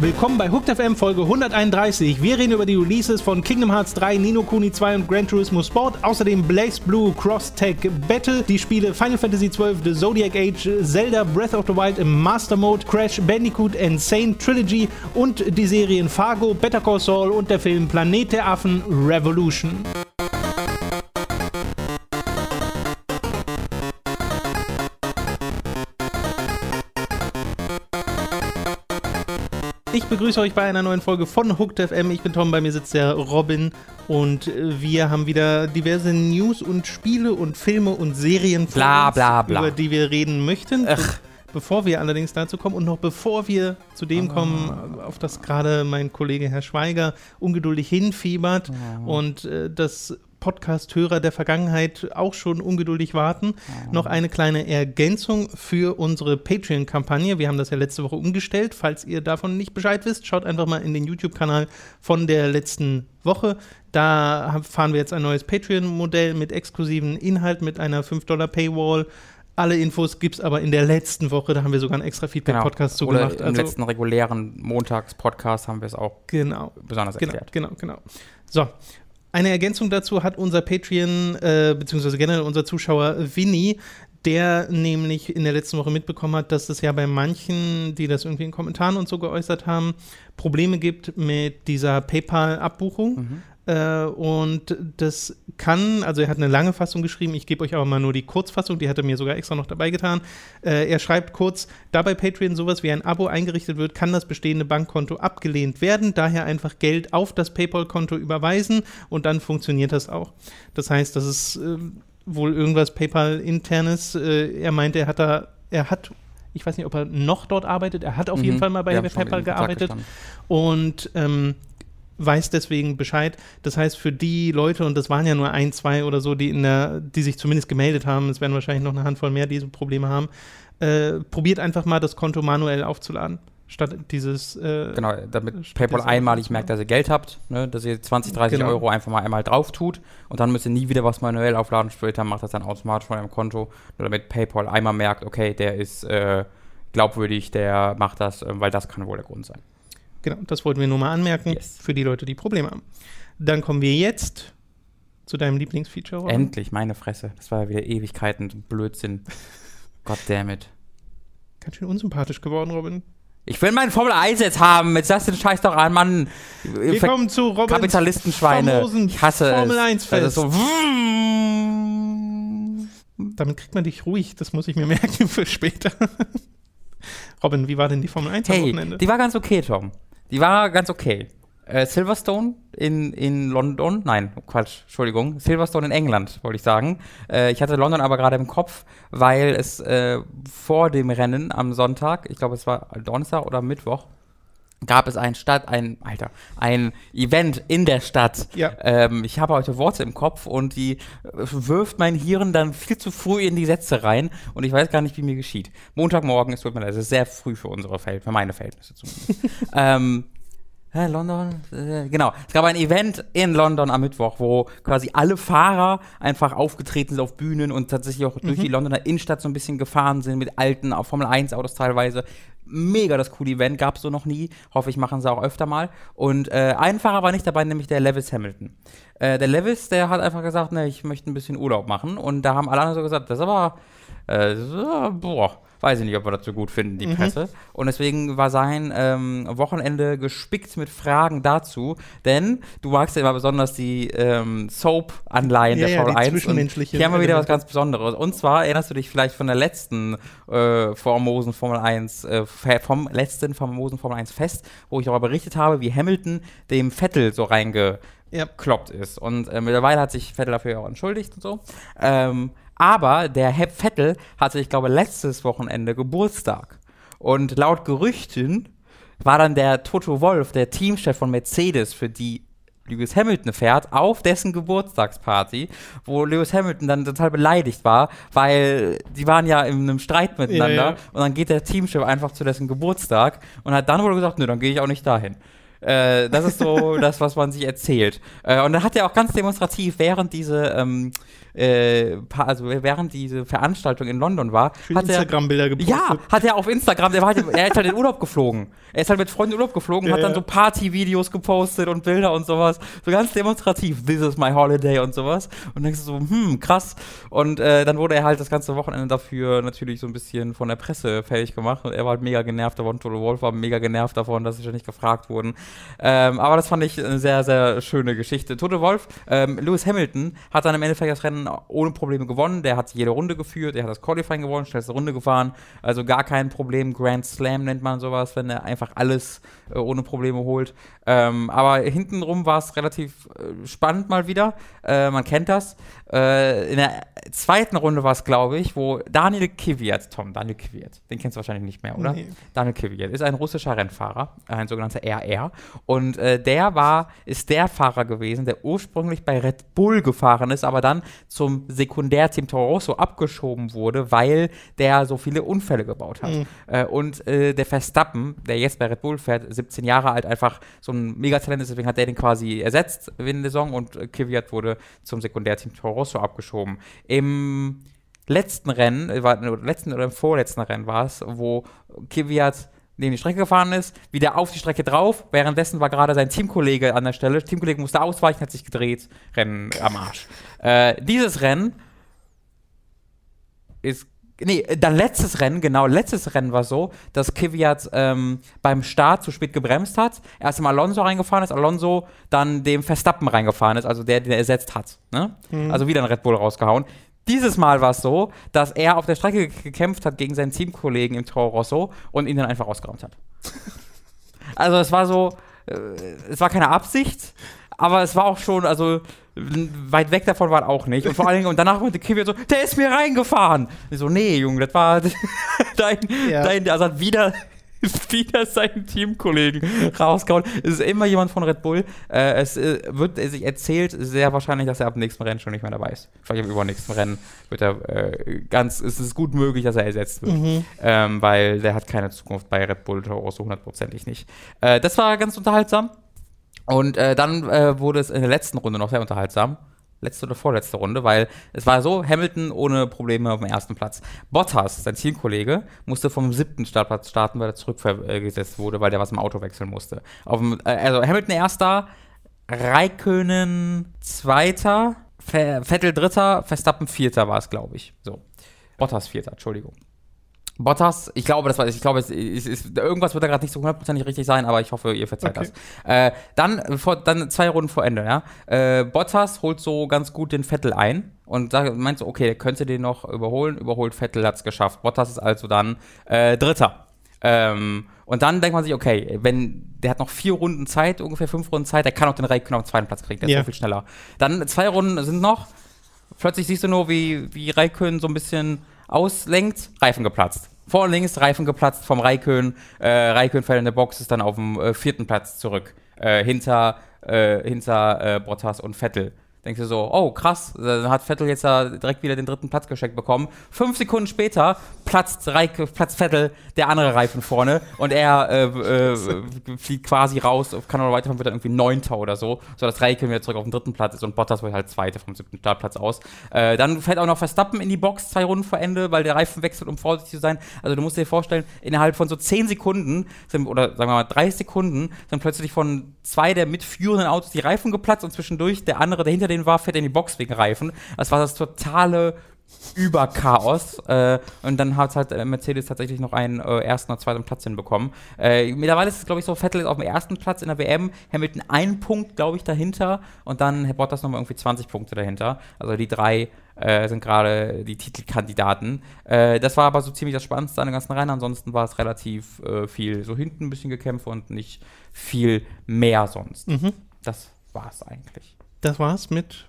Willkommen bei Hooked FM Folge 131. Wir reden über die Releases von Kingdom Hearts 3, Nino Kuni 2 und Gran Turismo Sport. Außerdem Blaze Blue Cross Tech Battle, die Spiele Final Fantasy XII, The Zodiac Age, Zelda Breath of the Wild im Master Mode, Crash Bandicoot Insane Trilogy und die Serien Fargo, Better Call Saul und der Film Planet der Affen Revolution. Begrüße euch bei einer neuen Folge von Hooked FM. Ich bin Tom, bei mir sitzt der Robin und wir haben wieder diverse News und Spiele und Filme und Serien, bla, bla, bla. über die wir reden möchten. Ach. Bevor wir allerdings dazu kommen und noch bevor wir zu dem kommen, auf das gerade mein Kollege Herr Schweiger ungeduldig hinfiebert und äh, das Podcast-Hörer der Vergangenheit auch schon ungeduldig warten. Noch eine kleine Ergänzung für unsere Patreon-Kampagne. Wir haben das ja letzte Woche umgestellt. Falls ihr davon nicht Bescheid wisst, schaut einfach mal in den YouTube-Kanal von der letzten Woche. Da fahren wir jetzt ein neues Patreon-Modell mit exklusiven Inhalt, mit einer 5-Dollar-Paywall. Alle Infos gibt es aber in der letzten Woche. Da haben wir sogar einen extra Feedback-Podcast genau. zugemacht. Oder Im also, letzten regulären Montags-Podcast haben wir es auch genau, besonders erklärt. Genau, genau, genau. So, eine Ergänzung dazu hat unser Patreon, äh, beziehungsweise generell unser Zuschauer Winnie, der nämlich in der letzten Woche mitbekommen hat, dass es ja bei manchen, die das irgendwie in Kommentaren und so geäußert haben, Probleme gibt mit dieser PayPal-Abbuchung. Mhm. Äh, und das kann, also er hat eine lange Fassung geschrieben, ich gebe euch aber mal nur die Kurzfassung, die hat er mir sogar extra noch dabei getan. Äh, er schreibt kurz, da bei Patreon sowas wie ein Abo eingerichtet wird, kann das bestehende Bankkonto abgelehnt werden, daher einfach Geld auf das PayPal-Konto überweisen und dann funktioniert das auch. Das heißt, das ist äh, wohl irgendwas PayPal-internes. Äh, er meinte, er hat da, er hat ich weiß nicht, ob er noch dort arbeitet. Er hat auf Mhm. jeden Fall mal bei PayPal gearbeitet. Und ähm, weiß deswegen Bescheid. Das heißt, für die Leute, und das waren ja nur ein, zwei oder so, die in der, die sich zumindest gemeldet haben, es werden wahrscheinlich noch eine Handvoll mehr, die diese Probleme haben, äh, probiert einfach mal das Konto manuell aufzuladen. Statt dieses äh, Genau, damit PayPal einmalig merkt, dass ihr Geld habt, ne, dass ihr 20, 30 Genau. Euro einfach mal einmal drauf tut und dann müsst ihr nie wieder was manuell aufladen. Später macht das dann automatisch von eurem Konto, nur damit PayPal einmal merkt, okay, der ist äh, glaubwürdig, der macht das, äh, weil das kann wohl der Grund sein. Genau, das wollten wir nur mal anmerken Yes. für die Leute, die Probleme haben. Dann kommen wir jetzt zu deinem Lieblingsfeature. Robin. Endlich, meine Fresse. Das war wieder Ewigkeiten, so Blödsinn. God damn it. Ganz schön unsympathisch geworden, Robin. Ich will meinen Formel 1 jetzt haben. Jetzt lass den Scheiß doch an, Mann. Wir Ver- kommen zu Robins Kapitalistenschweine. Ich hasse Formel es. 1 Das ist Fest. so. Damit kriegt man dich ruhig, das muss ich mir merken für später. Robin, wie war denn die Formel 1 am Hey, Wochenende? die war ganz okay, Tom. Die war ganz okay. Äh, Silverstone in, in London, nein, Quatsch, Entschuldigung, Silverstone in England, wollte ich sagen. Äh, ich hatte London aber gerade im Kopf, weil es äh, vor dem Rennen am Sonntag, ich glaube es war Donnerstag oder Mittwoch, gab es ein Stadt, ein, Alter, ein Event in der Stadt. Ja. Ähm, ich habe heute Worte im Kopf und die äh, wirft mein Hirn dann viel zu früh in die Sätze rein und ich weiß gar nicht, wie mir geschieht. Montagmorgen, es tut mir leid, ist sehr früh für unsere Verhältnisse, für meine Verhältnisse zumindest. ähm, London, äh, genau. Es gab ein Event in London am Mittwoch, wo quasi alle Fahrer einfach aufgetreten sind auf Bühnen und tatsächlich auch durch die Londoner Innenstadt so ein bisschen gefahren sind mit alten Formel 1 Autos teilweise. Mega das coole Event, gab es so noch nie. Hoffe ich, machen sie auch öfter mal. Und äh, ein Fahrer war nicht dabei, nämlich der Lewis Hamilton. Äh, der Lewis, der hat einfach gesagt, ne, ich möchte ein bisschen Urlaub machen. Und da haben alle anderen so gesagt, das ist aber, äh, äh, boah, weiß ich nicht, ob wir das so gut finden, die Presse. Und deswegen war sein ähm, Wochenende gespickt mit Fragen dazu. Denn du magst ja immer besonders die ähm, Soap-Anleihen Ja, der ja, Formel die 1. Und hier haben wir wieder was ganz Besonderes. Und zwar erinnerst du dich vielleicht von der letzten äh, famosen Formel 1, äh, vom letzten famosen Formel 1 Fest, wo ich darüber berichtet habe, wie Hamilton dem Vettel so reingekloppt ist. Und äh, mittlerweile hat sich Vettel dafür auch entschuldigt und so. Ähm, aber der Herr Vettel hatte, ich glaube, letztes Wochenende Geburtstag. Und laut Gerüchten war dann der Toto Wolf, der Teamchef von Mercedes, für die Lewis Hamilton fährt, auf dessen Geburtstagsparty, wo Lewis Hamilton dann total beleidigt war, weil die waren ja in einem Streit miteinander Ja, ja. und dann geht der Teamchef einfach zu dessen Geburtstag und hat dann wohl gesagt, nö, dann gehe ich auch nicht dahin. Äh, das ist so das, was man sich erzählt. Äh, und dann hat er auch ganz demonstrativ während diese ähm, äh, also während diese Veranstaltung in London war, hat Instagram-Bilder gepostet. Ja, hat er auf Instagram, der war halt, er ist halt in Urlaub geflogen. Er ist halt mit Freunden in Urlaub geflogen, ja, hat dann so Party-Videos gepostet und Bilder und sowas. So ganz demonstrativ, this is my holiday und sowas. Und denkst du so, hm, krass. Und äh, dann wurde er halt das ganze Wochenende dafür natürlich so ein bisschen von der Presse fertig gemacht. Und er war halt mega genervt davon, Toto Wolf war mega genervt davon, dass sie schon nicht gefragt wurden. Ähm, aber das fand ich eine sehr, sehr schöne Geschichte. Toto Wolf, ähm, Lewis Hamilton hat dann im Endeffekt das Rennen ohne Probleme gewonnen. Der hat jede Runde geführt, er hat das Qualifying gewonnen, schnellste Runde gefahren. Also gar kein Problem. Grand Slam nennt man sowas, wenn er einfach alles äh, ohne Probleme holt. Ähm, aber hintenrum war es relativ äh, spannend mal wieder. Äh, man kennt das. Äh, in der zweiten Runde war es, glaube ich, wo Daniel Kvyat, Tom, Daniel Kvyat, den kennst du wahrscheinlich nicht mehr, oder? Nee. Daniel Kvyat ist ein russischer Rennfahrer, ein sogenannter RR. Und äh, der war, ist der Fahrer gewesen, der ursprünglich bei Red Bull gefahren ist, aber dann zum Sekundärteam Toro Rosso abgeschoben wurde, weil der so viele Unfälle gebaut hat. Mhm. Äh, und äh, der Verstappen, der jetzt bei Red Bull fährt, 17 Jahre alt, einfach so ein Megatalent ist, deswegen hat der den quasi ersetzt in der Saison und äh, Kvyat wurde zum Sekundärteam Toro Rosso abgeschoben. Im letzten Rennen, äh, war, letzten oder im vorletzten Rennen war es, wo Kvyat neben die Strecke gefahren ist, wieder auf die Strecke drauf. Währenddessen war gerade sein Teamkollege an der Stelle. Teamkollege musste ausweichen, hat sich gedreht. Rennen am Arsch. Äh, dieses Rennen ist Nee, dann letztes Rennen, genau, letztes Rennen war so, dass Kvyat ähm, beim Start zu spät gebremst hat, erst im Alonso reingefahren ist, Alonso dann dem Verstappen reingefahren ist, also der, den er ersetzt hat. Ne? Mhm. Also wieder ein Red Bull rausgehauen. Dieses Mal war es so, dass er auf der Strecke gekämpft hat gegen seinen Teamkollegen im Toro Rosso und ihn dann einfach rausgeräumt hat. also es war so, äh, es war keine Absicht, aber es war auch schon, also weit weg davon war auch nicht. Und vor allen Dingen, und danach meinte Kevin so, der ist mir reingefahren. Ich so, nee, Junge, das war dein, ja. dein, also hat wieder wieder seinen Teamkollegen rausgehauen. Es ist immer jemand von Red Bull. Äh, es äh, wird sich erzählt, sehr wahrscheinlich, dass er ab dem nächsten Rennen schon nicht mehr dabei ist. Vielleicht im übernächsten Rennen wird er äh, ganz, es ist gut möglich, dass er ersetzt wird. Mhm. Ähm, weil der hat keine Zukunft bei Red Bull Toro so hundertprozentig nicht. Äh, das war ganz unterhaltsam. Und äh, dann äh, wurde es in der letzten Runde noch sehr unterhaltsam. Letzte oder vorletzte Runde, weil es war so, Hamilton ohne Probleme auf dem ersten Platz. Bottas, sein Teamkollege, musste vom siebten Startplatz starten, weil er zurückgesetzt wurde, weil der was im Auto wechseln musste. Dem, äh, also Hamilton erster, Raikönen zweiter, Vettel dritter, Verstappen vierter war es, glaube ich. So. Bottas vierter, Entschuldigung. Bottas, ich glaube, das war, ich glaube, es ist, ist irgendwas wird da gerade nicht so hundertprozentig richtig sein, aber ich hoffe, ihr verzeiht okay. das. Äh, dann, vor, dann zwei Runden vor Ende, ja. Äh, Bottas holt so ganz gut den Vettel ein und da meinst du, okay, der könnte den noch überholen, überholt Vettel, hat es geschafft. Bottas ist also dann äh, Dritter. Ähm, und dann denkt man sich, okay, wenn der hat noch vier Runden Zeit, ungefähr fünf Runden Zeit, der kann auch den Raikkonen auf den zweiten Platz kriegen, der ist ja. so viel schneller. Dann zwei Runden sind noch, plötzlich siehst du nur, wie, wie Raikkonen so ein bisschen auslenkt, Reifen geplatzt. Vor und links Reifen geplatzt vom Raikön. Äh, Raikön fällt in der Box, ist dann auf dem äh, vierten Platz zurück. Äh, hinter äh, hinter äh, Bottas und Vettel. Denkst du so, oh krass, dann hat Vettel jetzt da direkt wieder den dritten Platz geschenkt bekommen. Fünf Sekunden später platzt, Reik, platzt Vettel der andere Reifen vorne und er äh, äh, fliegt quasi raus, kann noch weiterfahren, wird dann irgendwie Neunter oder so, sodass Raikön wieder zurück auf den dritten Platz ist und Bottas wird halt Zweiter vom siebten Startplatz aus. Äh, dann fällt auch noch Verstappen in die Box, zwei Runden vor Ende, weil der Reifen wechselt, um vorsichtig zu sein. Also du musst dir vorstellen, innerhalb von so zehn Sekunden sind, oder sagen wir mal 30 Sekunden sind plötzlich von zwei der mitführenden Autos die Reifen geplatzt und zwischendurch der andere, der hinter denen war, fährt in die Box wegen Reifen. Das war das totale Überchaos. Äh, und dann hat halt äh, Mercedes tatsächlich noch einen äh, ersten oder zweiten Platz hinbekommen. Äh, mittlerweile ist es, glaube ich, so, Vettel ist auf dem ersten Platz in der WM, Hamilton ein Punkt, glaube ich, dahinter und dann Herr Bottas nochmal irgendwie 20 Punkte dahinter. Also die drei äh, sind gerade die Titelkandidaten. Äh, das war aber so ziemlich das Spannendste an den ganzen Rennen. Ansonsten war es relativ viel so hinten ein bisschen gekämpft und nicht viel mehr sonst. Mhm. Das war es eigentlich. Das war's mit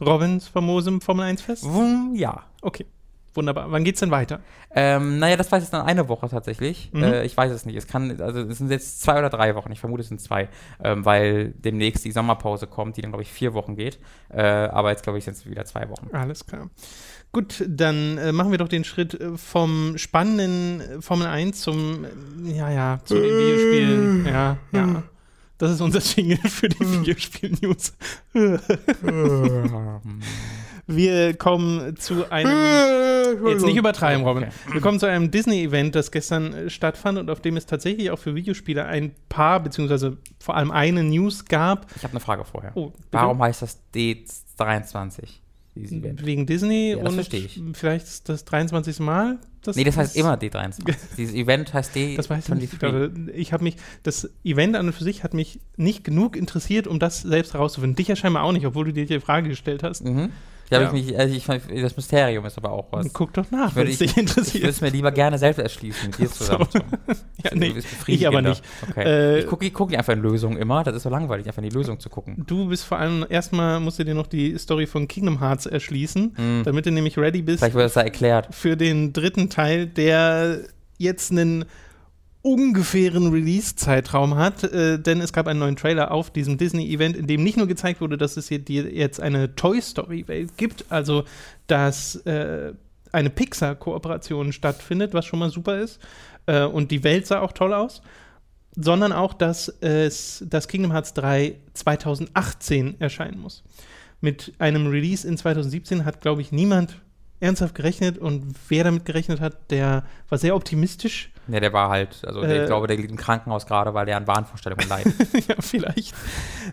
Robins famosem Formel 1 Fest? Ja. Okay. Wunderbar. Wann geht's denn weiter? Ähm, naja, das weiß ich dann eine Woche tatsächlich. Mhm. Äh, ich weiß es nicht. Es kann, also es sind jetzt zwei oder drei Wochen. Ich vermute, es sind zwei, ähm, weil demnächst die Sommerpause kommt, die dann, glaube ich, vier Wochen geht. Äh, aber jetzt, glaube ich, sind es wieder zwei Wochen. Alles klar. Gut, dann äh, machen wir doch den Schritt äh, vom spannenden Formel 1 zum, ja, ja, zu den Videospielen. Ja, ja. Das ist unser Jingle für die Videospiel-News. Wir kommen zu einem. Jetzt nicht übertreiben, Robin. Wir kommen zu einem Disney-Event, das gestern äh, stattfand und auf dem es tatsächlich auch für Videospieler ein paar, beziehungsweise vor allem eine News gab. Ich habe eine Frage vorher. Oh? Warum heißt das D23? Wegen Disney Ja, das und ich. vielleicht das 23. Mal. dass Nee, das heißt immer D23. Dieses Event heißt D. Das weiß ich nicht. 23. aber Ich habe mich, das Event an und für sich hat mich nicht genug interessiert, um das selbst herauszufinden. Dich ja scheinbar auch nicht, obwohl du dir die Frage gestellt hast. Mhm. Da Ja. habe ich mich, also ich, das Mysterium ist aber auch was. Guck doch nach, wenn es ich, dich ich würde interessiert. es mir lieber gerne selbst erschließen mit dir So. zusammen. Tom. ja, nee, ich aber nicht. Okay. Äh, ich gucke ich guck einfach in Lösungen immer, das ist so langweilig, einfach in die Lösung zu gucken. Du bist vor allem, erstmal musst du dir noch die Story von Kingdom Hearts erschließen, damit du nämlich ready bist Vielleicht wird das da erklärt. für den dritten Teil, der jetzt einen ungefähren Release-Zeitraum hat, äh, denn es gab einen neuen Trailer auf diesem Disney-Event, in dem nicht nur gezeigt wurde, dass es hier die, jetzt eine Toy Story-Welt gibt, also dass äh, eine Pixar-Kooperation stattfindet, was schon mal super ist, äh, und die Welt sah auch toll aus, sondern auch, dass es das Kingdom Hearts 3 2018 erscheinen muss. Mit einem Release in 2017 hat, glaube ich, niemand ernsthaft gerechnet und wer damit gerechnet hat, der war sehr optimistisch. Ja, der war halt, also Äh, ich glaube, der liegt im Krankenhaus gerade, weil der an Wahnvorstellungen leidet. ja, vielleicht.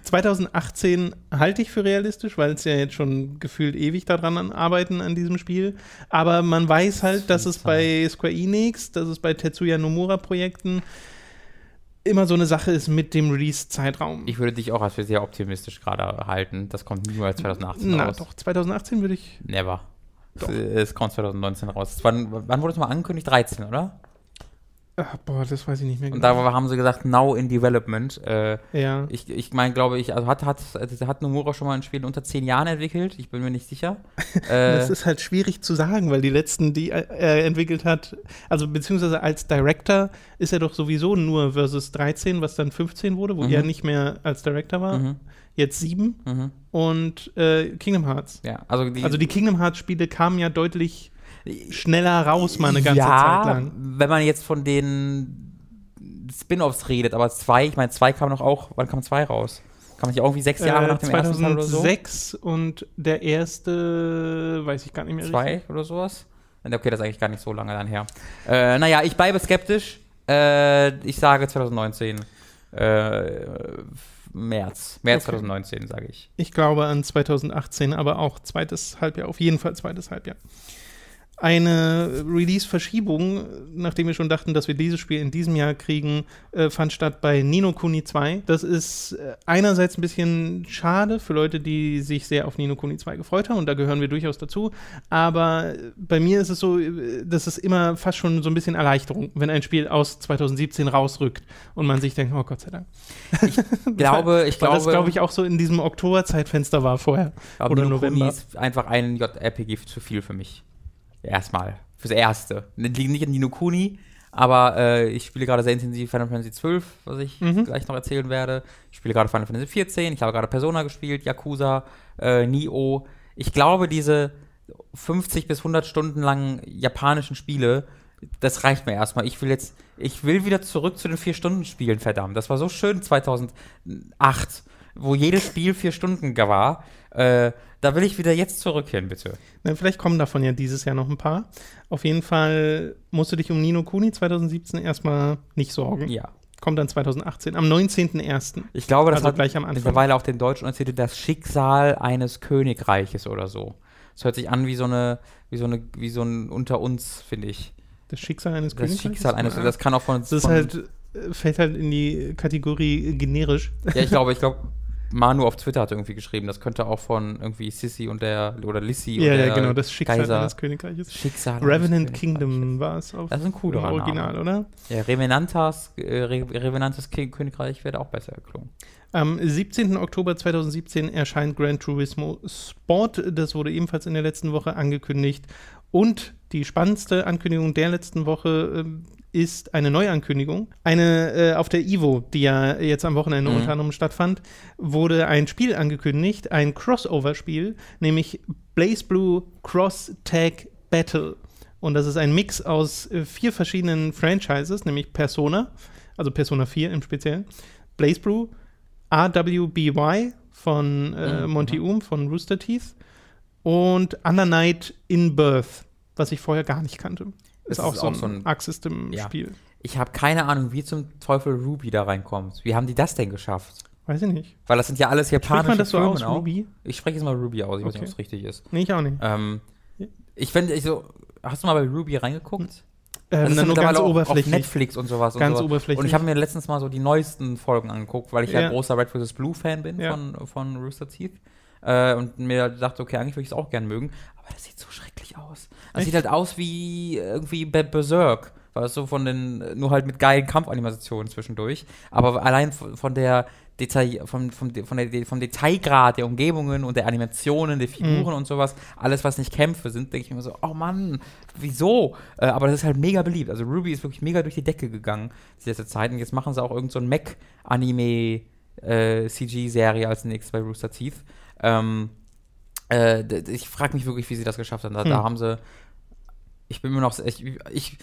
2018 halte ich für realistisch, weil es ja jetzt schon gefühlt ewig daran arbeiten an diesem Spiel. Aber man weiß halt, dass es bei Square Enix, dass es bei Tetsuya Nomura Projekten immer so eine Sache ist mit dem Release-Zeitraum. Ich würde dich auch als für sehr optimistisch gerade halten. Das kommt niemals 2018 Na raus. doch, 2018 würde ich. Never. Doch. Es kommt 2019 raus. Wann, wann wurde es mal angekündigt? 13, oder? Ach, boah, das weiß ich nicht mehr Und genau. da haben sie gesagt, now in development. Äh, ja. ich ich meine, glaube ich, also hat, hat, also hat Nomura schon mal ein Spiel unter 10 Jahren entwickelt? Ich bin mir nicht sicher. Äh, Das ist halt schwierig zu sagen, weil die letzten, die er entwickelt hat, also beziehungsweise als Director ist er doch sowieso nur Versus 13, was dann 15 wurde, wo Mhm. er nicht mehr als Director war. mhm, Jetzt 7 mhm. und äh, Kingdom Hearts. Ja, also die, Also die Kingdom Hearts Spiele kamen ja deutlich schneller raus, mal eine ganze ja, Zeit lang. wenn man jetzt von den Spin-Offs redet, aber zwei, ich meine, zwei kam noch auch, wann kam zwei raus? Kam nicht irgendwie sechs Jahre Äh, nach dem ersten Teil oder so? 2006 und der erste, weiß ich gar nicht mehr Zwei oder sowas? Okay, das ist eigentlich gar nicht so lange dann her. Äh, naja, ich bleibe skeptisch. Äh, ich sage 2019. Äh, März. März Okay. 2019, sage ich. Ich glaube an 2018, aber auch zweites Halbjahr, auf jeden Fall zweites Halbjahr. Eine Release-Verschiebung, nachdem wir schon dachten, dass wir dieses Spiel in diesem Jahr kriegen, äh, fand statt bei Nino Kuni 2. Das ist äh, einerseits ein bisschen schade für Leute, die sich sehr auf Nino Kuni 2 gefreut haben und da gehören wir durchaus dazu. Aber äh, bei mir ist es so, äh, das ist immer fast schon so ein bisschen Erleichterung, wenn ein Spiel aus 2017 rausrückt und man sich denkt, oh Gott sei Dank. Ich glaube, ich Weil glaube, das, glaube ich, auch so in diesem Oktober-Zeitfenster war vorher. oder Nino Kuni November. ist einfach ein JRPG zu viel für mich. Erstmal. Fürs Erste. Liegt nicht in Nino Kuni, aber äh, ich spiele gerade sehr intensiv Final Fantasy XII, was ich Mhm. gleich noch erzählen werde. Ich spiele gerade Final Fantasy XIV, ich habe gerade Persona gespielt, Yakuza, äh, Nioh. Ich glaube, diese 50 bis 100 Stunden langen japanischen Spiele, das reicht mir erstmal. Ich will jetzt, ich will wieder zurück zu den 4-Stunden-Spielen, verdammt. Das war so schön 2008, wo jedes Spiel 4 Stunden war. Äh, da will ich wieder jetzt zurückkehren, bitte. Na, vielleicht kommen davon ja dieses Jahr noch ein paar. Auf jeden Fall musst du dich um Nino Kuni 2017 erstmal nicht sorgen. Ja. Kommt dann 2018, am 19.01. Ich glaube, das Also hat gleich am Anfang. mittlerweile auch den Deutschen erzählt, das Schicksal eines Königreiches oder so. Das hört sich an wie so eine, wie so eine, wie so ein unter uns, finde ich. Das Schicksal eines Das Königreiches. Schicksal eines, das kann auch von Das ist halt, äh, fällt halt in die Kategorie generisch. Ja, ich glaube, ich glaube, Manu auf Twitter hat irgendwie geschrieben, das könnte auch von irgendwie Sissy und der, oder Lissy ja, ja, genau, das Schicksal Kaiser. eines Königreiches. Schicksal. Revenant. Kingdom war es auf Das ist ein cooler im Original, Name. oder? Ja, Revenantas, äh, Re Revenantes King Königreich wäre auch besser geklungen. Am 17. Oktober 2017 erscheint Gran Turismo Sport. Das wurde ebenfalls in der letzten Woche angekündigt. Und die spannendste Ankündigung der letzten Woche ähm, ist eine Neuankündigung. Eine äh, auf der Evo, die ja jetzt am Wochenende Mhm. unter anderem stattfand, wurde ein Spiel angekündigt, ein Crossover-Spiel, nämlich Blaze Blue Cross Tag Battle. Und das ist ein Mix aus äh, vier verschiedenen Franchises, nämlich Persona, also Persona 4 im Speziellen, Blaze Blue, RWBY von äh, Mhm, Monty mhm. Oom von Rooster Teeth und Under Night in Birth, was ich vorher gar nicht kannte. Ist, Das auch, ist so auch ein, so ein- Arc System Ja. Spiel. Ich habe keine Ahnung, wie zum Teufel Ruby da reinkommt. Wie haben die das denn geschafft? Weiß ich nicht. Weil das sind ja alles Spricht japanische man das so Firmen aus, auch. Ruby? Ich spreche jetzt mal Ruby aus, ich weiß nicht, Okay. ob es richtig ist. Nee, ich auch nicht. Ähm, ich finde, ich so, hast du mal bei Ruby reingeguckt? Ähm, ist dann nur mittlerweile ganz auch Auf oberflächlich. Netflix und sowas. Ganz und sowas. oberflächlich. Und ich habe mir letztens mal so die neuesten Folgen angeguckt, weil ich ja, Ja. großer Red vs. Blue Fan bin Ja. von, von Rooster Teeth. Äh, und mir dachte, okay, eigentlich würde ich es auch gern mögen. Aber das sieht so schrecklich aus. Das Echt? sieht halt aus wie irgendwie bei Berserk. Weißt du, von den, nur halt mit geilen Kampfanimationen zwischendurch. Aber allein von der Detail, vom, vom, von der, vom Detailgrad der Umgebungen und der Animationen, der Figuren Mhm. und sowas, alles, was nicht Kämpfe sind, denke ich mir so, oh Mann, wieso? Äh, aber das ist halt mega beliebt. Also Ruby ist wirklich mega durch die Decke gegangen die letzte Zeit. Und jetzt machen sie auch irgend so ein Mech-Anime-CG-Serie als nächstes bei Rooster Teeth. Ähm, äh, ich frage mich wirklich, wie sie das geschafft haben. Da, da Hm. haben sie. Ich bin mir noch. Ich, ich,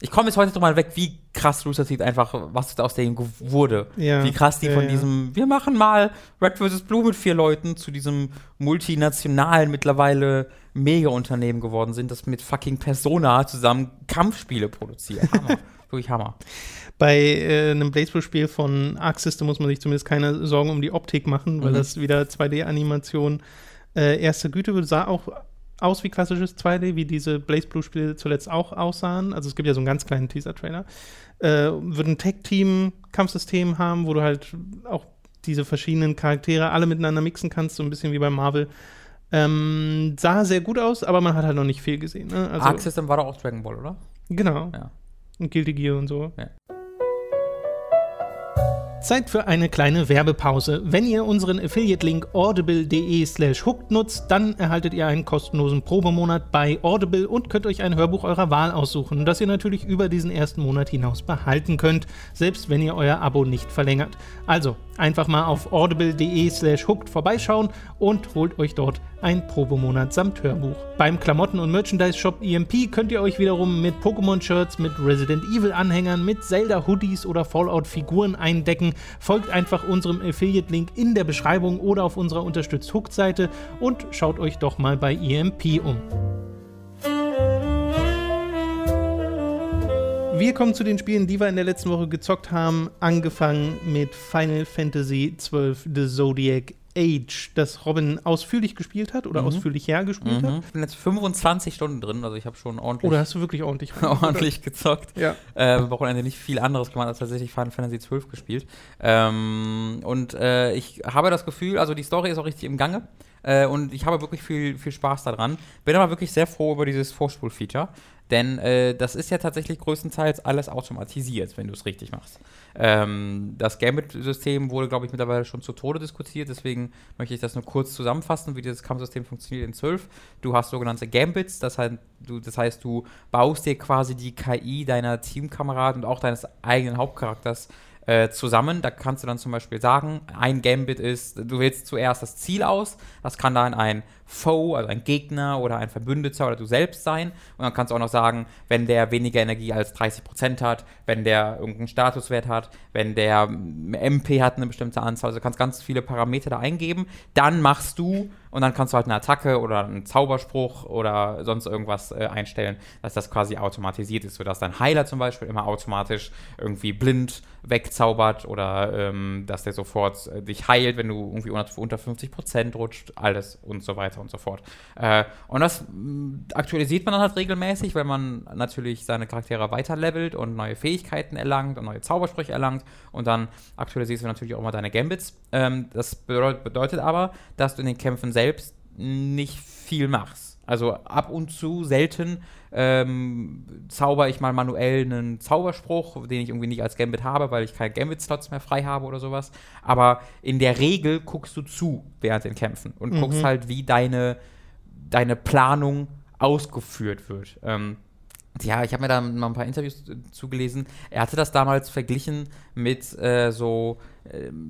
ich komme jetzt heute drüber weg, wie krass Rooster Teeth einfach, was da aus denen wurde. Ja. Wie krass die Ja, von ja. diesem, wir machen mal Red vs. Blue mit vier Leuten zu diesem multinationalen, mittlerweile Mega-Unternehmen geworden sind, das mit fucking Persona zusammen Kampfspiele produziert. Hammer. Wirklich Hammer. Bei äh, einem Blaseball-Spiel von Arc System muss man sich zumindest keine Sorgen um die Optik machen, weil Mhm. das wieder 2D-Animation äh, erster Güte. Sah auch aus wie klassisches 2D, wie diese Blaze Blue-Spiele zuletzt auch aussahen. Also es gibt ja so einen ganz kleinen Teaser-Trailer. Äh, wird ein Tag-Team-Kampfsystem haben, wo du halt auch diese verschiedenen Charaktere alle miteinander mixen kannst, so ein bisschen wie bei Marvel. Ähm, sah sehr gut aus, aber man hat halt noch nicht viel gesehen. Ne? Also, Arc System war doch auch Dragon Ball, oder? Genau. Ja. Und Guilty Gear und so. Ja. Zeit für eine kleine Werbepause. Wenn ihr unseren Affiliate-Link audible.de slash hooked nutzt, dann erhaltet ihr einen kostenlosen Probemonat bei Audible und könnt euch ein Hörbuch eurer Wahl aussuchen, das ihr natürlich über diesen ersten Monat hinaus behalten könnt, selbst wenn ihr euer Abo nicht verlängert. Also einfach mal auf audible.de slash hooked vorbeischauen und holt euch dort ein Probemonat samt Hörbuch. Beim Klamotten- und Merchandise-Shop EMP könnt ihr euch wiederum mit Pokémon-Shirts, mit Resident Evil-Anhängern, mit Zelda-Hoodies oder Fallout-Figuren eindecken. Folgt einfach unserem Affiliate-Link in der Beschreibung oder auf unserer Unterstützt Hooked-Seite und schaut euch doch mal bei EMP um. Wir kommen zu den Spielen, die wir in der letzten Woche gezockt haben. Angefangen mit Final Fantasy XII The Zodiac Age, das Robin ausführlich gespielt hat oder Mhm. ausführlich hergespielt hat. Mhm. Ich bin jetzt 25 Stunden drin, also ich habe schon ordentlich, Oder hast du wirklich ordentlich ordentlich gezockt. Ja. Äh, am Wochenende nicht viel anderes gemacht als tatsächlich Final Fantasy 12 gespielt. Ähm, und äh, ich habe das Gefühl, also die Story ist auch richtig im Gange. Äh, und ich habe wirklich viel, viel Spaß daran. Bin aber wirklich sehr froh über dieses Vorspul-Feature. Denn äh, das ist ja tatsächlich größtenteils alles automatisiert, wenn du es richtig machst. Ähm, das Gambit-System wurde, glaube ich, mittlerweile schon zu Tode diskutiert. Deswegen möchte ich das nur kurz zusammenfassen, wie dieses Kampfsystem funktioniert in 12. Du hast sogenannte Gambits, das heißt, du, das heißt, du baust dir quasi die KI deiner Teamkameraden und auch deines eigenen Hauptcharakters äh, zusammen. Da kannst du dann zum Beispiel sagen, ein Gambit ist, du wählst zuerst das Ziel aus. Das kann dann ein Foe, also ein Gegner oder ein Verbündeter oder du selbst sein. Und dann kannst du auch noch sagen, wenn der weniger Energie als 30% hat, wenn der irgendeinen Statuswert hat, wenn der MP hat eine bestimmte Anzahl. Also du kannst ganz viele Parameter da eingeben. Dann machst du und dann kannst du halt eine Attacke oder einen Zauberspruch oder sonst irgendwas äh, einstellen, dass das quasi automatisiert ist, sodass dein Heiler zum Beispiel immer automatisch irgendwie blind wegzaubert oder ähm, dass der sofort äh, dich heilt, wenn du irgendwie unter, unter 50% rutscht, alles und so weiter und so fort. Äh, und das mh, aktualisiert man dann halt regelmäßig, weil man natürlich seine Charaktere weiter levelt und neue Fähigkeiten erlangt und neue Zaubersprüche erlangt und dann aktualisierst du natürlich auch mal deine Gambits. Ähm, das bedeutet aber, dass du in den Kämpfen selbst nicht viel machst. Also ab und zu, selten, ähm, zauber ich mal manuell einen Zauberspruch, den ich irgendwie nicht als Gambit habe, weil ich keine Gambit-Slots mehr frei habe oder sowas. Aber in der Regel guckst du zu während den Kämpfen und guckst halt, wie deine, deine Planung ausgeführt wird. Ähm, Ja, ich habe mir da mal ein paar Interviews zugelesen. Er hatte das damals verglichen mit äh, so äh,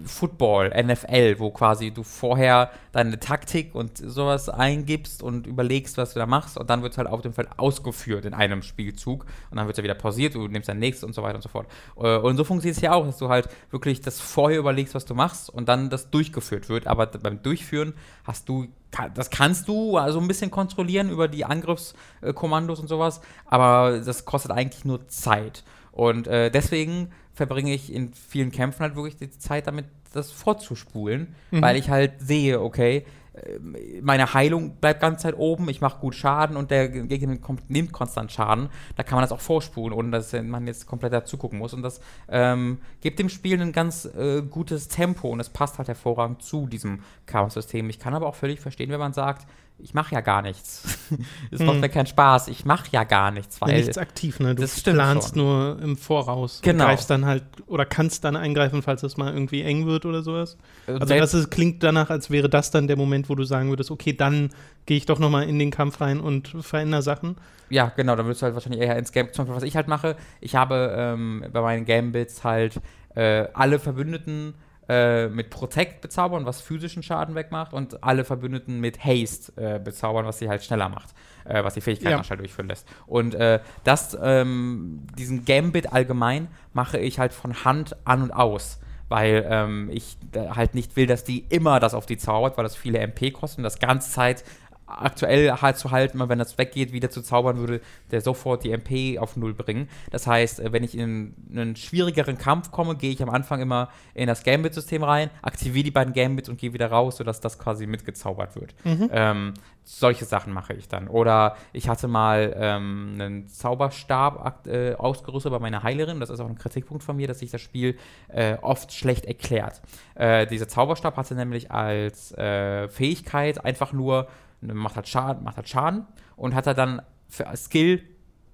Football, NFL, wo quasi du vorher deine Taktik und sowas eingibst und überlegst, was du da machst und dann wird es halt auf dem Feld ausgeführt in einem Spielzug und dann wird es ja wieder pausiert, du nimmst dein nächstes und so weiter und so fort. Äh, und so funktioniert es ja auch, dass du halt wirklich das vorher überlegst, was du machst und dann das durchgeführt wird. Aber beim Durchführen hast du das kannst du also ein bisschen kontrollieren über die Angriffskommandos und sowas, aber das kostet eigentlich nur Zeit. Und äh, deswegen verbringe ich in vielen Kämpfen halt wirklich die Zeit damit, das vorzuspulen, mhm. weil ich halt sehe, okay, äh, meine Heilung bleibt ganze Zeit oben, ich mache gut Schaden und der Gegner nimmt konstant Schaden. Da kann man das auch vorspulen, ohne dass man jetzt komplett dazu gucken muss. Und das ähm, gibt dem Spiel ein ganz äh, gutes Tempo und es passt halt hervorragend zu diesem Chaos-System. Ich kann aber auch völlig verstehen, wenn man sagt, ich mache ja gar nichts. Es macht hm. mir keinen Spaß. Ich mache ja gar nichts. Weil ja, nichts aktiv, ne? Du planst schon. nur im Voraus. Genau. Und greifst dann halt oder kannst dann eingreifen, falls es mal irgendwie eng wird oder sowas. Äh, also das ist, klingt danach, als wäre das dann der Moment, wo du sagen würdest, okay, dann gehe ich doch nochmal in den Kampf rein und verändere Sachen. Ja, genau, dann würdest du halt wahrscheinlich eher ins Game. Zum Beispiel, was ich halt mache, ich habe ähm, bei meinen Gambits halt äh, alle Verbündeten äh, mit Protect bezaubern, was physischen Schaden wegmacht, und alle Verbündeten mit Haste äh, bezaubern, was sie halt schneller macht, äh, was die Fähigkeiten ja. durchführen lässt. Und äh, das, ähm, diesen Gambit allgemein mache ich halt von Hand an und aus weil ähm, ich halt nicht will, dass die immer das auf die zaubert, weil das viele MP kosten, das ganze Zeit aktuell halt zu halten, wenn das weggeht, wieder zu zaubern, würde der sofort die MP auf Null bringen. Das heißt, äh, wenn ich in einen schwierigeren Kampf komme, gehe ich am Anfang immer in das Gambit-System rein, aktiviere die beiden Gambits und gehe wieder raus, sodass das quasi mitgezaubert wird. Mhm. Ähm, solche Sachen mache ich dann. Oder ich hatte mal ähm, einen Zauberstab äh, ausgerüstet bei meiner Heilerin. Das ist auch ein Kritikpunkt von mir, dass sich das Spiel äh, oft schlecht erklärt. Äh, dieser Zauberstab hatte nämlich als äh, Fähigkeit einfach nur macht halt Schaden, macht halt Schaden und hat er dann für Skill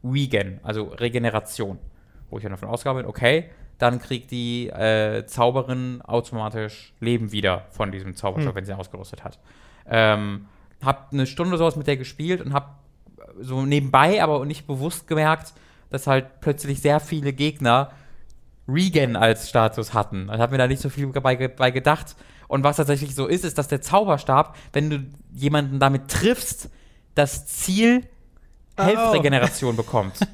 Regen, also Regeneration. Wo ich dann davon bin, okay, dann kriegt die äh, Zauberin automatisch Leben wieder von diesem Zauberstab, hm. wenn sie ausgerüstet hat. Ähm, hab eine Stunde sowas mit der gespielt und hab so nebenbei, aber nicht bewusst gemerkt, dass halt plötzlich sehr viele Gegner Regen als Status hatten. Ich habe mir da nicht so viel dabei, dabei gedacht. Und was tatsächlich so ist, ist, dass der Zauberstab, wenn du jemanden damit triffst, das Ziel Health-Regeneration oh. bekommt.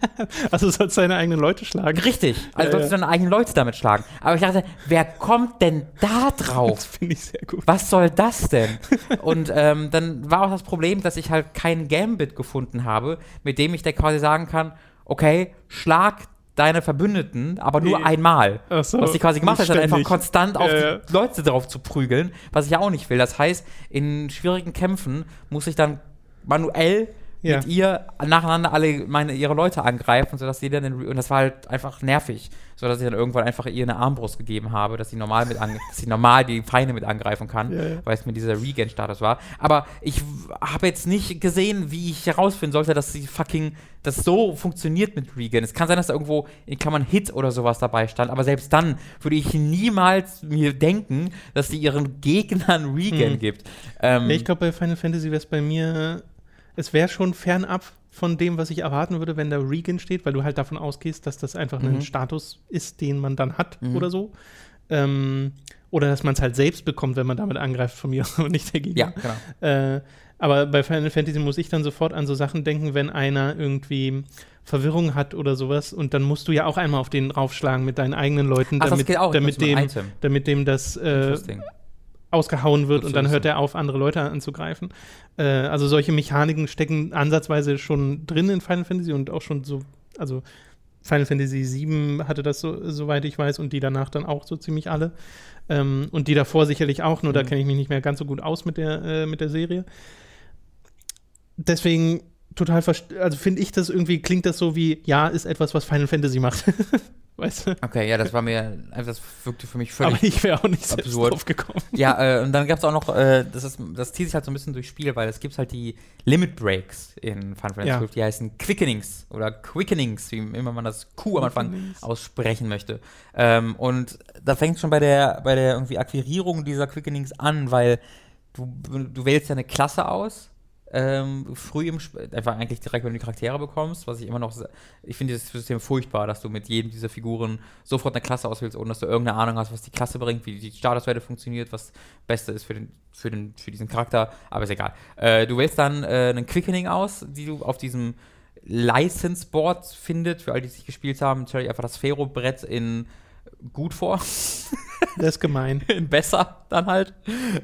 Also sollst du deine eigenen Leute schlagen. Richtig. Also ja, sollst du deine eigenen Leute damit schlagen. Aber ich dachte, wer kommt denn da drauf? Das finde ich sehr gut. Was soll das denn? Und ähm, dann war auch das Problem, dass ich halt keinen Gambit gefunden habe, mit dem ich da quasi sagen kann, okay, schlag deine Verbündeten, aber nur nee. einmal. So, was sie quasi gemacht hat, ist einfach konstant auf äh, die Leute drauf zu prügeln, was ich ja auch nicht will. Das heißt, in schwierigen Kämpfen muss ich dann manuell ja. mit ihr nacheinander alle meine, ihre Leute angreifen, sodass sie dann den, und das war halt einfach nervig, sodass ich dann irgendwann einfach ihr eine Armbrust gegeben habe, dass sie normal mit an, dass sie normal die Feinde mit angreifen kann, ja, ja. weil es mir dieser Regen-Status war. Aber ich habe jetzt nicht gesehen, wie ich herausfinden sollte, dass sie fucking das so funktioniert mit Regen. Es kann sein, dass da irgendwo in Klammern Hit oder sowas dabei stand, aber selbst dann würde ich niemals mir denken, dass sie ihren Gegnern Regen hm. gibt. Ähm, ich glaube, bei Final Fantasy wäre es bei mir es wäre schon fernab von dem, was ich erwarten würde, wenn da Regan steht, weil du halt davon ausgehst, dass das einfach mhm. ein Status ist, den man dann hat mhm. oder so. Ähm, oder dass man es halt selbst bekommt, wenn man damit angreift von mir und nicht der Gegner. Ja, genau. Äh, aber bei Final Fantasy muss ich dann sofort an so Sachen denken, wenn einer irgendwie Verwirrung hat oder sowas und dann musst du ja auch einmal auf den raufschlagen mit deinen eigenen Leuten, Ach, damit, damit, dem, damit dem das äh, ausgehauen wird und dann hört er auf, andere Leute anzugreifen. Äh, also solche Mechaniken stecken ansatzweise schon drin in Final Fantasy und auch schon so, also Final Fantasy VII hatte das so, soweit ich weiß, und die danach dann auch so ziemlich alle. Ähm, und die davor sicherlich auch, nur mhm. da kenne ich mich nicht mehr ganz so gut aus mit der, äh, mit der Serie. Deswegen total, also finde ich das irgendwie, klingt das so wie, ja, ist etwas, was Final Fantasy macht. weißt du? Okay, ja, das war mir, das wirkte für mich völlig Aber ich wäre auch nicht absurd. drauf gekommen. Ja, äh, und dann gab es auch noch, äh, das, ist, das zieht sich halt so ein bisschen durchs Spiel, weil es gibt halt die Limit Breaks in Final Fantasy ja. 12, die heißen Quickenings oder Quickenings, wie immer man das Q am Anfang aussprechen möchte. Ähm, und da fängt es schon bei der, bei der irgendwie Akquirierung dieser Quickenings an, weil du, du wählst ja eine Klasse aus ähm, früh im Sp einfach eigentlich direkt, wenn du die Charaktere bekommst, was ich immer noch, ich finde dieses System furchtbar, dass du mit jedem dieser Figuren sofort eine Klasse auswählst, ohne dass du irgendeine Ahnung hast, was die Klasse bringt, wie die Statuswerte funktioniert, was Beste ist für den, für den, für diesen Charakter, aber ist egal. Äh, du wählst dann äh, einen Quickening aus, die du auf diesem License Board findet, für alle, die es nicht gespielt haben, dir einfach das Fero-Brett in gut vor. Das ist gemein. Besser dann halt.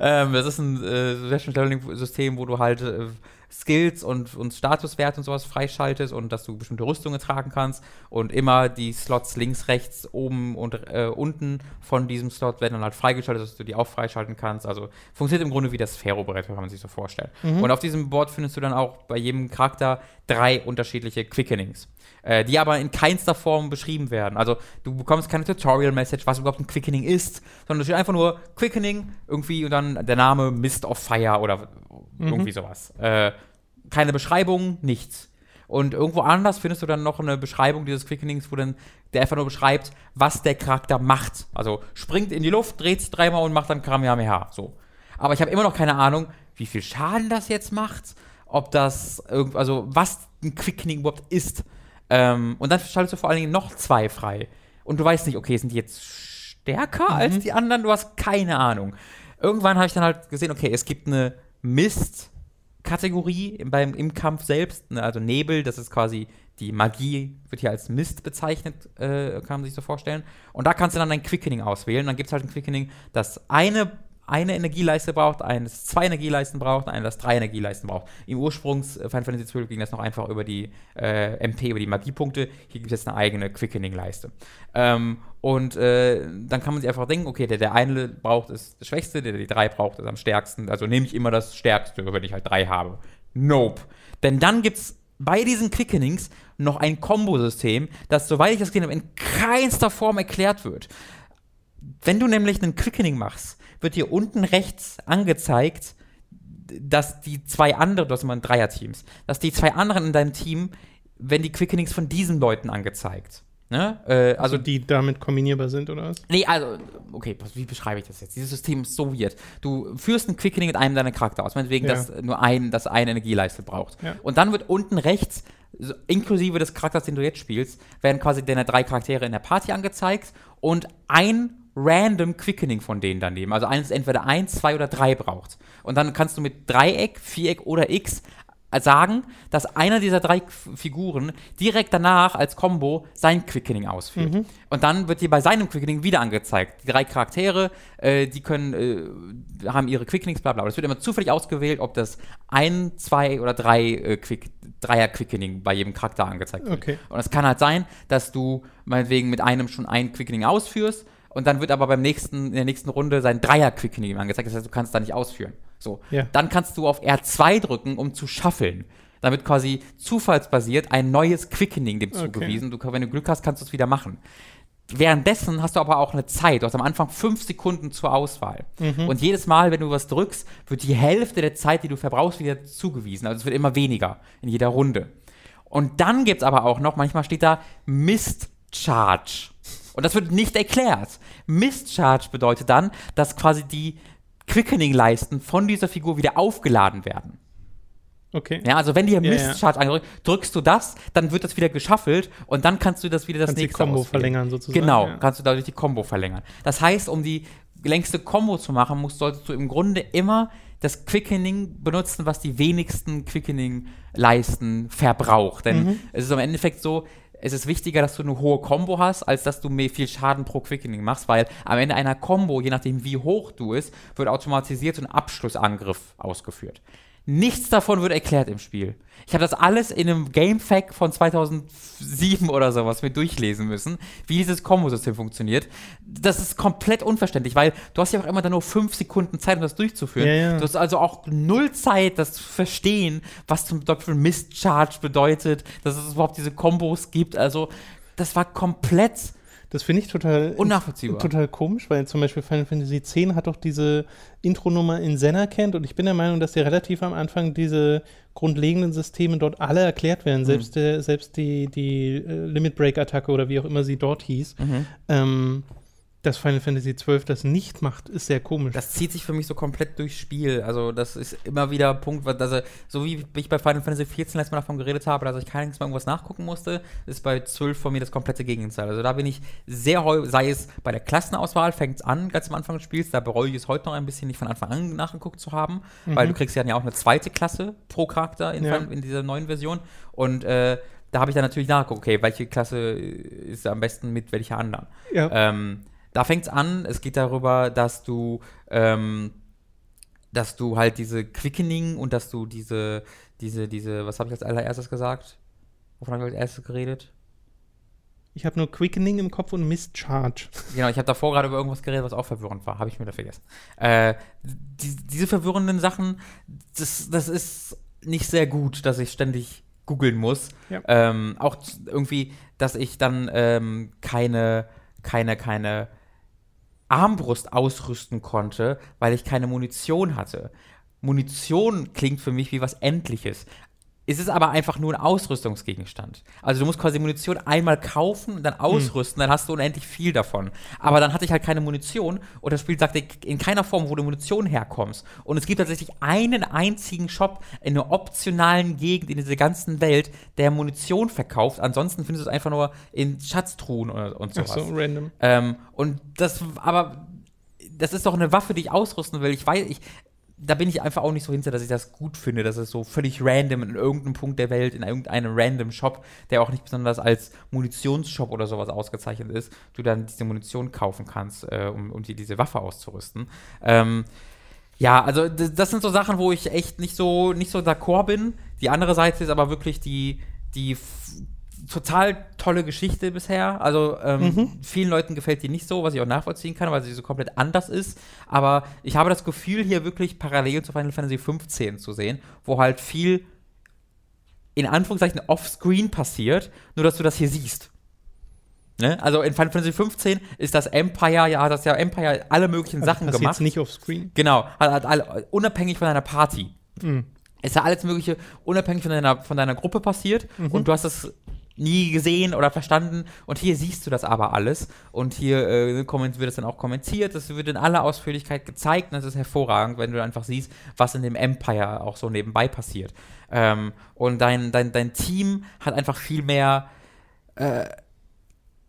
Ähm, das ist ein äh, Session-Leveling-System, wo du halt äh, Skills und, und Statuswerte und sowas freischaltest und dass du bestimmte Rüstungen tragen kannst und immer die Slots links, rechts, oben und äh, unten von diesem Slot werden dann halt freigeschaltet, dass du die auch freischalten kannst. Also funktioniert im Grunde wie das Ferro-Brett, kann man sich so vorstellen. Mhm. Und auf diesem Board findest du dann auch bei jedem Charakter drei unterschiedliche Quickenings äh, die aber in keinster Form beschrieben werden. Also du bekommst keine Tutorial-Message, was überhaupt ein Quickening ist, sondern es steht einfach nur Quickening irgendwie und dann der Name Mist of Fire oder mhm. irgendwie sowas. Äh, keine Beschreibung, nichts. Und irgendwo anders findest du dann noch eine Beschreibung dieses Quickenings, wo dann der einfach nur beschreibt, was der Charakter macht. Also springt in die Luft, dreht sich dreimal und macht dann Kamehameha. So. Aber ich habe immer noch keine Ahnung, wie viel Schaden das jetzt macht, ob das, also was ein Quickening überhaupt ist. Ähm, und dann schaltest du vor allen Dingen noch zwei frei. Und du weißt nicht, okay, sind die jetzt stärker mhm. als die anderen? Du hast keine Ahnung. Irgendwann habe ich dann halt gesehen, okay, es gibt eine Mist-Kategorie beim, im Kampf selbst. Ne, also Nebel, das ist quasi die Magie, wird hier als Mist bezeichnet, äh, kann man sich so vorstellen. Und da kannst du dann ein Quickening auswählen. Dann gibt es halt ein Quickening, das eine eine Energieleiste braucht, eines zwei Energieleisten braucht, eines das drei Energieleisten braucht. Im Ursprungs äh, Final Fantasy XII ging das noch einfach über die äh, MP, über die Magiepunkte. Hier gibt es jetzt eine eigene Quickening-Leiste. Ähm, und äh, dann kann man sich einfach denken, okay, der, der eine braucht ist das Schwächste, der, der die drei braucht ist am stärksten. Also nehme ich immer das Stärkste, wenn ich halt drei habe. Nope. Denn dann gibt es bei diesen Quickenings noch ein Kombosystem, das, soweit ich das gesehen habe, in keinster Form erklärt wird. Wenn du nämlich einen Quickening machst, wird hier unten rechts angezeigt, dass die zwei anderen, du hast immer ein Dreierteams, dass die zwei anderen in deinem Team, wenn die Quickenings von diesen Leuten angezeigt. Ne? Äh, also, also, die damit kombinierbar sind, oder was? Nee, also, okay, wie beschreibe ich das jetzt? Dieses System ist so weird. Du führst ein Quickening mit einem deiner Charakter aus, meinetwegen, ja. dass nur ein, das eine Energieleiste braucht. Ja. Und dann wird unten rechts, inklusive des Charakters, den du jetzt spielst, werden quasi deine drei Charaktere in der Party angezeigt und ein random Quickening von denen daneben. Also eines entweder eins, zwei oder drei braucht. Und dann kannst du mit Dreieck, Viereck oder X sagen, dass einer dieser drei Figuren direkt danach als Combo sein Quickening ausführt. Mhm. Und dann wird dir bei seinem Quickening wieder angezeigt. Die drei Charaktere, äh, die können, äh, haben ihre Quickenings, bla bla. Das wird immer zufällig ausgewählt, ob das ein, zwei oder drei äh, Quick, Dreier-Quickening bei jedem Charakter angezeigt wird. Okay. Und es kann halt sein, dass du meinetwegen mit einem schon ein Quickening ausführst und dann wird aber beim nächsten, in der nächsten Runde sein Dreier-Quickening angezeigt. Das heißt, du kannst da nicht ausführen. So. Ja. Dann kannst du auf R2 drücken, um zu schaffeln. Dann wird quasi zufallsbasiert ein neues Quickening dem zugewiesen. Okay. Du, wenn du Glück hast, kannst du es wieder machen. Währenddessen hast du aber auch eine Zeit. Du hast am Anfang fünf Sekunden zur Auswahl. Mhm. Und jedes Mal, wenn du was drückst, wird die Hälfte der Zeit, die du verbrauchst, wieder zugewiesen. Also es wird immer weniger in jeder Runde. Und dann gibt es aber auch noch, manchmal steht da Mist Charge. Und das wird nicht erklärt. Mischarge bedeutet dann, dass quasi die Quickening-Leisten von dieser Figur wieder aufgeladen werden. Okay. Ja, also wenn dir ja, Mistcharge ja. drückst du das, dann wird das wieder geschaffelt und dann kannst du das wieder das kannst nächste Combo verlängern sozusagen. Genau, ja. kannst du dadurch die Combo verlängern. Das heißt, um die längste Combo zu machen, musst, solltest du im Grunde immer das Quickening benutzen, was die wenigsten Quickening-Leisten verbraucht. Denn mhm. es ist im Endeffekt so, es ist wichtiger, dass du eine hohe Combo hast, als dass du mehr viel Schaden pro Quickening machst, weil am Ende einer Combo, je nachdem wie hoch du ist, wird automatisiert ein Abschlussangriff ausgeführt. Nichts davon wird erklärt im Spiel. Ich habe das alles in einem Gamefact von 2007 oder sowas mit durchlesen müssen, wie dieses Kombo-System funktioniert. Das ist komplett unverständlich, weil du hast ja auch immer dann nur fünf Sekunden Zeit, um das durchzuführen. Ja, ja. Du hast also auch null Zeit, das zu verstehen, was zum Beispiel Mist-Charge bedeutet, dass es überhaupt diese Kombos gibt. Also, das war komplett das finde ich total unnachvollziehbar. Total komisch, weil zum Beispiel Final Fantasy X hat doch diese Intronummer in Senna kennt und ich bin der Meinung, dass ja relativ am Anfang diese grundlegenden Systeme dort alle erklärt werden, mhm. selbst, der, selbst die, die äh, Limit Break Attacke oder wie auch immer sie dort hieß. Mhm. Ähm, dass Final Fantasy XII das nicht macht, ist sehr komisch. Das zieht sich für mich so komplett durchs Spiel. Also, das ist immer wieder ein Punkt, was, also, so wie ich bei Final Fantasy XIV letztes Mal davon geredet habe, dass ich keines Mal irgendwas nachgucken musste, ist bei 12 von mir das komplette Gegenteil. Also, da bin ich sehr häufig, sei es bei der Klassenauswahl, fängt es an, ganz am Anfang des Spiels, da bereue ich es heute noch ein bisschen, nicht von Anfang an nachgeguckt zu haben, mhm. weil du kriegst ja auch eine zweite Klasse pro Charakter in, ja. in dieser neuen Version. Und, äh, da habe ich dann natürlich nachgeguckt, okay, welche Klasse ist am besten mit welcher anderen. Ja. Ähm, da fängt es an, es geht darüber, dass du, ähm, dass du halt diese Quickening und dass du diese, diese, diese, was habe ich als allererstes gesagt? Wovon habe ich als erstes geredet? Ich habe nur Quickening im Kopf und Mischarge. Genau, ich habe davor gerade über irgendwas geredet, was auch verwirrend war. Habe ich mir da vergessen. Äh, die, diese verwirrenden Sachen, das, das ist nicht sehr gut, dass ich ständig googeln muss. Ja. Ähm, auch irgendwie, dass ich dann ähm, keine, keine, keine Armbrust ausrüsten konnte, weil ich keine Munition hatte. Munition klingt für mich wie was Endliches. Es ist aber einfach nur ein Ausrüstungsgegenstand. Also du musst quasi Munition einmal kaufen und dann hm. ausrüsten, mhm. dann hast du unendlich viel davon. Aber dann hatte ich halt keine Munition und das Spiel sagte in keiner Form, wo du Munition herkommst. Und es gibt tatsächlich einen einzigen Shop in einer optionalen Gegend in dieser ganzen Welt, der Munition verkauft. Ansonsten findest du es einfach nur in Schatztruhen und, und sowas. Ach so, random. Ähm, und das, aber das ist doch eine Waffe, die ich ausrüsten will. Ich weiß, ich, da bin ich einfach auch nicht so hinter, dass ich das gut finde, dass es so völlig random in irgendeinem Punkt der Welt, in irgendeinem random Shop, der auch nicht besonders als Munitionsshop oder sowas ausgezeichnet ist, du dann diese Munition kaufen kannst, äh, um, um dir diese Waffe auszurüsten. Ähm, ja, also das sind so Sachen, wo ich echt nicht so nicht so d'accord bin. Die andere Seite ist aber wirklich die die total tolle Geschichte bisher. Also ähm, mhm. vielen Leuten gefällt die nicht so, was ich auch nachvollziehen kann, weil sie so komplett anders ist. Aber ich habe das Gefühl, hier wirklich parallel zu Final Fantasy 15 zu sehen, wo halt viel in Anführungszeichen offscreen passiert, nur dass du das hier siehst. Ne? Also in Final Fantasy 15 ist das Empire, ja, hat das ja Empire alle möglichen also Sachen gemacht. nicht offscreen. Genau, hat, hat alle, unabhängig von deiner Party. Mhm. Ist ja alles Mögliche unabhängig von deiner, von deiner Gruppe passiert mhm. und du hast das nie gesehen oder verstanden. Und hier siehst du das aber alles. Und hier äh, wird es dann auch kommentiert. Das wird in aller Ausführlichkeit gezeigt. Und das ist hervorragend, wenn du einfach siehst, was in dem Empire auch so nebenbei passiert. Ähm, und dein, dein, dein Team hat einfach viel mehr. Äh,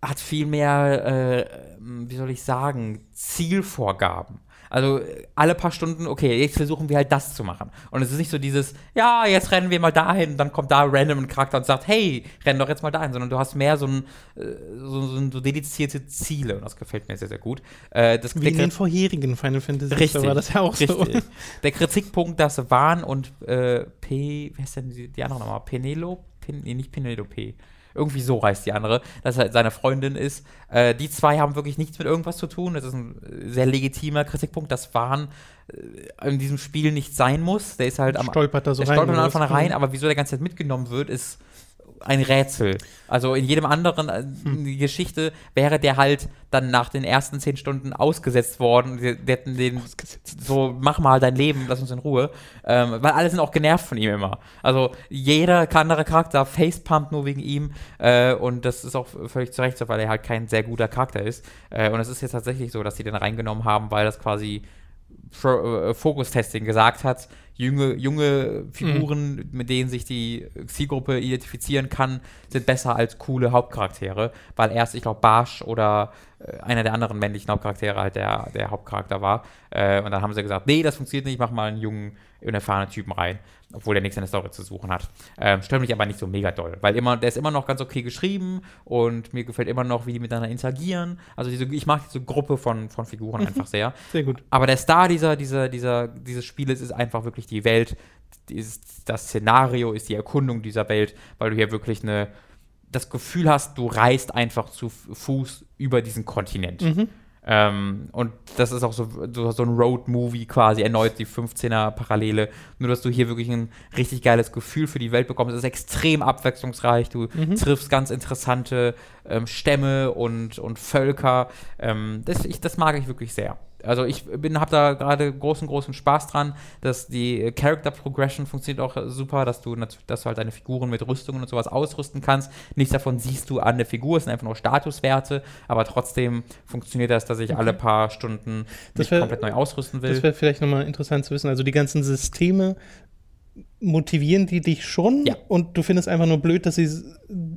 hat viel mehr, äh, wie soll ich sagen, Zielvorgaben. Also alle paar Stunden, okay, jetzt versuchen wir halt das zu machen. Und es ist nicht so dieses, ja, jetzt rennen wir mal dahin, dann kommt da random ein Charakter und sagt, hey, renn doch jetzt mal dahin, sondern du hast mehr so, ein, äh, so, so, so dedizierte Ziele und das gefällt mir sehr, sehr gut. Äh, das, Wie in den vorherigen Final Fantasy richtig, war das ja auch richtig. so. Der Kritikpunkt, dass Wahn und äh, P, wer ist denn die, die andere nochmal? Penelope? Pen, nee, nicht Penelope. Irgendwie so heißt die andere, dass er seine Freundin ist. Äh, die zwei haben wirklich nichts mit irgendwas zu tun. Das ist ein sehr legitimer Kritikpunkt, dass Wahn äh, in diesem Spiel nicht sein muss. Der ist halt am stolpert da so der rein. Stolpert am Anfang rein, aber wieso der ganze Zeit mitgenommen wird, ist ein Rätsel. Also in jedem anderen äh, hm. Geschichte wäre der halt dann nach den ersten zehn Stunden ausgesetzt worden. Die, die hätten den so, mach mal dein Leben, lass uns in Ruhe. Ähm, weil alle sind auch genervt von ihm immer. Also jeder andere Charakter facepumpt nur wegen ihm. Äh, und das ist auch völlig zu Recht so, weil er halt kein sehr guter Charakter ist. Äh, und es ist jetzt tatsächlich so, dass sie den reingenommen haben, weil das quasi äh, Focus-Testing gesagt hat, junge, junge Figuren, mhm. mit denen sich die Zielgruppe identifizieren kann, sind besser als coole Hauptcharaktere, weil erst, ich glaube, Barsch oder einer der anderen männlichen Hauptcharaktere halt der, der Hauptcharakter war. Äh, und dann haben sie gesagt, nee, das funktioniert nicht, mach mal einen jungen, unerfahrenen Typen rein obwohl der nichts in der Story zu suchen hat. Ähm, stört mich aber nicht so mega doll, weil immer, der ist immer noch ganz okay geschrieben und mir gefällt immer noch, wie die miteinander interagieren. Also diese, ich mag diese Gruppe von, von Figuren mhm. einfach sehr. Sehr gut. Aber der Star dieser, dieser, dieser, dieses Spieles ist einfach wirklich die Welt, ist, das Szenario ist die Erkundung dieser Welt, weil du hier wirklich eine, das Gefühl hast, du reist einfach zu Fuß über diesen Kontinent. Mhm. Ähm, und das ist auch so, so, ein Road-Movie quasi, erneut die 15er-Parallele. Nur, dass du hier wirklich ein richtig geiles Gefühl für die Welt bekommst. Es ist extrem abwechslungsreich. Du mhm. triffst ganz interessante ähm, Stämme und, und Völker. Ähm, das, ich, das mag ich wirklich sehr. Also ich bin, habe da gerade großen, großen Spaß dran, dass die Character Progression funktioniert auch super, dass du, dass du halt deine Figuren mit Rüstungen und sowas ausrüsten kannst. Nichts davon siehst du an der Figur, es sind einfach nur Statuswerte, aber trotzdem funktioniert das, dass ich okay. alle paar Stunden mich wär, komplett neu ausrüsten will. Das wäre vielleicht nochmal interessant zu wissen. Also die ganzen Systeme motivieren die dich schon ja. und du findest einfach nur blöd, dass sie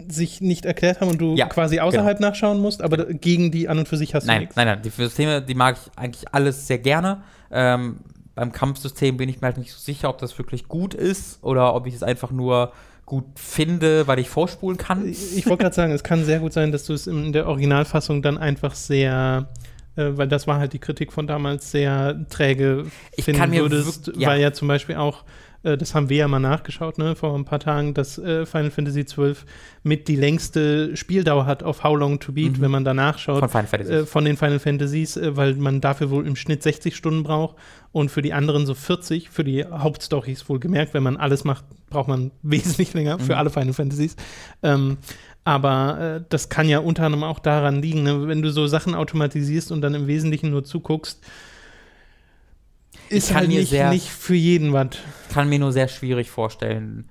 sich nicht erklärt haben und du ja, quasi außerhalb genau. nachschauen musst, aber genau. gegen die an und für sich hast nein, du nichts. Nein, nein, die Systeme, die mag ich eigentlich alles sehr gerne. Ähm, beim Kampfsystem bin ich mir halt nicht so sicher, ob das wirklich gut ist oder ob ich es einfach nur gut finde, weil ich vorspulen kann. Ich, ich wollte gerade sagen, es kann sehr gut sein, dass du es in der Originalfassung dann einfach sehr äh, weil das war halt die Kritik von damals sehr träge ich finden würdest, ja. weil ja zum Beispiel auch äh, das haben wir ja mal nachgeschaut, ne, vor ein paar Tagen, dass äh, Final Fantasy XII mit die längste Spieldauer hat auf How Long to Beat, mhm. wenn man da nachschaut. Von, Final Fantasies. Äh, von den Final Fantasies, äh, weil man dafür wohl im Schnitt 60 Stunden braucht und für die anderen so 40. Für die Hauptstories wohl gemerkt, wenn man alles macht, braucht man wesentlich länger mhm. für alle Final Fantasies. Ähm, aber äh, das kann ja unter anderem auch daran liegen, ne? wenn du so Sachen automatisierst und dann im Wesentlichen nur zuguckst, ist halt nicht, sehr, nicht für jeden was. kann mir nur sehr schwierig vorstellen,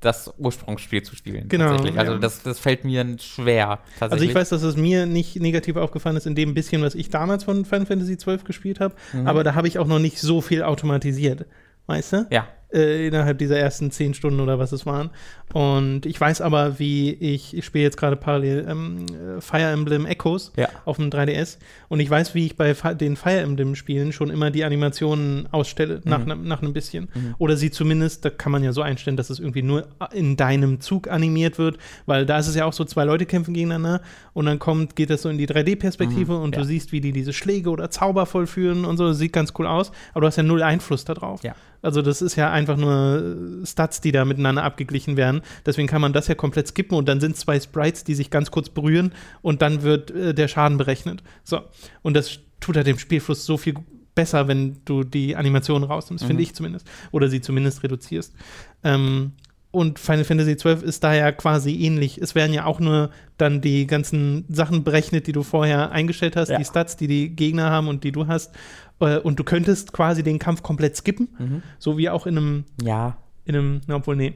das Ursprungsspiel zu spielen. Genau. Also ja. das, das fällt mir schwer. Also ich weiß, dass es mir nicht negativ aufgefallen ist in dem bisschen, was ich damals von Final Fantasy XII gespielt habe, mhm. aber da habe ich auch noch nicht so viel automatisiert. Weißt du? Ja äh, innerhalb dieser ersten zehn Stunden oder was es waren. Und ich weiß aber, wie ich, ich spiele jetzt gerade parallel ähm, Fire Emblem Echoes ja. auf dem 3DS und ich weiß, wie ich bei den Fire Emblem Spielen schon immer die Animationen ausstelle, mhm. nach, nach einem bisschen. Mhm. Oder sie zumindest, da kann man ja so einstellen, dass es irgendwie nur in deinem Zug animiert wird, weil da ist es ja auch so, zwei Leute kämpfen gegeneinander und dann kommt, geht das so in die 3D-Perspektive mhm. und ja. du siehst, wie die diese Schläge oder Zauber vollführen und so, das sieht ganz cool aus, aber du hast ja null Einfluss darauf. Ja. Also das ist ja einfach nur Stats, die da miteinander abgeglichen werden. Deswegen kann man das ja komplett skippen und dann sind zwei Sprites, die sich ganz kurz berühren und dann wird äh, der Schaden berechnet. So. Und das tut halt dem Spielfluss so viel besser, wenn du die Animationen rausnimmst, mhm. finde ich zumindest. Oder sie zumindest reduzierst. Ähm, und Final Fantasy XII ist da ja quasi ähnlich. Es werden ja auch nur dann die ganzen Sachen berechnet, die du vorher eingestellt hast, ja. die Stats, die die Gegner haben und die du hast. Äh, und du könntest quasi den Kampf komplett skippen, mhm. so wie auch in einem. Ja. In einem, na, obwohl, nee.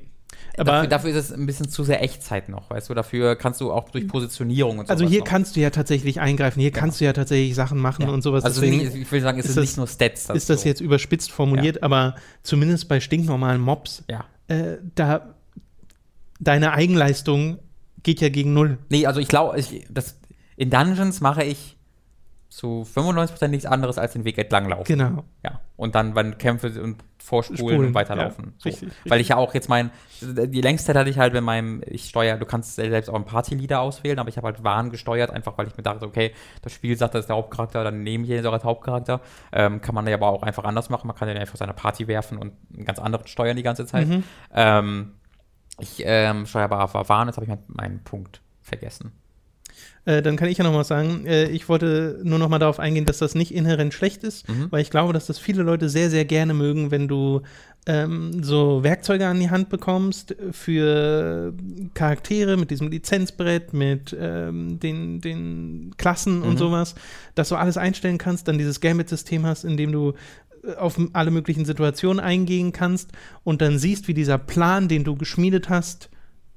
Aber dafür, dafür, ist es ein bisschen zu sehr Echtzeit noch, weißt du? Dafür kannst du auch durch Positionierung und so. Also hier noch. kannst du ja tatsächlich eingreifen, hier genau. kannst du ja tatsächlich Sachen machen ja. und sowas. Also Deswegen nicht, ich will sagen, es ist, das, nicht nur Stats. ist das so. jetzt überspitzt formuliert, ja. aber zumindest bei stinknormalen Mobs, ja. äh, da deine Eigenleistung geht ja gegen null. Nee, also ich glaube, in Dungeons mache ich zu 95% nichts anderes als den Weg entlang laufen. Genau. Ja. Und dann beim Kämpfe und vorspulen Spulen, und weiterlaufen. Ja, so. richtig, richtig, Weil ich ja auch jetzt mein, die längste hatte ich halt bei meinem, ich steuere, du kannst selbst auch ein Partyleader auswählen, aber ich habe halt Wahn gesteuert, einfach weil ich mir dachte, okay, das Spiel sagt, das ist der Hauptcharakter, dann nehme ich ihn sogar als Hauptcharakter. Ähm, kann man ja aber auch einfach anders machen. Man kann den einfach seine Party werfen und einen ganz anderen steuern die ganze Zeit. Mhm. Ähm, ich ähm, steuere aber Wahn, jetzt habe ich meinen, meinen Punkt vergessen. Äh, dann kann ich ja noch mal sagen, äh, ich wollte nur noch mal darauf eingehen, dass das nicht inhärent schlecht ist, mhm. weil ich glaube, dass das viele Leute sehr, sehr gerne mögen, wenn du ähm, so Werkzeuge an die Hand bekommst für Charaktere mit diesem Lizenzbrett, mit ähm, den, den Klassen mhm. und sowas, dass du alles einstellen kannst, dann dieses Gambit-System hast, in dem du äh, auf alle möglichen Situationen eingehen kannst und dann siehst, wie dieser Plan, den du geschmiedet hast,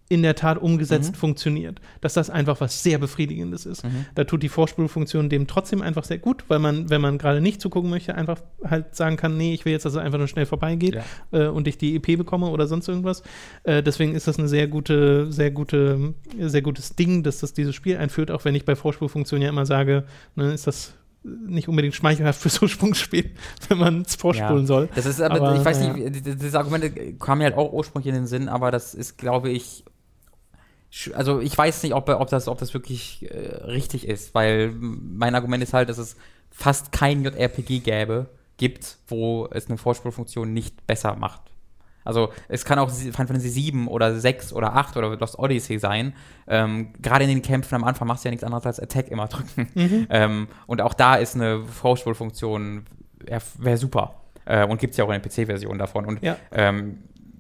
in der Tat umgesetzt mhm. funktioniert. Dass das einfach was sehr Befriedigendes ist. Mhm. Da tut die Vorspulfunktion dem trotzdem einfach sehr gut, weil man, wenn man gerade nicht zugucken möchte, einfach halt sagen kann, nee, ich will jetzt, dass es einfach nur schnell vorbeigeht ja. äh, und ich die EP bekomme oder sonst irgendwas. Äh, deswegen ist das eine sehr gute, sehr gute, sehr gutes Ding, dass das dieses Spiel einführt, auch wenn ich bei Vorspulfunktion ja immer sage, ne, ist das nicht unbedingt schmeichelhaft fürs Ursprungsspiel, wenn man es vorspulen ja. soll. Das ist aber, aber ich weiß ja. nicht, das Argument kam mir halt auch ursprünglich in den Sinn, aber das ist, glaube ich, also ich weiß nicht, ob, ob, das, ob das wirklich äh, richtig ist, weil mein Argument ist halt, dass es fast kein JRPG gäbe, gibt, wo es eine Vorspulfunktion nicht besser macht. Also es kann auch Final Fantasy 7 oder 6 oder 8 oder Lost Odyssey sein. Ähm, Gerade in den Kämpfen am Anfang machst du ja nichts anderes als Attack immer drücken. Mhm. Ähm, und auch da ist eine Vorspulfunktion, wäre wär super. Äh, und gibt es ja auch in der PC-Version davon. Und ja. ähm,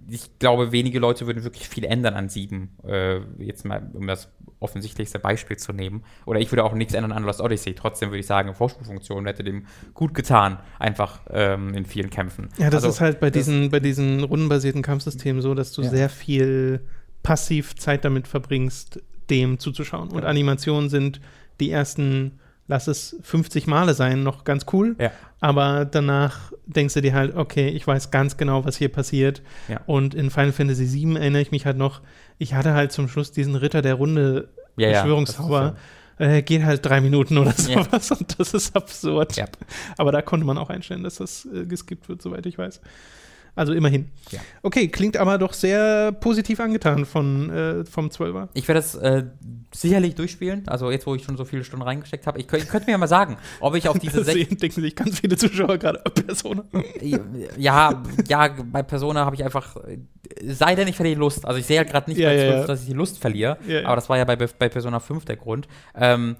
ich glaube, wenige Leute würden wirklich viel ändern an sieben. Äh, jetzt mal, um das offensichtlichste Beispiel zu nehmen. Oder ich würde auch nichts ändern an Lost Odyssey. Trotzdem würde ich sagen, Vorspulfunktion hätte dem gut getan, einfach ähm, in vielen Kämpfen. Ja, das also, ist halt bei diesen, bei diesen rundenbasierten Kampfsystemen so, dass du ja. sehr viel passiv Zeit damit verbringst, dem zuzuschauen. Und Animationen sind die ersten lass es 50 Male sein, noch ganz cool. Ja. Aber danach denkst du dir halt, okay, ich weiß ganz genau, was hier passiert. Ja. Und in Final Fantasy VII erinnere ich mich halt noch, ich hatte halt zum Schluss diesen Ritter der Runde ja, Beschwörungszauber. Äh, geht halt drei Minuten oder sowas und das ist absurd. Aber da konnte man auch einstellen, dass das äh, geskippt wird, soweit ich weiß. Also immerhin. Ja. Okay, klingt aber doch sehr positiv angetan von, äh, vom 12er. Ich werde das äh, sicherlich durchspielen. Also jetzt, wo ich schon so viele Stunden reingesteckt habe. Ich, ich könnte mir ja mal sagen, ob ich auf diese sechs. Denken sich ganz viele Zuschauer gerade Persona. ja, ja, bei Persona habe ich einfach. Sei denn, ich verliere Lust. Also ich sehe halt gerade nicht, ja, ja, 12, dass ich die Lust verliere. Aber das war ja bei, bei Persona 5 der Grund. Ähm,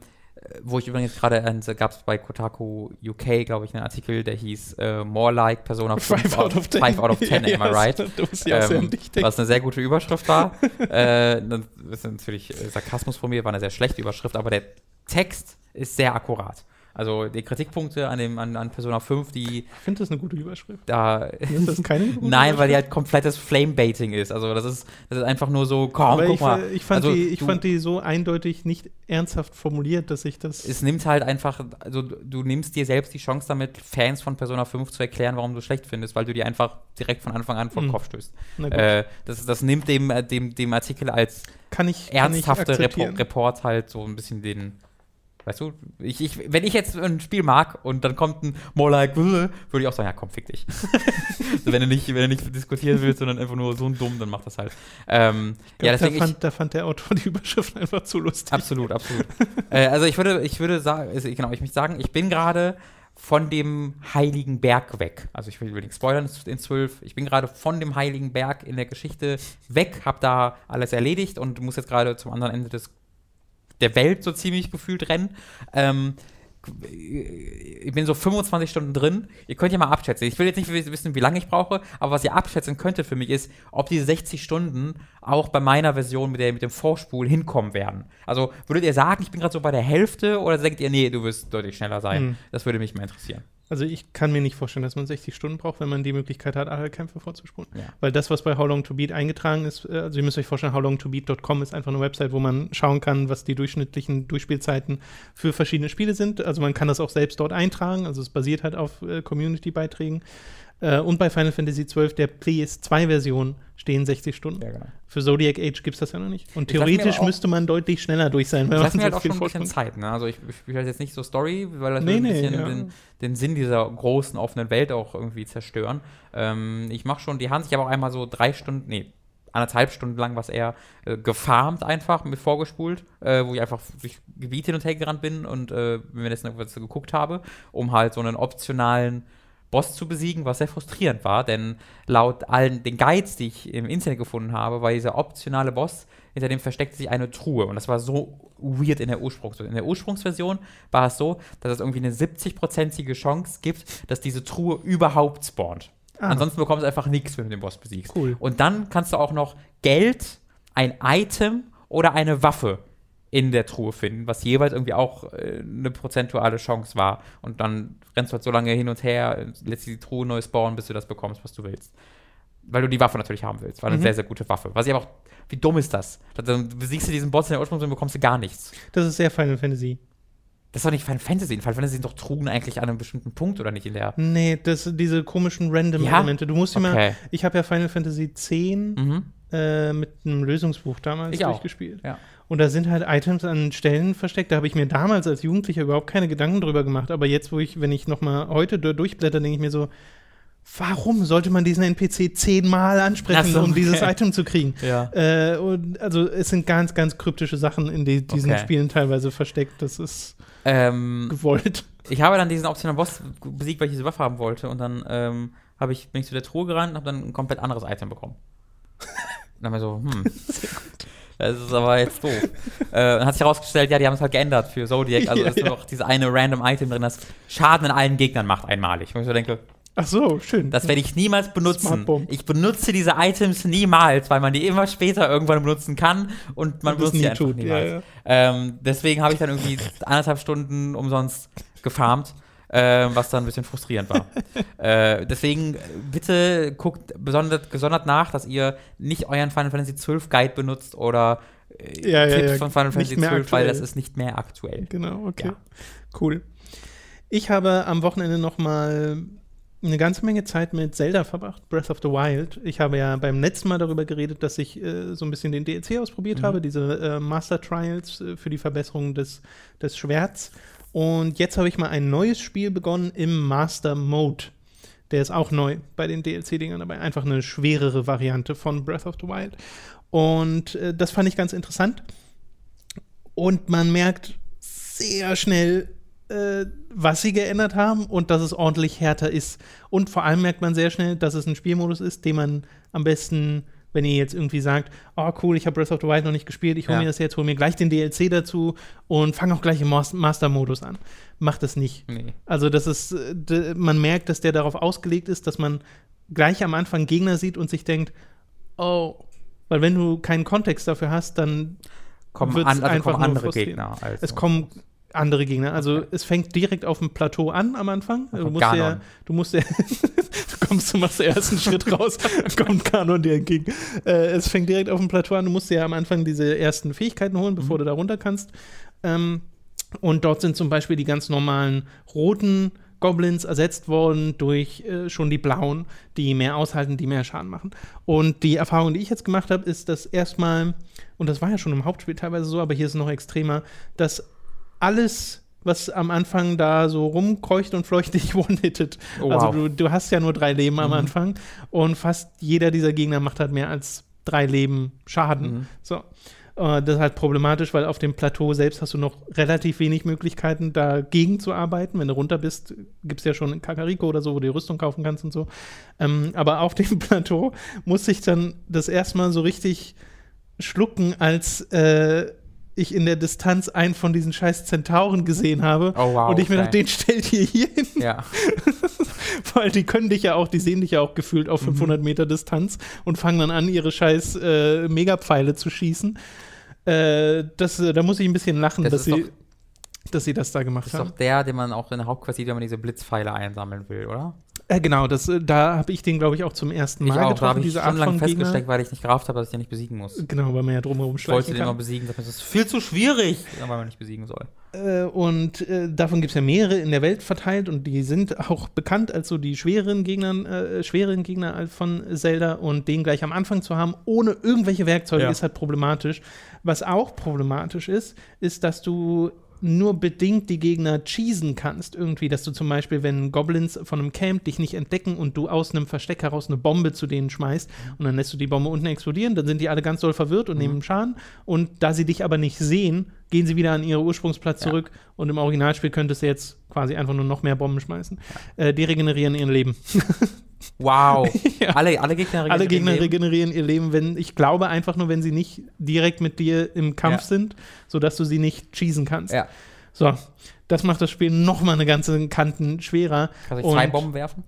wo ich übrigens gerade, äh, gab es bei Kotaku UK, glaube ich, einen Artikel, der hieß äh, More Like Persona 5 5 out of 10, 5 out of 10 ja, am I right? Ähm, was eine sehr gute Überschrift war. äh, das ist natürlich äh, Sarkasmus von mir, war eine sehr schlechte Überschrift, aber der Text ist sehr akkurat. Also die Kritikpunkte an, dem, an, an Persona 5, die. Ich finde das eine gute Überschrift. Da, ist das keine gute Nein, weil die halt komplettes Flamebaiting ist. Also das ist, das ist einfach nur so, komm, Aber guck ich, mal. Ich fand, also, die, ich fand die so eindeutig nicht ernsthaft formuliert, dass ich das. Es nimmt halt einfach, also du nimmst dir selbst die Chance damit, Fans von Persona 5 zu erklären, warum du es schlecht findest, weil du die einfach direkt von Anfang an vor den mhm. Kopf stößt. Äh, das, das nimmt dem, dem, dem Artikel als kann ich, ernsthafte kann ich Report halt so ein bisschen den Weißt du, ich, ich, wenn ich jetzt ein Spiel mag und dann kommt ein More Like, würde ich auch sagen, ja komm, fick dich. wenn, du nicht, wenn du nicht diskutieren willst, sondern einfach nur so ein Dumm, dann mach das halt. Ähm, glaub, ja, deswegen da, fand, ich, da fand der Autor die Überschrift einfach zu lustig. Absolut, absolut. äh, also ich würde, ich würde sagen, also genau, ich möchte sagen, ich bin gerade von dem Heiligen Berg weg. Also ich will nichts spoilern in 12. Ich bin gerade von dem Heiligen Berg in der Geschichte weg, habe da alles erledigt und muss jetzt gerade zum anderen Ende des der Welt so ziemlich gefühlt rennen. Ähm, ich bin so 25 Stunden drin. Ihr könnt ja mal abschätzen. Ich will jetzt nicht wissen, wie lange ich brauche, aber was ihr abschätzen könntet für mich ist, ob diese 60 Stunden auch bei meiner Version mit, der, mit dem Vorspul hinkommen werden. Also würdet ihr sagen, ich bin gerade so bei der Hälfte oder denkt ihr, nee, du wirst deutlich schneller sein? Mhm. Das würde mich mal interessieren. Also ich kann mir nicht vorstellen, dass man 60 Stunden braucht, wenn man die Möglichkeit hat, alle Kämpfe vorzuspulen. Ja. Weil das, was bei How Long to Beat eingetragen ist, äh, also ihr müsst euch vorstellen, howlongtobeat.com ist einfach eine Website, wo man schauen kann, was die durchschnittlichen Durchspielzeiten für verschiedene Spiele sind. Also man kann das auch selbst dort eintragen. Also es basiert halt auf äh, Community-Beiträgen. Äh, und bei Final Fantasy XII, der PS2-Version, stehen 60 Stunden. Ja, genau. Für Zodiac Age gibt es das ja noch nicht. Und theoretisch müsste man deutlich schneller durch sein. Weil lass mir halt auch schon ein bisschen Zeit. Ne? Also ich, ich spiele halt jetzt nicht so Story, weil das nee, ein bisschen nee, ja. den, den, Sinn dieser großen offenen Welt auch irgendwie zerstören. Ähm, ich mache schon die Hand. Ich habe auch einmal so drei Stunden, nee, anderthalb Stunden lang was eher äh, gefarmt einfach, mit vorgespult, äh, wo ich einfach durch Gebiete hin und her gerannt bin und äh, mir das irgendwas geguckt habe, um halt so einen optionalen Boss zu besiegen, was sehr frustrierend war, denn laut allen den Guides, die ich im Internet gefunden habe, war dieser optionale Boss, hinter dem versteckte sich eine Truhe und das war so weird in der Ursprungsversion. In der Ursprungsversion war es so, dass es irgendwie eine 70-prozentige Chance gibt, dass diese Truhe überhaupt spawnt. Ah. Ansonsten bekommst du einfach nichts, wenn du den Boss besiegst. Cool. Und dann kannst du auch noch Geld, ein Item oder eine Waffe in der Truhe finden, was jeweils irgendwie auch äh, eine prozentuale Chance war. Und dann rennst du halt so lange hin und her, lässt die Truhe neu bauen, bis du das bekommst, was du willst. Weil du die Waffe natürlich haben willst. War eine mhm. sehr, sehr gute Waffe. Was ich aber auch, wie dumm ist das? Dann besiegst du diesen Boss in der Ursprung und bekommst du gar nichts. Das ist sehr Final Fantasy. Das ist doch nicht Final Fantasy. In Final Fantasy sind doch Truhen eigentlich an einem bestimmten Punkt oder nicht in der. Nee, das, diese komischen Random-Elemente. Ja? Du musst immer. Okay. Ich habe ja Final Fantasy X mhm. äh, mit einem Lösungsbuch damals ich durchgespielt. Ja. Und da sind halt Items an Stellen versteckt. Da habe ich mir damals als Jugendlicher überhaupt keine Gedanken drüber gemacht. Aber jetzt, wo ich, wenn ich nochmal heute durchblätter, denke ich mir so, warum sollte man diesen NPC zehnmal ansprechen, so, um okay. dieses Item zu kriegen? Ja. Äh, und also es sind ganz, ganz kryptische Sachen in die, diesen okay. Spielen teilweise versteckt. Das ist ähm, gewollt. Ich habe dann diesen optionalen Boss besiegt, weil ich diese Waffe haben wollte. Und dann ähm, ich, bin ich zu der Truhe gerannt und habe dann ein komplett anderes Item bekommen. und dann wir so, hm. Sehr gut. Das ist aber jetzt doof. äh, dann hat sich herausgestellt, ja, die haben es halt geändert für Zodiac. Also ja, ist nur noch dieses eine random Item drin, das Schaden in allen Gegnern macht einmalig. Wo ich so denke, Ach so, schön. Das werde ich niemals benutzen. Ich benutze diese Items niemals, weil man die immer später irgendwann benutzen kann und man Und benutzt nie einfach tut, niemals. ja, ja. Ähm, deswegen habe ich dann irgendwie anderthalb Stunden umsonst gefarmt, äh, was dann ein bisschen frustrierend war. äh, deswegen bitte guckt besonders, gesondert nach, dass ihr nicht euren Final Fantasy XII Guide benutzt oder äh, Ja, ja, Tipps ja. von Final Fantasy mehr XII, weil aktuell. das ist nicht mehr aktuell. Genau, okay. Ja. Cool. Ich habe am Wochenende noch mal eine ganze Menge Zeit mit Zelda verbracht, Breath of the Wild. Ich habe ja beim letzten Mal darüber geredet, dass ich äh, so ein bisschen den DLC ausprobiert habe, diese äh, Master Trials äh, für die Verbesserung des, des Schwerts. Und jetzt habe ich mal ein neues Spiel begonnen im Master Mode. Der ist auch neu bei den DLC-Dingern dabei. Einfach eine schwerere Variante von Breath of the Wild. Und äh, das fand ich ganz interessant. Und man merkt sehr schnell, äh, was sie geändert haben und dass es ordentlich härter ist. Und vor allem merkt man sehr schnell, dass es ein Spielmodus ist, den man am besten, wenn ihr jetzt irgendwie sagt, oh cool, ich habe Breath of the Wild noch nicht gespielt, ich hole Ja. mir das jetzt, hole mir gleich den DLC dazu und fange auch gleich im Mas- Master-Modus an. Macht das nicht. Nee. Also das ist, äh, man merkt, dass der darauf ausgelegt ist, dass man gleich am Anfang Gegner sieht und sich denkt, oh, weil wenn du keinen Kontext dafür hast, dann Kommen, an, also einfach kommen andere. Gegner. Also. es kommen andere Gegner. Also Okay. es fängt direkt auf dem Plateau an am Anfang. Du musst ja, du musst ja, kommst, du machst den ersten Schritt raus, kommt Kanon dir entgegen. Äh, es fängt direkt auf dem Plateau an. Du musst ja am Anfang diese ersten Fähigkeiten holen, Mhm. bevor du da runter kannst. Ähm, und dort sind zum Beispiel die ganz normalen roten Goblins ersetzt worden durch äh, schon die blauen, die mehr aushalten, die mehr Schaden machen. Und die Erfahrung, die ich jetzt gemacht habe, ist, dass erstmal, und das war ja schon im Hauptspiel teilweise so, aber hier ist es noch extremer, dass alles, was am Anfang da so rumkreucht und fleucht, dich one-hittet. Oh, also wow. du, du hast ja nur drei Leben am Mhm. Anfang und fast jeder dieser Gegner macht halt mehr als drei Leben Schaden. Mhm. So. Äh, das ist halt problematisch, weil auf dem Plateau selbst hast du noch relativ wenig Möglichkeiten, dagegen zu arbeiten. Wenn du runter bist, gibt es ja schon in Kakariko oder so, wo du die Rüstung kaufen kannst und so. Ähm, aber auf dem Plateau muss ich dann das erstmal so richtig schlucken, als äh, ich in der Distanz einen von diesen scheiß Zentauren gesehen habe. Oh, wow, und ich mir okay. dachte, den stellt ihr hier hin. Ja. Weil die können dich ja auch, die sehen dich ja auch gefühlt Mhm. auf 500 Meter Distanz und fangen dann an, ihre scheiß äh, Megapfeile zu schießen. Äh, das, äh, da muss ich ein bisschen lachen, Das dass ist sie, doch- dass sie das da gemacht Das ist haben. doch der, den man auch in der Hauptquartier wenn man diese Blitzpfeile einsammeln will, oder? Äh, genau, das, äh, da habe ich den, glaube ich, auch zum ersten Ich Mal auch, da getroffen, habe ich diese schon lange festgesteckt, weil ich nicht gerafft habe, dass ich den nicht besiegen muss. Genau, weil man ja drumherum Ich wollte den kann. besiegen, das ist viel zu schwierig, weil man nicht besiegen soll. Äh, und äh, davon gibt es ja mehrere in der Welt verteilt und die sind auch bekannt als so die schwereren Gegnern, äh, schwereren Gegner von Zelda und den gleich am Anfang zu haben, ohne irgendwelche Werkzeuge, Ja. ist halt problematisch. Was auch problematisch ist, ist, dass du nur bedingt die Gegner cheesen kannst, irgendwie, dass du zum Beispiel, wenn Goblins von einem Camp dich nicht entdecken und du aus einem Versteck heraus eine Bombe zu denen schmeißt und dann lässt du die Bombe unten explodieren, dann sind die alle ganz doll verwirrt und nehmen Schaden und da sie dich aber nicht sehen, gehen sie wieder an ihren Ursprungsplatz Ja. zurück und im Originalspiel könntest du jetzt quasi einfach nur noch mehr Bomben schmeißen. Äh, die regenerieren ihr Leben. Wow. Ja. alle, alle Gegner Alle Gegner Leben? regenerieren ihr Leben, wenn, ich glaube einfach nur, wenn sie nicht direkt mit dir im Kampf Ja. sind, sodass du sie nicht cheesen kannst. Ja. So, das macht das Spiel noch mal eine ganze Kanten schwerer. Kannst du zwei Bomben werfen?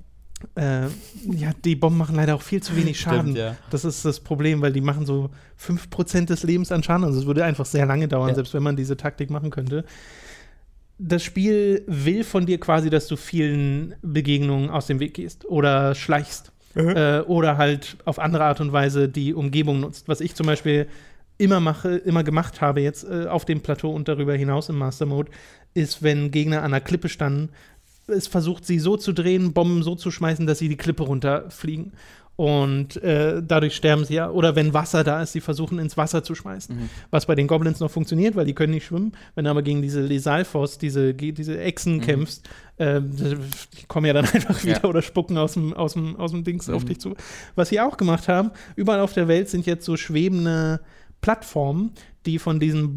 Äh, ja, die Bomben machen leider auch viel zu wenig Schaden. Stimmt, ja. Das ist das Problem, weil die machen so 5% des Lebens an Schaden. Also es würde einfach sehr lange dauern, Ja. selbst wenn man diese Taktik machen könnte. Das Spiel will von dir quasi, dass du vielen Begegnungen aus dem Weg gehst oder schleichst. Äh, oder halt auf andere Art und Weise die Umgebung nutzt. Was ich zum Beispiel immer mache, immer gemacht habe jetzt äh, auf dem Plateau und darüber hinaus im Master Mode, ist, wenn Gegner an der Klippe standen, es versucht, sie so zu drehen, Bomben so zu schmeißen, dass sie die Klippe runterfliegen. Und äh, dadurch sterben sie ja. Oder wenn Wasser da ist, sie versuchen ins Wasser zu schmeißen. Mhm. Was bei den Goblins noch funktioniert, weil die können nicht schwimmen. Wenn du aber gegen diese Lesalfos, diese, diese Echsen Mhm. kämpfst, äh, die kommen ja dann einfach wieder Ja. oder spucken aus dem, aus dem, aus dem Dings auf Mhm. dich zu. Was sie auch gemacht haben, überall auf der Welt sind jetzt so schwebende Plattformen, die von diesen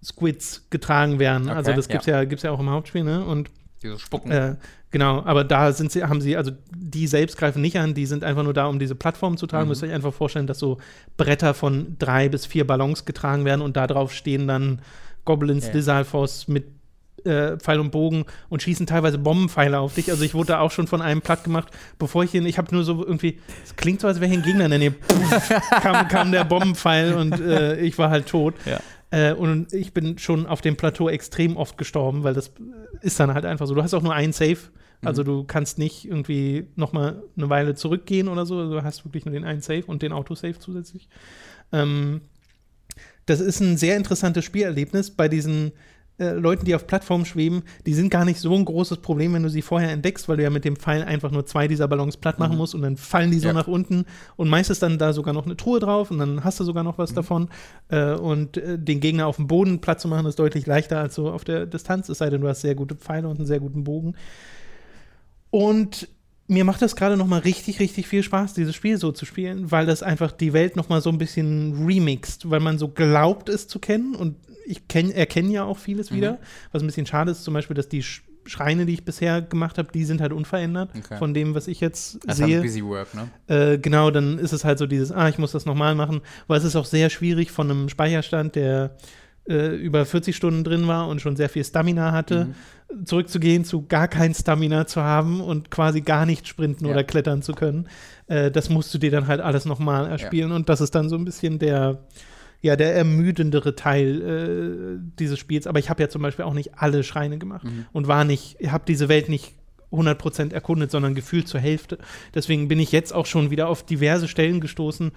Ballon-Squids getragen werden. also Okay, das gibt's ja. gibt's ja auch im Hauptspiel, ne? Und Diese Spucken. äh, genau, aber da sind sie, haben sie, also die selbst greifen nicht an, die sind einfach nur da, um diese Plattform zu tragen. Mhm. Müsst ihr euch einfach vorstellen, dass so Bretter von drei bis vier Ballons getragen werden und da drauf stehen dann Goblins, Ja. Mit äh, Pfeil und Bogen und schießen teilweise Bombenpfeile auf dich. Also ich wurde da auch schon von einem platt gemacht, bevor ich ihn, ich habe nur so irgendwie, es klingt so, als wäre ich ein Gegner in der Nähe. kam, kam der Bombenpfeil und äh, ich war halt tot. Ja. Äh, und ich bin schon auf dem Plateau extrem oft gestorben, weil das ist dann halt einfach so. Du hast auch nur einen Save. Also Mhm. du kannst nicht irgendwie noch mal eine Weile zurückgehen oder so. Also Du hast wirklich nur den einen Save und den Autosave zusätzlich. Ähm, das ist ein sehr interessantes Spielerlebnis bei diesen äh, Leuten, die auf Plattformen schweben. Die sind gar nicht so ein großes Problem, wenn du sie vorher entdeckst, weil du ja mit dem Pfeil einfach nur zwei dieser Ballons platt machen musst und dann fallen die so Ja. nach unten und meistens dann da sogar noch eine Truhe drauf und dann hast du sogar noch was davon. Äh, und äh, den Gegner auf dem Boden platt zu machen, ist deutlich leichter als so auf der Distanz, es sei denn, du hast sehr gute Pfeile und einen sehr guten Bogen. Und mir macht das gerade noch mal richtig, richtig viel Spaß, dieses Spiel so zu spielen, weil das einfach die Welt noch mal so ein bisschen remixt, weil man so glaubt, es zu kennen und ich kenn, erkenne ja auch vieles wieder. Was ein bisschen schade ist, zum Beispiel, dass die Sch Schreine, die ich bisher gemacht habe, die sind halt unverändert Okay. von dem, was ich jetzt Das sehe. ist Busy Work, ne? Äh, genau, dann ist es halt so dieses, ah, ich muss das nochmal machen, weil es ist auch sehr schwierig von einem Speicherstand, der äh, über 40 Stunden drin war und schon sehr viel Stamina hatte, zurückzugehen zu gar kein Stamina zu haben und quasi gar nicht sprinten Ja. oder klettern zu können. Äh, das musst du dir dann halt alles nochmal erspielen und das ist dann so ein bisschen der ja, der ermüdendere Teil äh, dieses Spiels. Aber ich habe ja zum Beispiel auch nicht alle Schreine gemacht Mhm. und war nicht, habe diese Welt nicht 100% erkundet, sondern gefühlt zur Hälfte. Deswegen bin ich jetzt auch schon wieder auf diverse Stellen gestoßen,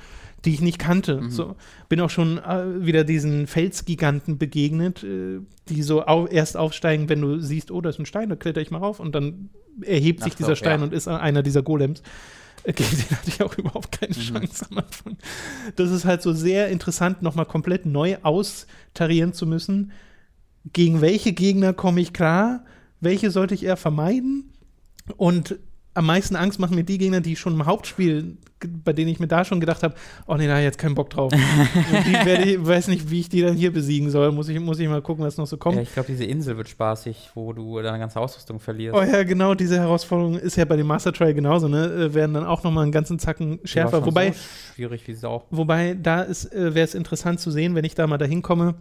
die ich nicht kannte. Mhm. So, bin auch schon äh, wieder diesen Felsgiganten begegnet, äh, die so au erst aufsteigen, wenn du siehst, oh, da ist ein Stein, da kletter ich mal rauf und dann erhebt sich Ach so, dieser Stein ja. und ist einer dieser Golems. Gegen den hatte ich auch überhaupt keine Mhm. Chance am Anfang. Das ist halt so sehr interessant, nochmal komplett neu austarieren zu müssen. Gegen welche Gegner komme ich klar? Welche sollte ich eher vermeiden? Und am meisten Angst machen mir die Gegner, die ich schon im Hauptspiel, bei denen ich mir da schon gedacht habe, oh nee, da hab ich jetzt keinen Bock drauf. Ich, weiß nicht, wie ich die dann hier besiegen soll. Muss ich, muss ich mal gucken, was noch so kommt. Ja, ich glaube, diese Insel wird spaßig, wo du deine ganze Ausrüstung verlierst. Oh ja, genau, diese Herausforderung ist ja bei dem Master Trial genauso, ne? Äh, Werden dann auch nochmal einen ganzen Zacken schärfer. Wobei, So schwierig wie Sau. wobei da äh, wäre es interessant zu sehen, wenn ich da mal dahin komme,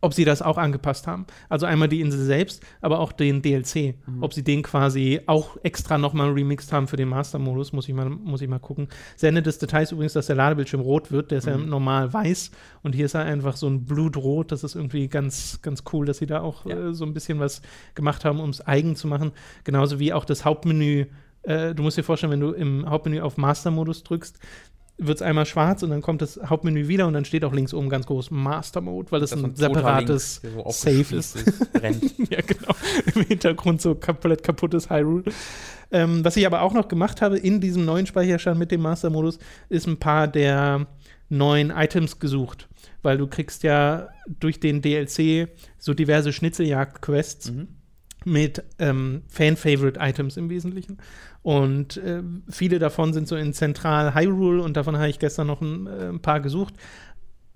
ob sie das auch angepasst haben. Also einmal die Insel selbst, aber auch den DLC. Ob sie den quasi auch extra nochmal remixed haben für den Master-Modus, muss ich mal, muss ich mal gucken. Sehr nettes Detail ist übrigens, dass der Ladebildschirm rot wird, der ist ja normal weiß und hier ist er einfach so ein Blutrot. Das ist irgendwie ganz, ganz cool, dass sie da auch Ja. äh, so ein bisschen was gemacht haben, um es eigen zu machen. Genauso wie auch das Hauptmenü. Äh, du musst dir vorstellen, wenn du im Hauptmenü auf Master-Modus drückst, wird es einmal schwarz und dann kommt das Hauptmenü wieder und dann steht auch links oben ganz groß Master Mode, weil das, Das ein separates Link, der so aufgespießt ist. rennt. ja, genau. Im Hintergrund so komplett kaputtes Hyrule. Ähm, was ich aber auch noch gemacht habe in diesem neuen Speicherstand mit dem Master-Modus, ist ein paar der neuen Items gesucht. Weil du kriegst ja durch den DLC so diverse Schnitzeljagd-Quests Mhm. mit ähm, Fan-Favorite-Items im Wesentlichen. Und äh, viele davon sind so in Zentral Hyrule und davon habe ich gestern noch ein, äh, ein paar gesucht,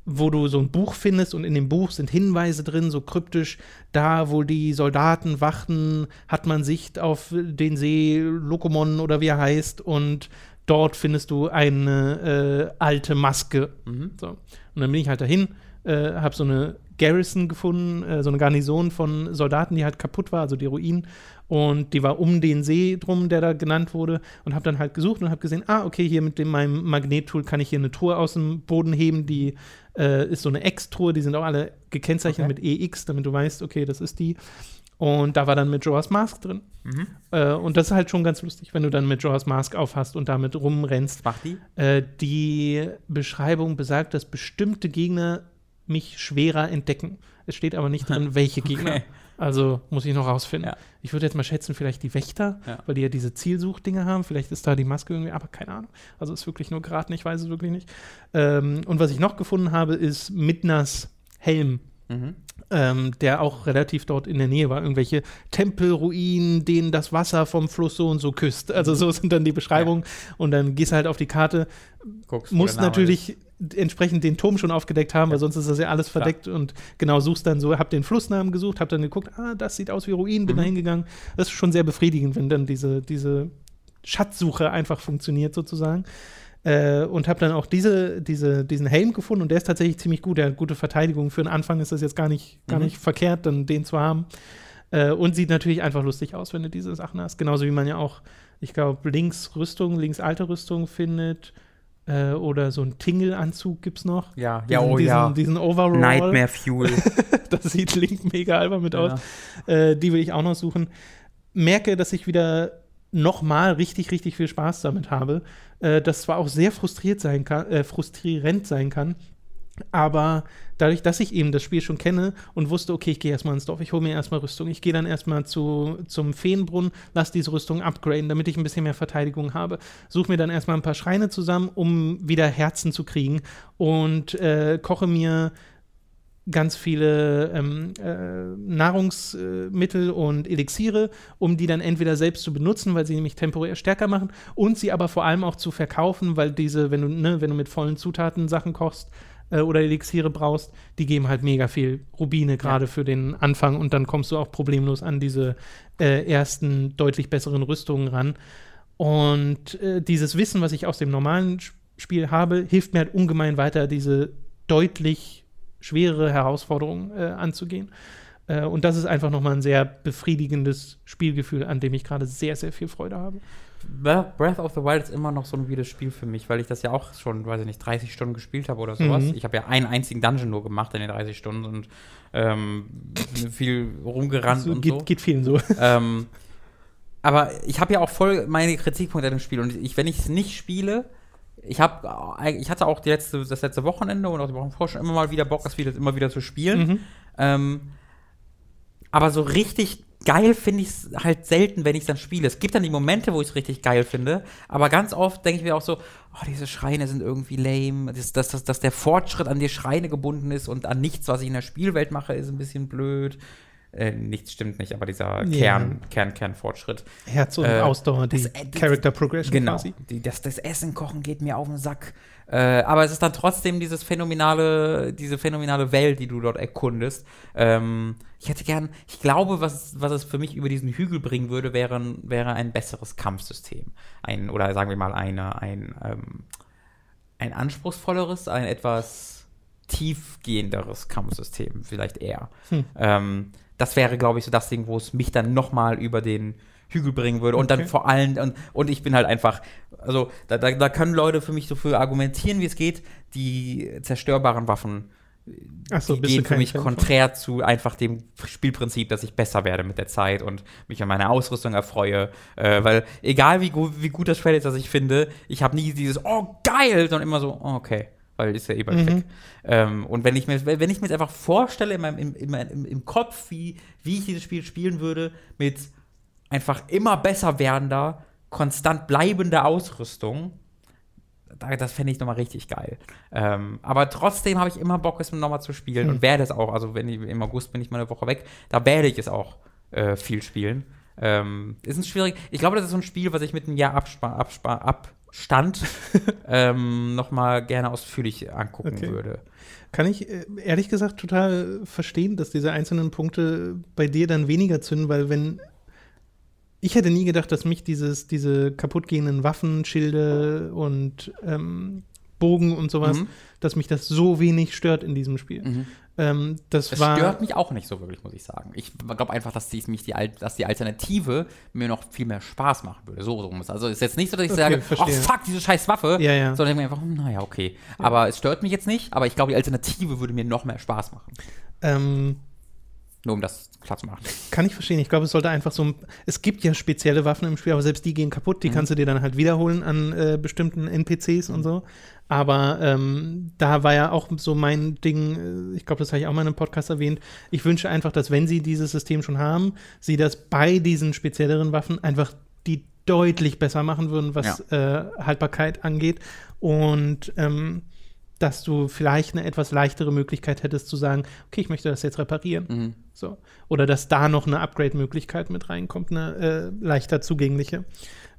wo du so ein Buch findest und in dem Buch sind Hinweise drin, so kryptisch, da wo die Soldaten wachten, hat man Sicht auf den See Lokomon oder wie er heißt und dort findest du eine äh, alte Maske. Mhm. So. Und dann bin ich halt dahin, äh, habe so eine Garrison gefunden, äh, so eine Garnison von Soldaten, die halt kaputt war, also die Ruinen. Und die war um den See drum, der da genannt wurde. Und habe dann halt gesucht und habe gesehen, ah, okay, hier mit dem, meinem Magnettool kann ich hier eine Truhe aus dem Boden heben. Die äh, ist so eine X-Truhe, die sind auch alle gekennzeichnet Okay. mit EX, damit du weißt, okay, das ist die. Und da war dann mit Joas Mask drin. Mhm. Äh, und das ist halt schon ganz lustig, wenn du dann mit Joas Mask aufhast und damit rumrennst. Macht die? Äh, die Beschreibung besagt, dass bestimmte Gegner mich schwerer entdecken. Es steht aber nicht drin, welche Gegner. Okay. Also muss ich noch rausfinden. Ja. Ich würde jetzt mal schätzen, vielleicht die Wächter, Ja. weil die ja diese Zielsuchdinger haben. Vielleicht ist da die Maske irgendwie, aber keine Ahnung. Also ist wirklich nur geraten, ich weiß es wirklich nicht. Ähm, und was ich noch gefunden habe, ist Midnas Helm Mhm. ähm, der auch relativ dort in der Nähe war. Irgendwelche Tempelruinen, denen das Wasser vom Fluss so und so küsst. Also so sind dann die Beschreibungen. Und dann gehst du halt auf die Karte, Guckst, musst natürlich entsprechend den Turm schon aufgedeckt haben, weil sonst ist das ja alles Klar. verdeckt und genau suchst dann so, hab den Flussnamen gesucht, hab dann geguckt, ah, das sieht aus wie Ruinen, bin Mhm. da hingegangen. Das ist schon sehr befriedigend, wenn dann diese, diese Schatzsuche einfach funktioniert sozusagen. Äh, und habe dann auch diese, diese, diesen Helm gefunden und der ist tatsächlich ziemlich gut. Der hat gute Verteidigung. Für den Anfang ist das jetzt gar nicht, gar Mhm. nicht verkehrt, dann den zu haben. Äh, und sieht natürlich einfach lustig aus, wenn du diese Sachen hast. Genauso wie man ja auch, ich glaube, links Rüstung, links alte Rüstung findet. Äh, oder so ein Tingle-Anzug gibt es noch. Ja, diesen, ja, oh diesen, ja. Diesen Overall. Nightmare Fuel. das sieht Link mega albern mit Ja. aus. Äh, die will ich auch noch suchen. Merke, dass ich wieder nochmal richtig, richtig viel Spaß damit habe. Äh, das zwar auch sehr frustriert sein kann, äh, frustrierend sein kann, aber dadurch, dass ich eben das Spiel schon kenne und wusste, okay, ich gehe erstmal ins Dorf, ich hole mir erstmal Rüstung, ich gehe dann erstmal zu, zum Feenbrunnen, lass diese Rüstung upgraden, damit ich ein bisschen mehr Verteidigung habe. Suche mir dann erstmal ein paar Schreine zusammen, um wieder Herzen zu kriegen und äh, koche mir ganz viele ähm, äh, Nahrungsmittel und Elixiere, um die dann entweder selbst zu benutzen, weil sie nämlich temporär stärker machen, und sie aber vor allem auch zu verkaufen, weil diese, wenn du, ne, wenn du mit vollen Zutaten Sachen kochst äh, oder Elixiere brauchst, die geben halt mega viel Rubine gerade für den Anfang und dann kommst du auch problemlos an diese äh, ersten deutlich besseren Rüstungen ran. Und äh, dieses Wissen, was ich aus dem normalen Spiel habe, hilft mir halt ungemein weiter, diese deutlich schwerere Herausforderung äh, anzugehen. Äh, und das ist einfach nochmal ein sehr befriedigendes Spielgefühl, an dem ich gerade sehr, sehr viel Freude habe. Breath of the Wild ist immer noch so ein wildes Spiel für mich, weil ich das ja auch schon, weiß ich nicht, 30 Stunden gespielt habe oder sowas. Mhm. Ich habe ja einen einzigen Dungeon nur gemacht in den 30 Stunden und ähm, viel rumgerannt So, und geht, so. geht vielen so. ähm, aber ich habe ja auch voll meine Kritikpunkte an dem Spiel und ich, wenn ich es nicht spiele, ich habe, ich hatte auch letzte, das letzte Wochenende und auch die Wochen vorher schon immer mal wieder Bock, das wieder immer wieder zu spielen. Mhm. Ähm, aber so richtig geil finde ich es halt selten, wenn ich es dann spiele. Es gibt dann die Momente, wo ich es richtig geil finde, aber ganz oft denke ich mir auch so, oh, diese Schreine sind irgendwie lame, dass, dass, dass, dass der Fortschritt an die Schreine gebunden ist und an nichts, was ich in der Spielwelt mache, ist ein bisschen blöd. Äh, nichts stimmt nicht, aber dieser Ja. Kern, Kern, Kernfortschritt. Herz und Äh, Ausdauer, die das- äh, Character Progression Genau. quasi. Die, das, das Essen kochen geht mir auf den Sack. Äh, aber es ist dann trotzdem dieses phänomenale, diese phänomenale Welt, die du dort erkundest. Ähm, ich hätte gern, ich glaube, was, was es für mich über diesen Hügel bringen würde, wäre, ein- wäre ein besseres Kampfsystem. Ein, oder sagen wir mal eine, ein, ähm, ein anspruchsvolleres, ein etwas tiefgehenderes Kampfsystem, vielleicht eher. Hm. Ähm, das wäre, glaube ich, so das Ding, wo es mich dann nochmal über den Hügel bringen würde. Und dann Okay. vor allem, und, und ich bin halt einfach, also da, da, da können Leute für mich so für argumentieren, wie es geht, die zerstörbaren Waffen Achso, die bist du gehen für mich Fan von? konträr zu einfach dem Spielprinzip, dass ich besser werde mit der Zeit und mich an meiner Ausrüstung erfreue. Äh, weil egal wie, gu wie gut das Spiel ist, das ich finde, ich habe nie dieses Oh geil, sondern immer so oh, okay, weil ist ja eh bald Mhm. weg. Ähm, und wenn ich mir wenn ich mir jetzt einfach vorstelle in meinem, im, im, im, im Kopf, wie, wie ich dieses Spiel spielen würde, mit einfach immer besser werdender, konstant bleibender Ausrüstung, da- das fände ich nochmal richtig geil. Ähm, aber trotzdem habe ich immer Bock, es nochmal zu spielen Hm. und werde es auch. Also, wenn ich, im August bin ich mal eine Woche weg, da werde ich es auch äh, viel spielen. Ähm, ist ein schwierig. Ich glaube, das ist so ein Spiel, was ich mit einem Jahr Abspa Abspa Abstand ähm, nochmal gerne ausführlich angucken Okay. würde. Kann ich äh, ehrlich gesagt total verstehen, dass diese einzelnen Punkte bei dir dann weniger zünden, weil wenn ich hätte nie gedacht, dass mich dieses, diese kaputtgehenden Waffen, Schilde und ähm, Bogen und sowas, Mhm. dass mich das so wenig stört in diesem Spiel. Ähm, das Es war stört mich auch nicht so wirklich, muss ich sagen. Ich glaube einfach, dass die, mich die, dass die Alternative mir noch viel mehr Spaß machen würde. So rum ist. Also ist jetzt nicht so, dass ich Okay, sage, oh verstehe. fuck, diese scheiß Waffe. Ja, ja. Sondern ich mir einfach, hm, naja, okay. Aber es stört mich jetzt nicht, aber ich glaube, die Alternative würde mir noch mehr Spaß machen. ähm, Nur um das klar zu machen. Kann ich verstehen. Ich glaube, es sollte einfach so ein. Es gibt ja spezielle Waffen im Spiel, aber selbst die gehen kaputt. Die Mhm. kannst du dir dann halt wiederholen an äh, bestimmten NPCs und so. Aber ähm, da war ja auch so mein Ding, äh, ich glaube, das habe ich auch mal in einem Podcast erwähnt. Ich wünsche einfach, dass, wenn sie dieses System schon haben, sie das bei diesen spezielleren Waffen einfach die deutlich besser machen würden, was äh, Haltbarkeit angeht. Und ähm, dass du vielleicht eine etwas leichtere Möglichkeit hättest zu sagen, okay, ich möchte das jetzt reparieren. Mhm. So. Oder dass da noch eine Upgrade-Möglichkeit mit reinkommt, eine äh, leichter zugängliche.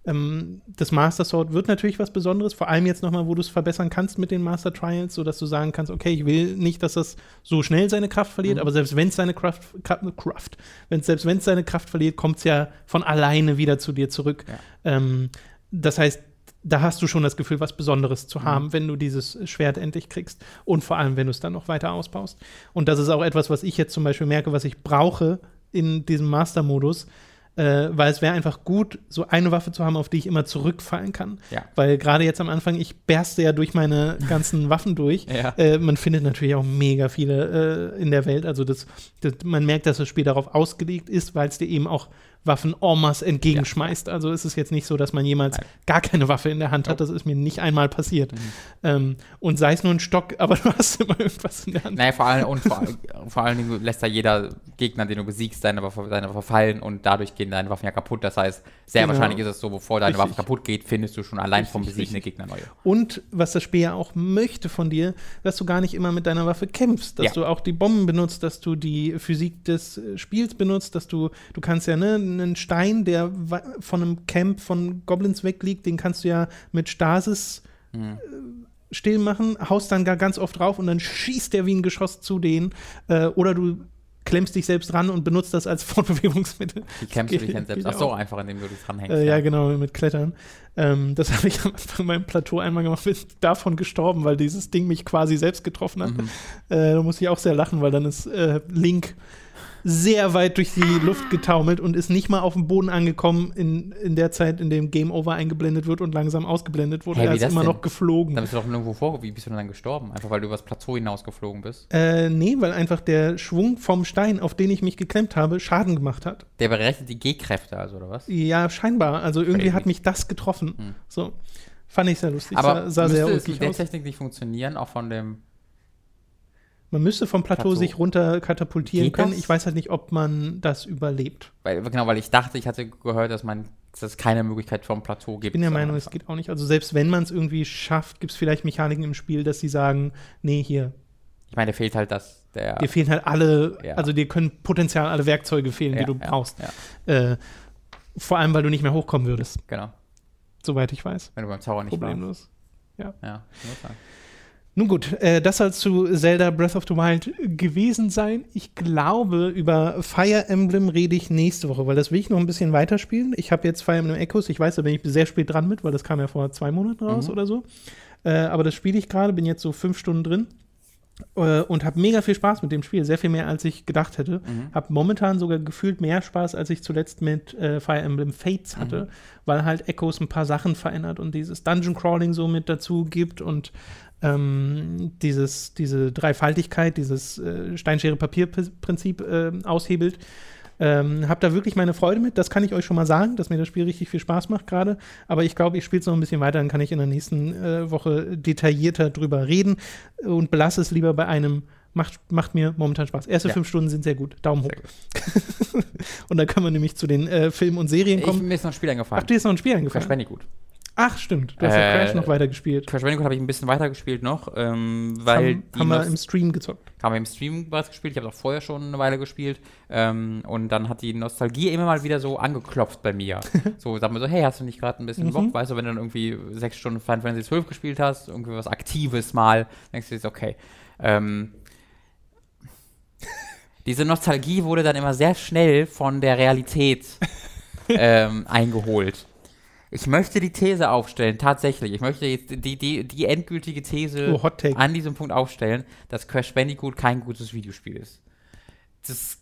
Ähm, das Master Sword wird natürlich was Besonderes, vor allem jetzt nochmal, wo du es verbessern kannst mit den Master Trials, sodass du sagen kannst, okay, ich will nicht, dass das so schnell seine Kraft verliert, Mhm. aber selbst wenn es seine Kraft, Kraft, wenn's, selbst wenn es seine Kraft verliert, kommt es ja von alleine wieder zu dir zurück. Ja. Ähm, das heißt, da hast du schon das Gefühl, was Besonderes zu Mhm. haben, wenn du dieses Schwert endlich kriegst. Und vor allem, wenn du es dann noch weiter ausbaust. Und das ist auch etwas, was ich jetzt zum Beispiel merke, was ich brauche, in diesem Master-Modus, äh, weil es wäre einfach gut, so eine Waffe zu haben, auf die ich immer zurückfallen kann. Ja. Weil gerade jetzt am Anfang, ich berste ja durch meine ganzen Waffen durch. Ja. Äh, man findet natürlich auch mega viele äh, in der Welt. Also das, das, man merkt, dass das Spiel darauf ausgelegt ist, weil es dir eben auch Waffen en masse entgegenschmeißt. Also ist es jetzt nicht so, dass man jemals Nein. gar keine Waffe in der Hand hat. Das ist mir nicht einmal passiert. Mhm. Ähm, und sei es nur ein Stock, aber du hast immer irgendwas in der Hand. Naja, vor allem, und vor, vor allen Dingen lässt da jeder Gegner, den du besiegst, deine Waffe, deine Waffe fallen und dadurch gehen deine Waffen ja kaputt. Das heißt, sehr Genau. wahrscheinlich ist es so, bevor deine Richtig. Waffe kaputt geht, findest du schon allein Richtig, vom Besiegen richtig. Gegner neue. Und was das Spiel ja auch möchte von dir, dass du gar nicht immer mit deiner Waffe kämpfst, dass Ja. du auch die Bomben benutzt, dass du die Physik des Spiels benutzt, dass du, du kannst ja, ne, einen Stein, der von einem Camp von Goblins wegliegt, den kannst du ja mit Stasis Mhm. äh, still machen, haust dann gar ganz oft drauf und dann schießt der wie ein Geschoss zu denen. Äh, oder du klemmst dich selbst ran und benutzt das als Fortbewegungsmittel. Wie kämpfst du dich denn selbst? Ach so, einfach indem du dich dranhängst. Äh, ja. genau, mit Klettern. Ähm, das habe ich am Anfang beim Plateau einmal gemacht, bin davon gestorben, weil dieses Ding mich quasi selbst getroffen hat. Mhm. Äh, da muss ich auch sehr lachen, weil dann ist äh, Link sehr weit durch die Luft getaumelt und ist nicht mal auf dem Boden angekommen in, in der Zeit, in dem Game Over eingeblendet wird und langsam ausgeblendet wurde. Hä, er ist immer denn? noch geflogen. Dann bist du doch nirgendwo vor. Wie bist du denn dann gestorben? Einfach weil du übers Plateau hinausgeflogen bist. Äh, nee, weil einfach der Schwung vom Stein, auf den ich mich geklemmt habe, Schaden gemacht hat. Der berechnet die G-Kräfte, also, oder was? Ja, scheinbar. Also irgendwie Crazy. hat mich das getroffen. Hm. So. Fand ich sehr lustig. Aber sah, sah sehr müsste es ulkig mit der. Technik nicht funktionieren, auch von dem. Man müsste vom Plateau, Plateau. sich runter katapultieren Geht können. das? Ich weiß halt nicht, ob man das überlebt. Weil, genau, weil ich dachte, ich hatte gehört, dass man dass es keine Möglichkeit vom Plateau gibt. Ich bin der Meinung, es geht auch nicht. Also selbst wenn man es irgendwie schafft, gibt es vielleicht Mechaniken im Spiel, dass sie sagen, nee, hier, Ich meine, fehlt halt das, der. dir fehlen halt alle, Ja. also dir können potenziell alle Werkzeuge fehlen, die Ja, du ja, brauchst. Ja, Äh, vor allem, weil du nicht mehr hochkommen würdest, genau. soweit ich weiß. Wenn du beim Zauber nicht. Problemlos. Ja, sein. Nun gut, äh, das soll zu Zelda Breath of the Wild gewesen sein. Ich glaube, über Fire Emblem rede ich nächste Woche, weil das will ich noch ein bisschen weiterspielen. Ich habe jetzt Fire Emblem Echoes, ich weiß, da bin ich sehr spät dran mit, weil das kam ja vor zwei Monaten raus Mhm. oder so. Äh, aber das spiele ich gerade, bin jetzt so fünf Stunden drin äh, und habe mega viel Spaß mit dem Spiel, sehr viel mehr, als ich gedacht hätte. Mhm. Habe momentan sogar gefühlt mehr Spaß, als ich zuletzt mit äh, Fire Emblem Fates hatte, weil halt Echoes ein paar Sachen verändert und dieses Dungeon Crawling so mit dazu gibt und ähm, dieses, diese Dreifaltigkeit, dieses äh, Steinschere-Papier-Prinzip äh, aushebelt. Ähm, hab da wirklich meine Freude mit, das kann ich euch schon mal sagen, dass mir das Spiel richtig viel Spaß macht gerade. Aber ich glaube, ich spiele es noch ein bisschen weiter, dann kann ich in der nächsten äh, Woche detaillierter drüber reden und belasse es lieber bei einem. Macht, macht mir momentan Spaß. Erste Ja. fünf Stunden sind sehr gut. Daumen hoch. Sehr und dann können wir nämlich zu den äh, Filmen und Serien Ich, kommen. mir ist noch ein Spiel Ach, eingefallen. dir ist noch ein Spiel eingefallen. Bandicoot. Ach, stimmt. Du hast ja Äh, Crash noch weitergespielt. Crash Bandicoot habe ich ein bisschen weitergespielt noch, ähm, weil haben, haben wir im Stream gezockt. haben wir im Stream was gespielt. Ich habe auch vorher schon eine Weile gespielt. Ähm, und dann hat die Nostalgie immer mal wieder so angeklopft bei mir. so, sag mal so, hey, hast du nicht gerade ein bisschen Mhm. Bock? Weißt du, wenn du dann irgendwie sechs Stunden Final Fantasy 12 gespielt hast, irgendwie was Aktives mal, denkst du jetzt, okay. Ähm, diese Nostalgie wurde dann immer sehr schnell von der Realität ähm, eingeholt. Ich möchte die These aufstellen, tatsächlich. Ich möchte jetzt die, die, die endgültige These Oh, an diesem Punkt aufstellen, dass Crash Bandicoot kein gutes Videospiel ist. Das,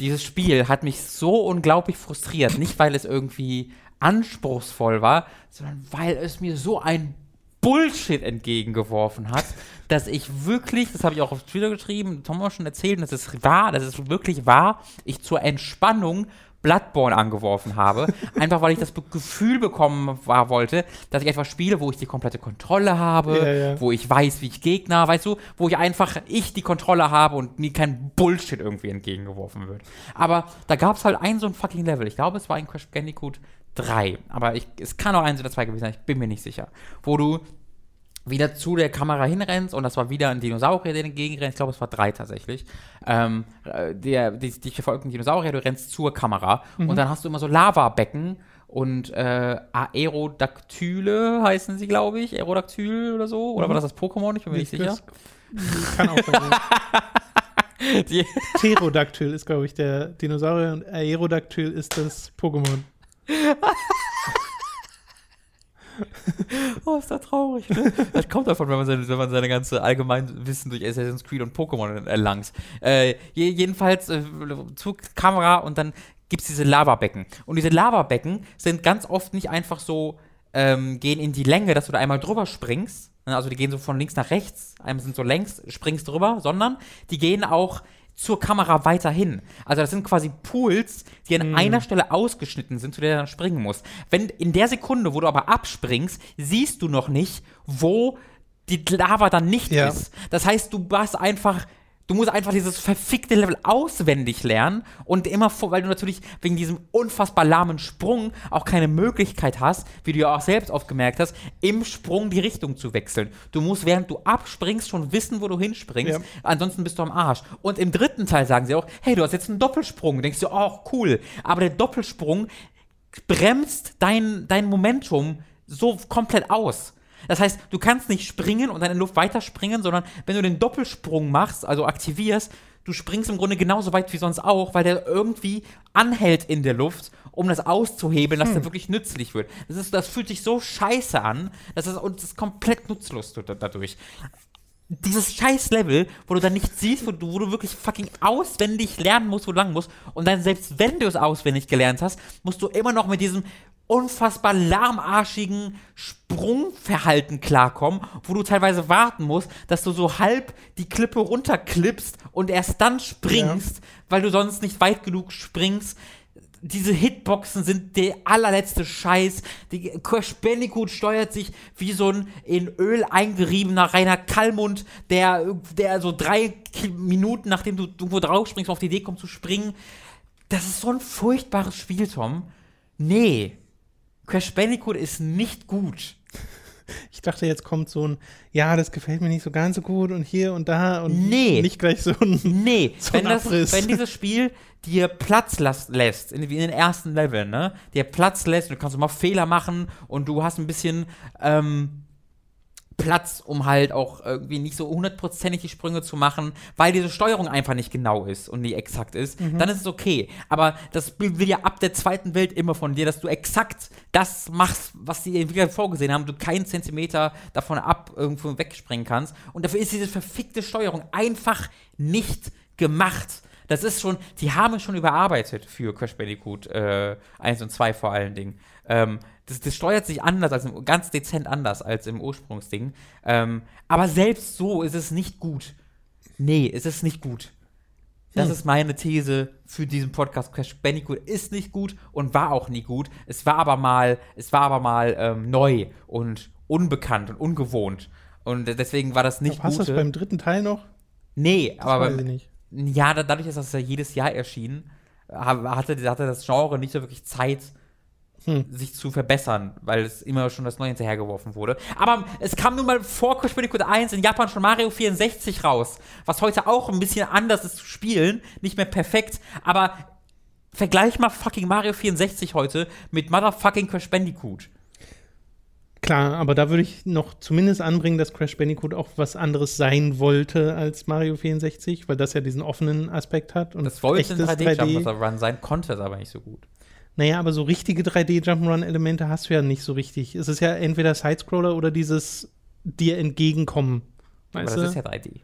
dieses Spiel hat mich so unglaublich frustriert. Nicht, weil es irgendwie anspruchsvoll war, sondern weil es mir so ein Bullshit entgegengeworfen hat, dass ich wirklich, das habe ich auch auf Twitter geschrieben, Tom auch schon erzählt, und das ist wahr, das ist wirklich wahr, ich zur Entspannung Bloodborne angeworfen habe, einfach weil ich das Gefühl bekommen war, wollte, dass ich etwas spiele, wo ich die komplette Kontrolle habe, Ja, ja. wo ich weiß, wie ich Gegner, weißt du, wo ich einfach ich die Kontrolle habe und mir kein Bullshit irgendwie entgegengeworfen wird. Aber da gab es halt ein so ein fucking Level. Ich glaube, es war in Crash Bandicoot 3, aber ich, es kann auch eins oder zwei gewesen sein, ich bin mir nicht sicher. Wo du wieder zu der Kamera hinrennst und das war wieder ein Dinosaurier, der entgegenrennt. Ich glaube, es war drei tatsächlich. Ähm, äh, der, die, dich verfolgt ein Dinosaurier, du rennst zur Kamera und dann hast du immer so Lavabecken und äh, Aerodaktyle heißen sie, glaube ich. Aerodactyl oder so. Oder war das das Pokémon? Ich bin mir nicht sicher. Kann auch sein. Die, Pterodactyl ist, glaube ich, der Dinosaurier und Aerodactyl ist das Pokémon. oh, ist das traurig, ne? Das kommt davon, wenn man seine, wenn man seine ganze Allgemeinwissen durch Assassin's Creed und Pokémon erlangt. Äh, jedenfalls äh, Kamera und dann gibt es diese Lavabecken. Und diese Lavabecken sind ganz oft nicht einfach so, ähm, gehen in die Länge, dass du da einmal drüber springst. Ne? Also die gehen so von links nach rechts, einmal sind so längs, springst drüber, sondern die gehen auch zur Kamera weiterhin. Also das sind quasi Pools, die an mm. einer Stelle ausgeschnitten sind, zu der du dann springen musst. Wenn in der Sekunde, wo du aber abspringst, siehst du noch nicht, wo die Lava dann nicht ja. ist. Das heißt, du warst einfach Du musst einfach dieses verfickte Level auswendig lernen und immer vor, weil du natürlich wegen diesem unfassbar lahmen Sprung auch keine Möglichkeit hast, wie du ja auch selbst oft gemerkt hast, im Sprung die Richtung zu wechseln. Du musst, während du abspringst, schon wissen, wo du hinspringst. Ja. Ansonsten bist du am Arsch. Und im dritten Teil sagen sie auch, hey, du hast jetzt einen Doppelsprung. Du denkst dir, oh, cool. Aber der Doppelsprung bremst dein, dein Momentum so komplett aus. Das heißt, du kannst nicht springen und dann in Luft weiterspringen, sondern wenn du den Doppelsprung machst, also aktivierst, du springst im Grunde genauso weit wie sonst auch, weil der irgendwie anhält in der Luft, um das auszuhebeln, dass hm. der wirklich nützlich wird. Das, ist, das fühlt sich so scheiße an, das ist, und das ist komplett nutzlos dadurch dieses scheiß Level, wo du dann nicht siehst, wo du, wo du wirklich fucking auswendig lernen musst, wo du lang musst. Und dann selbst wenn du es auswendig gelernt hast, musst du immer noch mit diesem unfassbar lahmarschigen Sprungverhalten klarkommen, wo du teilweise warten musst, dass du so halb die Klippe runterklippst und erst dann springst, ja. weil du sonst nicht weit genug springst. Diese Hitboxen sind der allerletzte Scheiß. Die Crash Bandicoot steuert sich wie so ein in Öl eingeriebener Rainer Kallmund, der, der so drei Minuten, nachdem du irgendwo drauf springst, auf die Idee kommt zu springen. Das ist so ein furchtbares Spiel, Tom. Nee. Crash Bandicoot ist nicht gut. Ich dachte, jetzt kommt so ein, ja, das gefällt mir nicht so ganz so gut und hier und da und nee. nicht gleich so ein. Nee, so wenn, das, wenn dieses Spiel dir Platz lässt, in, wie in den ersten Leveln, ne, dir Platz lässt, du kannst immer Fehler machen und du hast ein bisschen, ähm, Platz, um halt auch irgendwie nicht so hundertprozentig die Sprünge zu machen, weil diese Steuerung einfach nicht genau ist und nicht exakt ist, mhm. dann ist es okay. Aber das Bild will ja ab der zweiten Welt immer von dir, dass du exakt das machst, was die Entwickler vorgesehen haben, du keinen Zentimeter davon ab irgendwo wegspringen kannst. Und dafür ist diese verfickte Steuerung einfach nicht gemacht. Das ist schon, die haben es schon überarbeitet für Crash Bandicoot äh, 1 und 2 vor allen Dingen. Ähm, das, das, steuert sich anders, als im, ganz dezent anders als im Ursprungsding. Ähm, aber selbst so ist es nicht gut. Nee, es ist nicht gut. Das hm. ist meine These für diesen Podcast. Crash Bandicoot ist nicht gut und war auch nie gut. Es war aber mal, es war aber mal ähm, neu und unbekannt und ungewohnt. Und deswegen war das nicht gut. Hast du das beim dritten Teil noch? Nee, das aber beim, ja, dadurch ist das ja jedes Jahr erschienen, hatte, hatte das Genre nicht so wirklich Zeit, hm. sich zu verbessern, weil es immer schon das Neue hinterhergeworfen wurde. Aber es kam nun mal vor Crash Bandicoot 1 in Japan schon Mario 64 raus, was heute auch ein bisschen anders ist zu spielen, nicht mehr perfekt, aber vergleich mal fucking Mario 64 heute mit motherfucking Crash Bandicoot. Klar, aber da würde ich noch zumindest anbringen, dass Crash Bandicoot auch was anderes sein wollte als Mario 64, weil das ja diesen offenen Aspekt hat. Und das wollte ein 3D-Jump-Run sein, konnte es aber nicht so gut. Naja, aber so richtige 3D-Jump'n'Run-Elemente hast du ja nicht so richtig. Es ist ja entweder Sidescroller oder dieses dir entgegenkommen. Aber das ist ja 3D.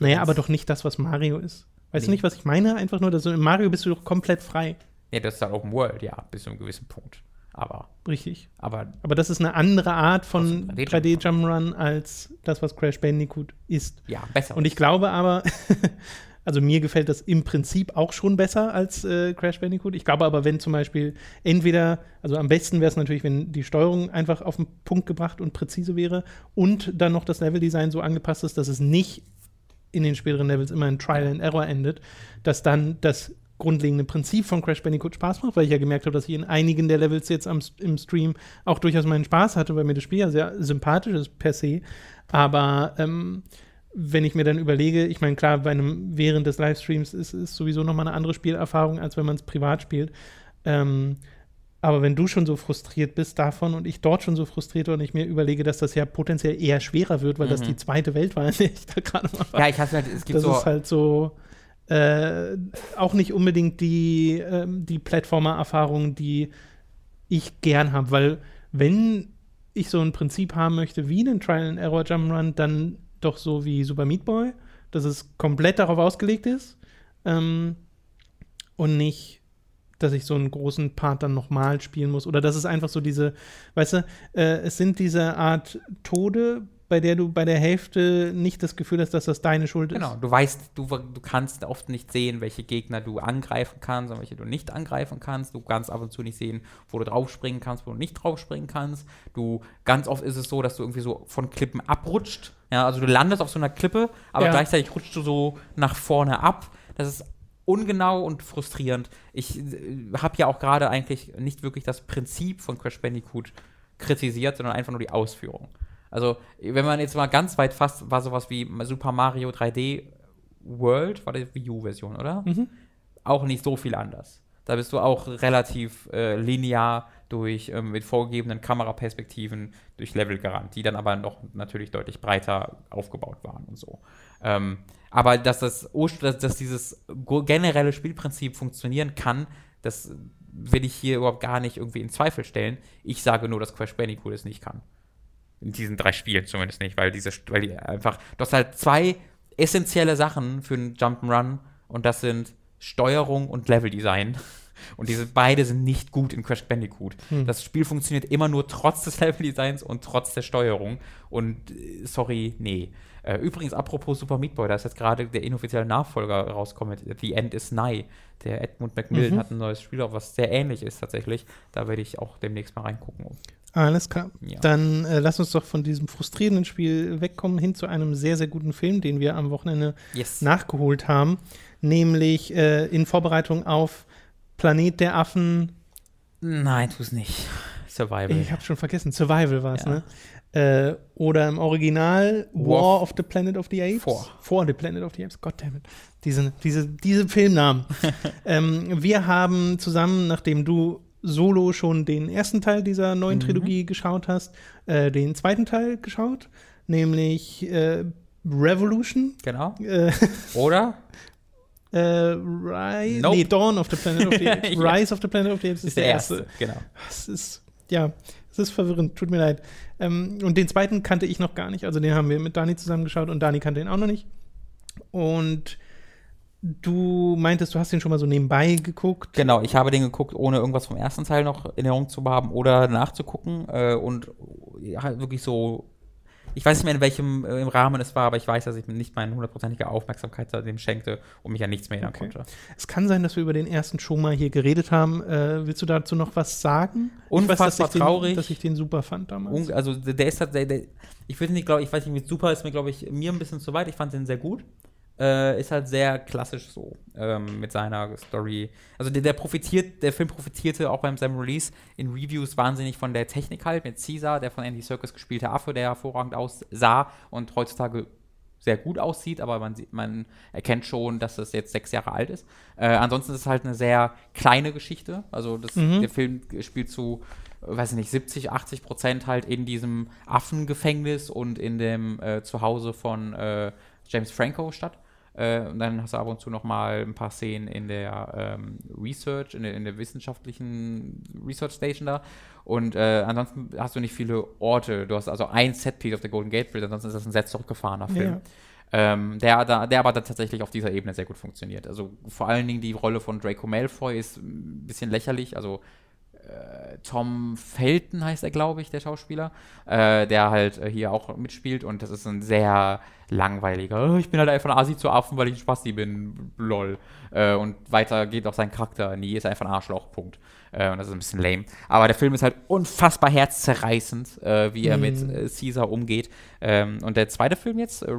Naja, aber doch nicht das, was Mario ist. Weißt nee. du nicht, was ich meine? Einfach nur, dass du in Mario bist du doch komplett frei. Ja, das ist dann Open World, ja, bis zu einem gewissen Punkt. Aber. Richtig. Aber, aber das ist eine andere Art von 3D-Jump'n'Run als das, was Crash Bandicoot ist. Ja, besser. Und ich glaube aber, Also mir gefällt das im Prinzip auch schon besser als äh, Crash Bandicoot. Ich glaube aber, wenn zum Beispiel entweder, also am besten wäre es natürlich, wenn die Steuerung einfach auf den Punkt gebracht und präzise wäre und dann noch das Leveldesign so angepasst ist, dass es nicht in den späteren Levels immer in Trial and Error endet, dass dann das grundlegende Prinzip von Crash Bandicoot Spaß macht, weil ich ja gemerkt habe, dass ich in einigen der Levels jetzt am, im Stream auch durchaus meinen Spaß hatte, weil mir das Spiel ja sehr sympathisch ist per se. Aber ähm, wenn ich mir dann überlege, ich meine, klar, bei einem, während des Livestreams ist es sowieso nochmal eine andere Spielerfahrung, als wenn man es privat spielt. Ähm, aber wenn du schon so frustriert bist davon und ich dort schon so frustriert und ich mir überlege, dass das ja potenziell eher schwerer wird, weil mhm. das die zweite Welt war, in der ich da gerade mal war. Ja, ich hasse halt, es gibt das so. ist halt so. Äh, auch nicht unbedingt die, äh, die Plattformer-Erfahrung, die ich gern habe, weil wenn ich so ein Prinzip haben möchte wie einen Trial and Error Jump'n'Run, dann doch so wie Super Meat Boy, dass es komplett darauf ausgelegt ist ähm, und nicht, dass ich so einen großen Part dann nochmal spielen muss. Oder dass es einfach so diese, weißt du, äh, es sind diese Art Tode, bei der du bei der Hälfte nicht das Gefühl hast, dass das deine Schuld Genau, ist. du weißt, du, du kannst oft nicht sehen, welche Gegner du angreifen kannst und welche du nicht angreifen kannst. Du kannst ab und zu nicht sehen, wo du draufspringen kannst, wo du nicht draufspringen kannst. Du, ganz oft ist es so, dass du irgendwie so von Klippen abrutscht. Ja, also du landest auf so einer Klippe, aber Ja. gleichzeitig rutschst du so nach vorne ab. Das ist ungenau und frustrierend. Ich äh, habe ja auch gerade eigentlich nicht wirklich das Prinzip von Crash Bandicoot kritisiert, sondern einfach nur die Ausführung. Also, wenn man jetzt mal ganz weit fasst, war sowas wie Super Mario 3D World, war die Wii U-Version, oder? Mhm. Auch nicht so viel anders. Da bist du auch relativ äh, linear durch ähm, mit vorgegebenen Kameraperspektiven durch Level gerannt, die dann aber noch natürlich deutlich breiter aufgebaut waren und so. Ähm, aber dass das dass, dass dieses generelle Spielprinzip funktionieren kann, das will ich hier überhaupt gar nicht irgendwie in Zweifel stellen. Ich sage nur, dass Crash Bandicoot es nicht kann. In diesen drei Spielen zumindest nicht, weil diese, weil die einfach, du hast halt zwei essentielle Sachen für einen Jump'n'Run und das sind Steuerung und Leveldesign. Und diese beide sind nicht gut in Crash Bandicoot. Das Spiel funktioniert immer nur trotz des Leveldesigns und trotz der Steuerung. Und äh, sorry, nee. Äh, übrigens, apropos Super Meat Boy, da ist jetzt gerade der inoffizielle Nachfolger rausgekommen. The End is Nigh. Der Edmund Macmillan Mhm. hat ein neues Spiel, was sehr ähnlich ist tatsächlich. Da werde ich auch demnächst mal reingucken. Alles klar. Ja. Dann äh, lass uns doch von diesem frustrierenden Spiel wegkommen hin zu einem sehr, sehr guten Film, den wir am Wochenende Yes. nachgeholt haben, nämlich äh, in Vorbereitung auf Planet der Affen. Nein, tu es nicht. Survival. Ich habe schon vergessen, Survival war es, Ja. ne? Äh, oder im Original War, War of the Planet of the Apes. Vor. For the Planet of the Apes. Goddammit. Diese, diese, diese Filmnamen. ähm, wir haben zusammen, nachdem du solo schon den ersten Teil dieser neuen Mhm. Trilogie geschaut hast, äh, den zweiten Teil geschaut, nämlich äh, Revolution. Genau. Äh, Oder? äh, Rise, Nope. nee, Dawn of the Planet of the Apes. Ja. Rise of the Planet of the Apes ist, der erste. Genau. Es ist, ja, es ist verwirrend, tut mir leid. Ähm, und den zweiten kannte ich noch gar nicht. Also den haben wir mit Dani zusammengeschaut und Dani kannte ihn auch noch nicht. Und du meintest, du hast den schon mal so nebenbei geguckt. Genau, ich habe den geguckt, ohne irgendwas vom ersten Teil noch in Erinnerung zu haben oder nachzugucken. Äh, und ja, halt wirklich so. Ich weiß nicht mehr, in welchem äh, im Rahmen es war, aber ich weiß, dass ich mir nicht meine hundertprozentige Aufmerksamkeit dem schenkte und mich an nichts mehr erinnern Okay. konnte. Es kann sein, dass wir über den ersten schon mal hier geredet haben. Äh, willst du dazu noch was sagen? Unfassbar dass ich den, traurig. Dass ich den super fand damals. Un- Also der der ist halt, der, der, ich würde nicht, glaube ich, weiß nicht, mit super ist mir, glaube ich, mir ein bisschen zu weit. Ich fand den sehr gut. Äh, ist halt sehr klassisch so ähm, mit seiner Story. Also der, der profitiert, der Film profitierte auch beim seinem Release in Reviews wahnsinnig von der Technik halt mit Caesar, der von Andy Serkis gespielte Affe, der hervorragend aussah und heutzutage sehr gut aussieht, aber man, sieht, man erkennt schon, dass es jetzt sechs Jahre alt ist. Äh, ansonsten ist es halt eine sehr kleine Geschichte. Also das, Mhm. der Film spielt zu, weiß ich nicht, 70, 80 Prozent halt in diesem Affengefängnis und in dem äh, Zuhause von äh, James Franco statt. Äh, und dann hast du ab und zu noch mal ein paar Szenen in der ähm, Research, in der, in der wissenschaftlichen Research Station da. Und äh, ansonsten hast du nicht viele Orte. Du hast also ein Setpiece auf der Golden Gate Bridge, ansonsten ist das ein sehr zurückgefahrener Film. Ja. Ähm, der, da- der aber dann tatsächlich auf dieser Ebene sehr gut funktioniert. Also vor allen Dingen die Rolle von Draco Malfoy ist ein bisschen lächerlich. Also Tom Felton heißt er, glaube ich, der Schauspieler, äh, der halt äh, hier auch mitspielt und das ist ein sehr langweiliger, "Oh, ich bin halt einfach ein Asi zu Affen, weil ich ein Spasti bin, lol. Äh, und weiter geht auch sein Charakter nie, ist einfach ein Arschloch, Punkt. Äh, und das ist ein bisschen lame. Aber der Film ist halt unfassbar herzzerreißend, äh, wie er mit Mhm. äh, Caesar umgeht. Ähm, und der zweite Film jetzt, äh,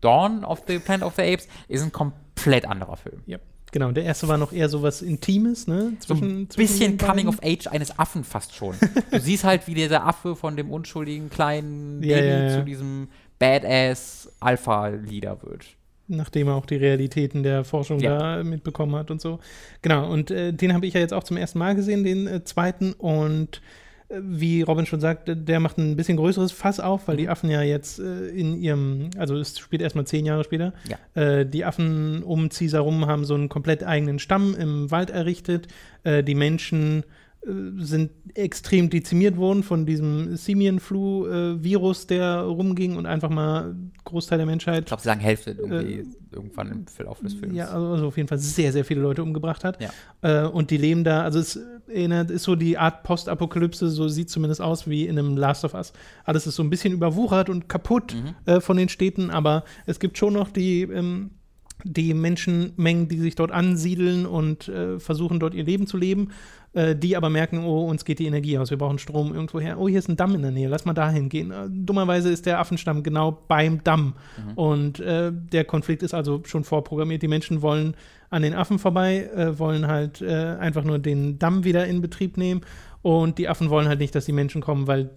Dawn of the Planet of the Apes, ist ein komplett anderer Film. Ja, genau. Der erste war noch eher so was Intimes, ne? So ein bisschen Coming of Age eines Affen fast schon. du siehst halt, wie dieser Affe von dem unschuldigen kleinen Ja, Baby ja, ja. zu diesem Badass Alpha-Leader wird. Nachdem er auch die Realitäten der Forschung da mitbekommen hat und so. Genau, und äh, den habe ich ja jetzt auch zum ersten Mal gesehen, den äh, zweiten. Und wie Robin schon sagte, der macht ein bisschen größeres Fass auf, weil die Affen ja jetzt äh, in ihrem, also es spielt erstmal zehn Jahre später, Ja. äh, die Affen um Caesar rum haben so einen komplett eigenen Stamm im Wald errichtet. Äh, die Menschen sind extrem dezimiert worden von diesem Simian-Flu-Virus, der rumging und einfach mal Großteil der Menschheit. Ich glaube, sie sagen Hälfte irgendwie äh, irgendwann im Verlauf des Films. Ja, also auf jeden Fall sehr, sehr viele Leute umgebracht hat. Ja. Äh, und die leben da, also es erinnert, ist so die Art Postapokalypse, so sieht zumindest aus wie in einem Last of Us. Alles ist so ein bisschen überwuchert und kaputt mhm. äh, von den Städten, aber es gibt schon noch die. Ähm, die Menschenmengen, die sich dort ansiedeln und äh, versuchen dort ihr Leben zu leben, äh, die aber merken, oh, uns geht die Energie aus, wir brauchen Strom irgendwo her. Oh, hier ist ein Damm in der Nähe, lass mal dahin gehen. Äh, dummerweise ist der Affenstamm genau beim Damm mhm. und äh, der Konflikt ist also schon vorprogrammiert. Die Menschen wollen an den Affen vorbei, äh, wollen halt äh, einfach nur den Damm wieder in Betrieb nehmen und die Affen wollen halt nicht, dass die Menschen kommen, weil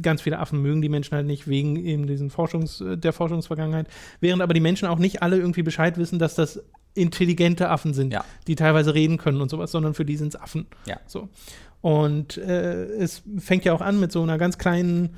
ganz viele Affen mögen die Menschen halt nicht wegen eben diesen Forschungs, der Forschungsvergangenheit. Während aber die Menschen auch nicht alle irgendwie Bescheid wissen, dass das intelligente Affen sind, ja. die teilweise reden können und sowas, sondern für die sind es Affen. Ja. So. Und äh, es fängt ja auch an mit so einer ganz kleinen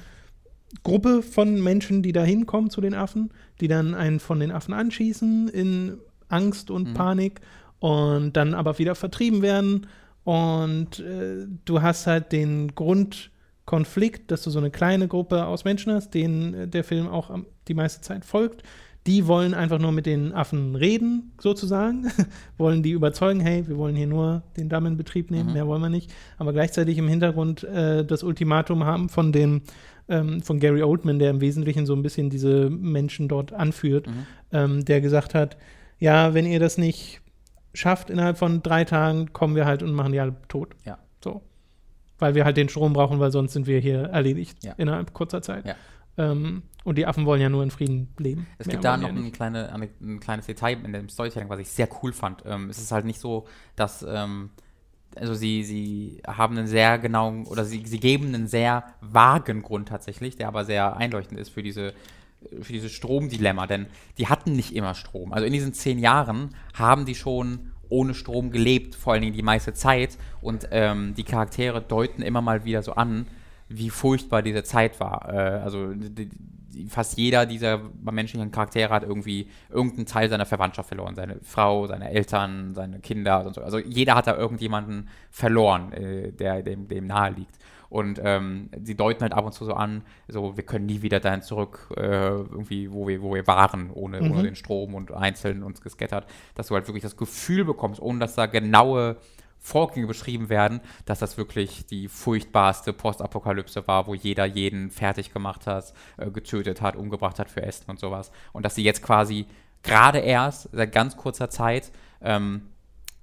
Gruppe von Menschen, die da hinkommen zu den Affen, die dann einen von den Affen anschießen in Angst und mhm. Panik und dann aber wieder vertrieben werden. Und äh, du hast halt den Grund, Konflikt, dass du so eine kleine Gruppe aus Menschen hast, denen äh, der Film auch die meiste Zeit folgt. Die wollen einfach nur mit den Affen reden, sozusagen. wollen die überzeugen, hey, wir wollen hier nur den Damm in Betrieb nehmen, mhm. mehr wollen wir nicht. Aber gleichzeitig im Hintergrund äh, das Ultimatum haben von dem, ähm, von Gary Oldman, der im Wesentlichen so ein bisschen diese Menschen dort anführt, mhm. ähm, der gesagt hat, ja, wenn ihr das nicht schafft innerhalb von drei Tagen, kommen wir halt und machen die alle tot. Ja. So weil wir halt den Strom brauchen, weil sonst sind wir hier erledigt ja. innerhalb kurzer Zeit. Ja. Ähm, und die Affen wollen ja nur in Frieden leben. Es gibt da noch ein, kleine, ein, kleines Detail in dem Storytelling, was ich sehr cool fand. Ähm, es ist halt nicht so, dass ähm, also sie, sie haben einen sehr genauen oder sie, sie geben einen sehr vagen Grund tatsächlich, der aber sehr einleuchtend ist für diese für dieses Stromdilemma, denn die hatten nicht immer Strom. Also in diesen zehn Jahren haben die schon ohne Strom gelebt, vor allen Dingen die meiste Zeit. Und ähm, die Charaktere deuten immer mal wieder so an, wie furchtbar diese Zeit war. Äh, also die, die, fast jeder dieser menschlichen Charaktere hat irgendwie irgendeinen Teil seiner Verwandtschaft verloren. Seine Frau, seine Eltern, seine Kinder und so. Also jeder hat da irgendjemanden verloren, äh, der dem, dem nahe liegt. Und ähm, sie deuten halt ab und zu so an, so wir können nie wieder dahin zurück, äh, irgendwie, wo wir, wo wir waren, ohne, mhm. ohne den Strom und einzeln uns gescattert, dass du halt wirklich das Gefühl bekommst, ohne dass da genaue Vorgänge beschrieben werden, dass das wirklich die furchtbarste Postapokalypse war, wo jeder jeden fertig gemacht hat, äh, getötet hat, umgebracht hat für Essen und sowas. Und dass sie jetzt quasi gerade erst seit ganz kurzer Zeit ähm,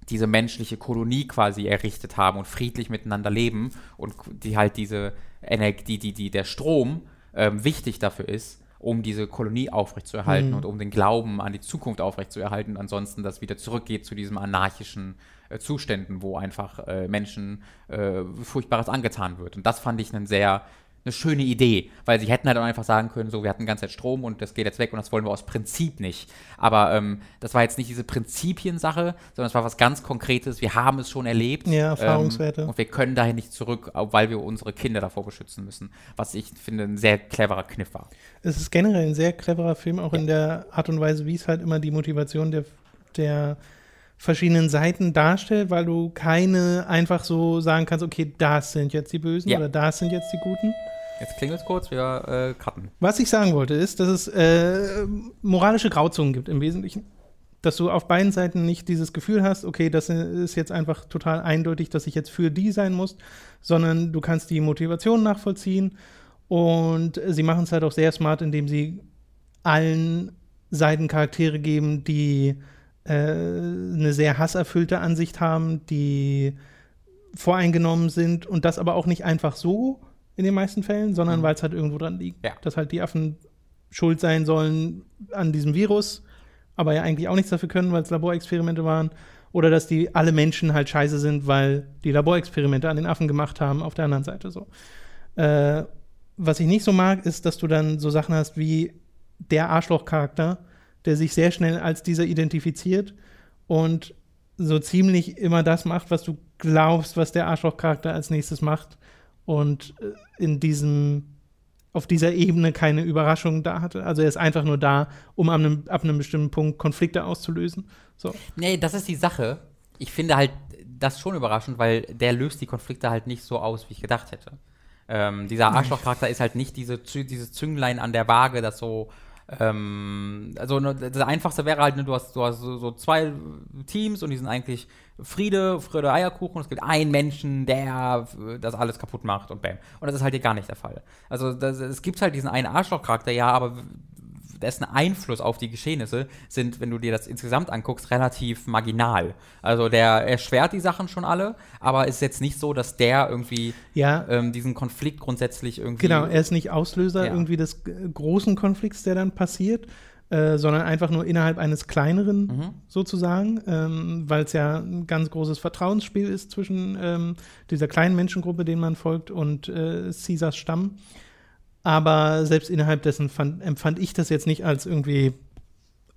diese menschliche Kolonie quasi errichtet haben und friedlich miteinander leben und die halt diese Energie, die, die, der Strom ähm, wichtig dafür ist, um diese Kolonie aufrechtzuerhalten mhm. und um den Glauben an die Zukunft aufrechtzuerhalten. Ansonsten, dass wieder zurückgeht zu diesem anarchischen äh, Zuständen, wo einfach äh, Menschen äh, Furchtbares angetan wird. Und das fand ich einen sehr eine schöne Idee, weil sie hätten halt auch einfach sagen können, so, wir hatten die ganze Zeit Strom und das geht jetzt weg und das wollen wir aus Prinzip nicht. Aber ähm, das war jetzt nicht diese Prinzipiensache, sondern es war was ganz Konkretes. Wir haben es schon erlebt. Ja, Erfahrungswerte. Ähm, und wir können dahin nicht zurück, weil wir unsere Kinder davor beschützen müssen. Was ich finde, ein sehr cleverer Kniff war. Es ist generell ein sehr cleverer Film, auch ja. in der Art und Weise, wie es halt immer die Motivation der, der verschiedenen Seiten darstellt, weil du keine einfach so sagen kannst, okay, das sind jetzt die Bösen ja. oder das sind jetzt die Guten. Jetzt klingelt es kurz, wir äh, cutten. Was ich sagen wollte, ist, dass es äh, moralische Grauzonen gibt im Wesentlichen. Dass du auf beiden Seiten nicht dieses Gefühl hast, okay, das ist jetzt einfach total eindeutig, dass ich jetzt für die sein muss, sondern du kannst die Motivation nachvollziehen und sie machen es halt auch sehr smart, indem sie allen Seiten Charaktere geben, die äh, eine sehr hasserfüllte Ansicht haben, die voreingenommen sind und das aber auch nicht einfach so, in den meisten Fällen, sondern mhm. weil es halt irgendwo dran liegt. Ja. Dass halt die Affen schuld sein sollen an diesem Virus, aber ja eigentlich auch nichts dafür können, weil es Laborexperimente waren. Oder dass die alle Menschen halt scheiße sind, weil die Laborexperimente an den Affen gemacht haben, auf der anderen Seite so. Äh, was ich nicht so mag, ist, dass du dann so Sachen hast wie der Arschloch-Charakter, der sich sehr schnell als dieser identifiziert und so ziemlich immer das macht, was du glaubst, was der Arschloch-Charakter als nächstes macht und äh, in diesem auf dieser Ebene keine Überraschung da hatte. Also er ist einfach nur da, um ab einem, ab einem bestimmten Punkt Konflikte auszulösen. So. Nee, das ist die Sache. Ich finde halt, das schon überraschend, weil der löst die Konflikte halt nicht so aus, wie ich gedacht hätte. Ähm, dieser Arschloch-Charakter ist halt nicht diese, dieses Zünglein an der Waage, das so ähm, also ne, das Einfachste wäre halt, ne, du hast, du hast so, so zwei Teams und die sind eigentlich Friede, Freude, Eierkuchen. Es gibt einen Menschen, der das alles kaputt macht und bam. Und das ist halt hier gar nicht der Fall. Also das, es gibt halt diesen einen Arschloch-Charakter, ja, aber dessen Einfluss auf die Geschehnisse sind, wenn du dir das insgesamt anguckst, relativ marginal. Also der erschwert die Sachen schon alle, aber es ist jetzt nicht so, dass der irgendwie Ja, ähm, diesen Konflikt grundsätzlich irgendwie. genau. Er ist nicht Auslöser Ja. irgendwie des g- großen Konflikts, der dann passiert, äh, sondern einfach nur innerhalb eines kleineren Mhm. sozusagen, ähm, weil es ja ein ganz großes Vertrauensspiel ist zwischen ähm, dieser kleinen Menschengruppe, denen man folgt, und äh, Caesars Stamm. Aber selbst innerhalb dessen fand, empfand ich das jetzt nicht als irgendwie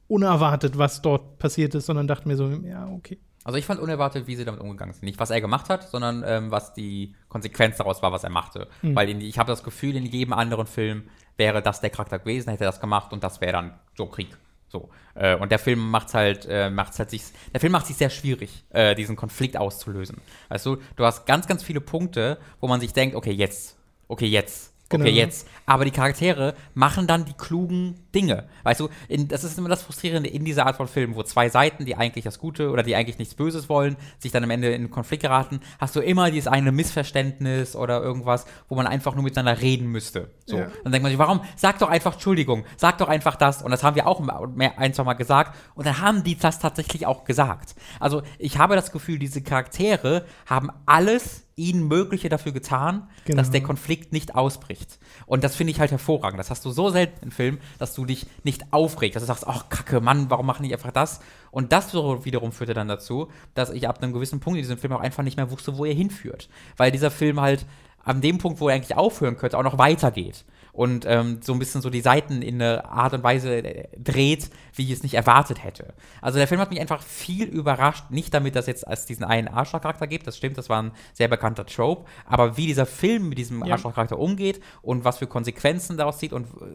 unerwartet, was dort passiert ist, sondern dachte mir so, ja, okay. Also ich fand unerwartet, wie sie damit umgegangen sind. Nicht, was er gemacht hat, sondern ähm, was die Konsequenz daraus war, was er machte. Weil in, ich habe das Gefühl, in jedem anderen Film wäre das der Charakter gewesen, hätte er das gemacht und das wäre dann so Krieg. So. Äh, und der Film macht's halt, äh, macht's halt sich, der Film macht sich sehr schwierig, äh, diesen Konflikt auszulösen. Weißt du, du hast ganz, ganz viele Punkte, wo man sich denkt, okay, jetzt, okay, jetzt, okay, Genau. jetzt. Aber die Charaktere machen dann die klugen Dinge. Weißt du, in, das ist immer das Frustrierende in dieser Art von Filmen, wo zwei Seiten, die eigentlich das Gute oder die eigentlich nichts Böses wollen, sich dann am Ende in Konflikt geraten, hast du immer dieses eine Missverständnis oder irgendwas, wo man einfach nur miteinander reden müsste. So. Ja. Dann denkt man sich, warum? Sag doch einfach Entschuldigung, sag doch einfach das. Und das haben wir auch mehr, ein, zwei Mal gesagt. Und dann haben die das tatsächlich auch gesagt. Also ich habe das Gefühl, diese Charaktere haben alles ihnen Mögliche dafür getan, Genau. dass der Konflikt nicht ausbricht. Und das finde ich halt hervorragend. Das hast du so selten in Filmen, dass du dich nicht aufregst, dass du sagst, ach Kacke, Mann, warum machen die einfach das? Und das wiederum führte dann dazu, dass ich ab einem gewissen Punkt in diesem Film auch einfach nicht mehr wusste, wo er hinführt. Weil dieser Film halt an dem Punkt, wo er eigentlich aufhören könnte, auch noch weitergeht. Und ähm, so ein bisschen so die Seiten in eine Art und Weise äh, dreht, wie ich es nicht erwartet hätte. Also der Film hat mich einfach viel überrascht. Nicht damit, dass jetzt es diesen einen Arschlochcharakter gibt, das stimmt, das war ein sehr bekannter Trope, aber wie dieser Film mit diesem Ja. Arschlochcharakter umgeht und was für Konsequenzen daraus zieht und äh,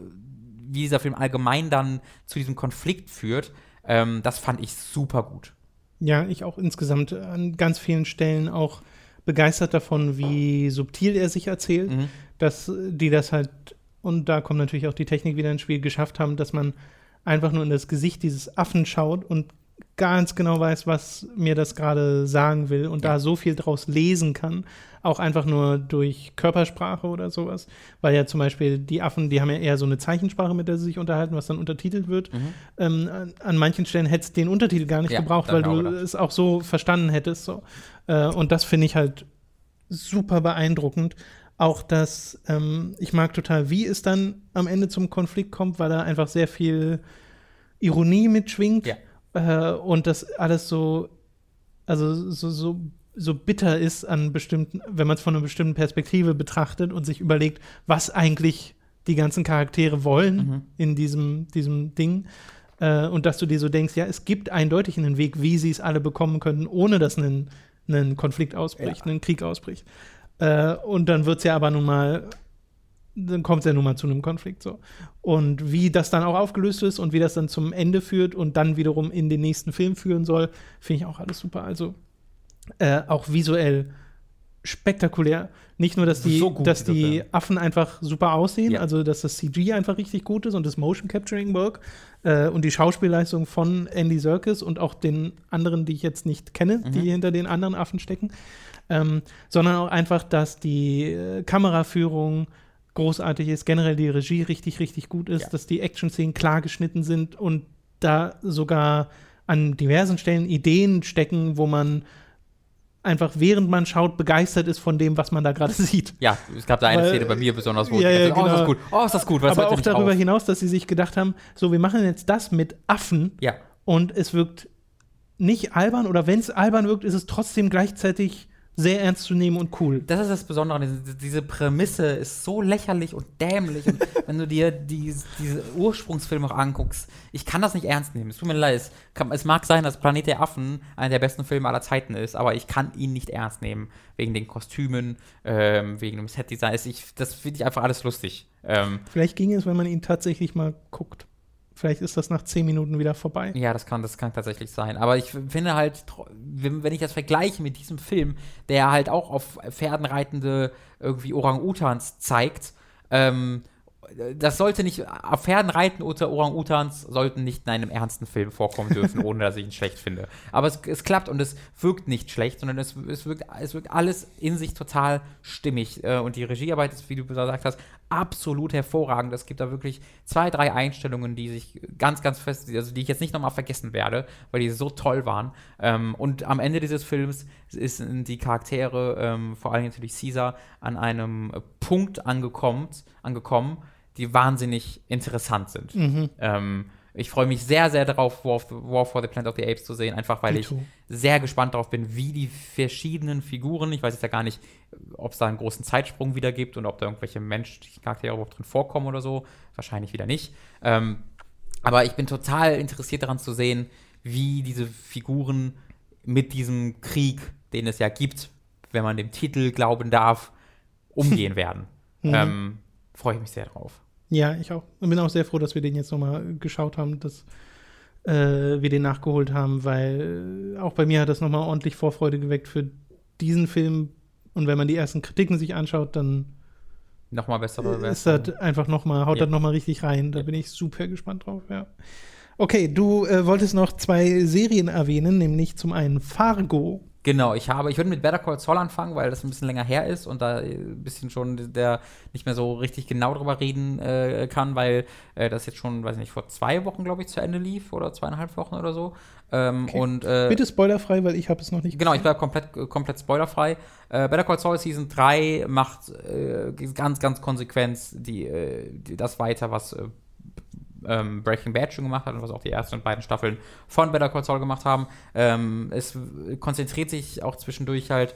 wie dieser Film allgemein dann zu diesem Konflikt führt, ähm, das fand ich super gut. Ja, ich auch insgesamt an ganz vielen Stellen auch begeistert davon, wie subtil er sich erzählt, Mhm. dass die das halt, und da kommt natürlich auch die Technik wieder ins Spiel, geschafft haben, dass man einfach nur in das Gesicht dieses Affen schaut und ganz genau weiß, was mir das gerade sagen will und Ja. da so viel draus lesen kann, auch einfach nur durch Körpersprache oder sowas, weil ja zum Beispiel die Affen, die haben ja eher so eine Zeichensprache, mit der sie sich unterhalten, was dann untertitelt wird. Ähm, an, an manchen Stellen hättest du den Untertitel gar nicht Mhm. Ja, gebraucht, weil auch du gedacht. es auch so verstanden hättest. So. Äh, und das finde ich halt super beeindruckend. Auch das, ähm, ich mag total, wie es dann am Ende zum Konflikt kommt, weil da einfach sehr viel Ironie mitschwingt Ja. Äh, und das alles so, also so, so, so bitter ist an bestimmten, wenn man es von einer bestimmten Perspektive betrachtet und sich überlegt, was eigentlich die ganzen Charaktere wollen Mhm. in diesem, diesem Ding. Äh, und dass du dir so denkst, ja, es gibt eindeutig einen Weg, wie sie es alle bekommen könnten, ohne dass ein, ein Konflikt ausbricht, Ja. ein Krieg ausbricht. Äh, und dann wird es ja aber nun mal, dann kommt es ja nun mal zu einem Konflikt so. Und wie das dann auch aufgelöst ist und wie das dann zum Ende führt und dann wiederum in den nächsten Film führen soll, finde ich auch alles super. Also äh, auch visuell spektakulär. Nicht nur, dass die, So gut, dass die. Affen einfach super aussehen, Ja. also dass das CG einfach richtig gut ist und das Motion Capturing Work äh, und die Schauspielleistung von Andy Serkis und auch den anderen, die ich jetzt nicht kenne, Mhm. die hinter den anderen Affen stecken, ähm, sondern auch einfach, dass die äh, Kameraführung großartig ist, generell die Regie richtig, richtig gut ist, Ja. dass die Action-Szenen klar geschnitten sind und da sogar an diversen Stellen Ideen stecken, wo man einfach während man schaut begeistert ist von dem, was man da gerade sieht. Ja, es gab da eine Weil- Szene bei mir besonders, wo Ja, ich ja, dachte, oh, ist das genau. gut, oh, ist das gut, was Aber auch darüber auf? hinaus, dass sie sich gedacht haben, so, wir machen jetzt das mit Affen Ja, und es wirkt nicht albern oder wenn es albern wirkt, ist es trotzdem gleichzeitig sehr ernst zu nehmen und cool. das ist das Besondere. Diese, Prämisse ist so lächerlich und dämlich. und wenn du dir die, diese Ursprungsfilme auch anguckst, ich kann das nicht ernst nehmen. Es tut mir leid. Es, kann, es mag sein, dass Planet der Affen einer der besten Filme aller Zeiten ist, aber ich kann ihn nicht ernst nehmen. Wegen den Kostümen, ähm, wegen dem Setdesign. Es- Ich, das finde ich einfach alles lustig. Ähm, Vielleicht ging es, wenn man ihn tatsächlich mal guckt. Vielleicht ist das nach zehn Minuten wieder vorbei. Ja, das kann, das kann tatsächlich sein. Aber ich finde halt, wenn ich das vergleiche mit diesem Film, der halt auch auf Pferden reitende irgendwie Orang-Utans zeigt, ähm, das sollte nicht, auf Pferden reiten unter Orang-Utans sollten nicht in einem ernsten Film vorkommen dürfen, ohne dass ich ihn schlecht finde. Aber es, es, klappt und es wirkt nicht schlecht, sondern es, es, wirkt, es wirkt alles in sich total stimmig. Äh, und die Regiearbeit ist, wie du gesagt hast, absolut hervorragend. Es gibt da wirklich zwei, drei Einstellungen, die sich ganz, ganz fest, also die ich jetzt nicht nochmal vergessen werde, weil die so toll waren. Ähm, und am Ende dieses Films sind die Charaktere, ähm, vor allem natürlich Caesar, an einem Punkt angekommen, angekommen die wahnsinnig interessant sind. Mhm. Ähm, ich freue mich sehr, sehr darauf, War, War, for the Planet of the Apes zu sehen, einfach weil ich sehr gespannt darauf bin, wie die verschiedenen Figuren, ich weiß jetzt ja gar nicht, ob es da einen großen Zeitsprung wieder gibt und ob da irgendwelche menschlichen Charaktere überhaupt drin vorkommen oder so. Wahrscheinlich wieder nicht. Ähm, aber ich bin total interessiert daran zu sehen, wie diese Figuren mit diesem Krieg, den es ja gibt, wenn man dem Titel glauben darf, umgehen werden. Mhm. Ähm, freue ich mich sehr drauf. Ja, ich auch. Und bin auch sehr froh, dass wir den jetzt nochmal geschaut haben, dass äh, wir den nachgeholt haben, weil auch bei mir hat das nochmal ordentlich Vorfreude geweckt für diesen Film. Und wenn man die ersten Kritiken sich anschaut, dann nochmal bessere ist das einfach nochmal, haut ja. das nochmal richtig rein. Da ja. bin ich super gespannt drauf, ja. Okay, du äh, wolltest noch zwei Serien erwähnen, nämlich zum einen Fargo. Genau, ich habe, ich würde mit Better Call Saul anfangen, weil das ein bisschen länger her ist und da ein bisschen schon der nicht mehr so richtig genau drüber reden äh, kann, weil äh, das jetzt schon, weiß nicht, vor zwei Wochen, glaube ich, zu Ende lief oder zweieinhalb Wochen oder so. Ähm, okay. und, äh, Bitte spoilerfrei, weil ich habe es noch nicht Genau, ich bleibe komplett, komplett spoilerfrei. Äh, Better Call Saul Season 3 macht äh, ganz, ganz konsequent die, äh, die, das weiter, was ähm, Breaking Bad schon gemacht hat und was auch die ersten beiden Staffeln von Better Call Saul gemacht haben. Ähm, es konzentriert sich auch zwischendurch halt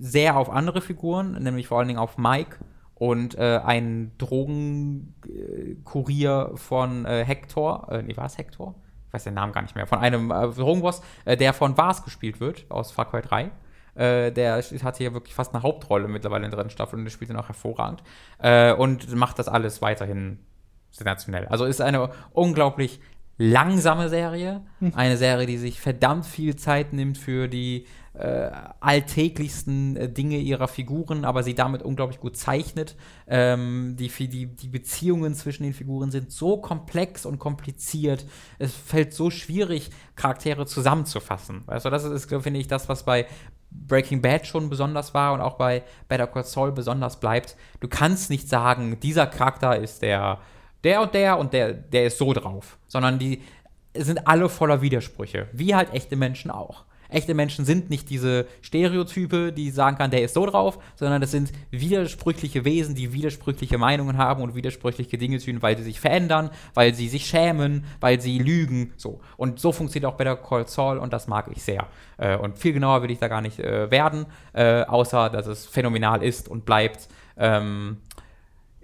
sehr auf andere Figuren, nämlich vor allen Dingen auf Mike und äh, einen Drogenkurier von äh, Hector, äh, nee, war es Hector? Ich weiß den Namen gar nicht mehr, von einem äh, Drogenboss, äh, der von Vars gespielt wird, aus Far Cry 3. Äh, der hat hier wirklich fast eine Hauptrolle mittlerweile in der dritten Staffel und der spielt ihn auch hervorragend. Äh, und macht das alles weiterhin sensationell. Also ist eine unglaublich langsame Serie, hm. eine Serie, die sich verdammt viel Zeit nimmt für die äh, alltäglichsten äh, Dinge ihrer Figuren, aber sie damit unglaublich gut zeichnet. Ähm, die, die, die Beziehungen zwischen den Figuren sind so komplex und kompliziert. Es fällt so schwierig, Charaktere zusammenzufassen. Also das ist, finde ich, das, was bei Breaking Bad schon besonders war und auch bei Better Call Saul besonders bleibt. Du kannst nicht sagen, dieser Charakter ist der der und der und der, der ist so drauf. Sondern die sind alle voller Widersprüche. Wie halt echte Menschen auch. Echte Menschen sind nicht diese Stereotype, die sagen kann, der ist so drauf, sondern das sind widersprüchliche Wesen, die widersprüchliche Meinungen haben und widersprüchliche Dinge tun, weil sie sich verändern, weil sie sich schämen, weil sie lügen. So. Und so funktioniert auch Better Call Saul und das mag ich sehr. Äh, und viel genauer will ich da gar nicht äh, werden, äh, außer dass es phänomenal ist und bleibt. Ähm,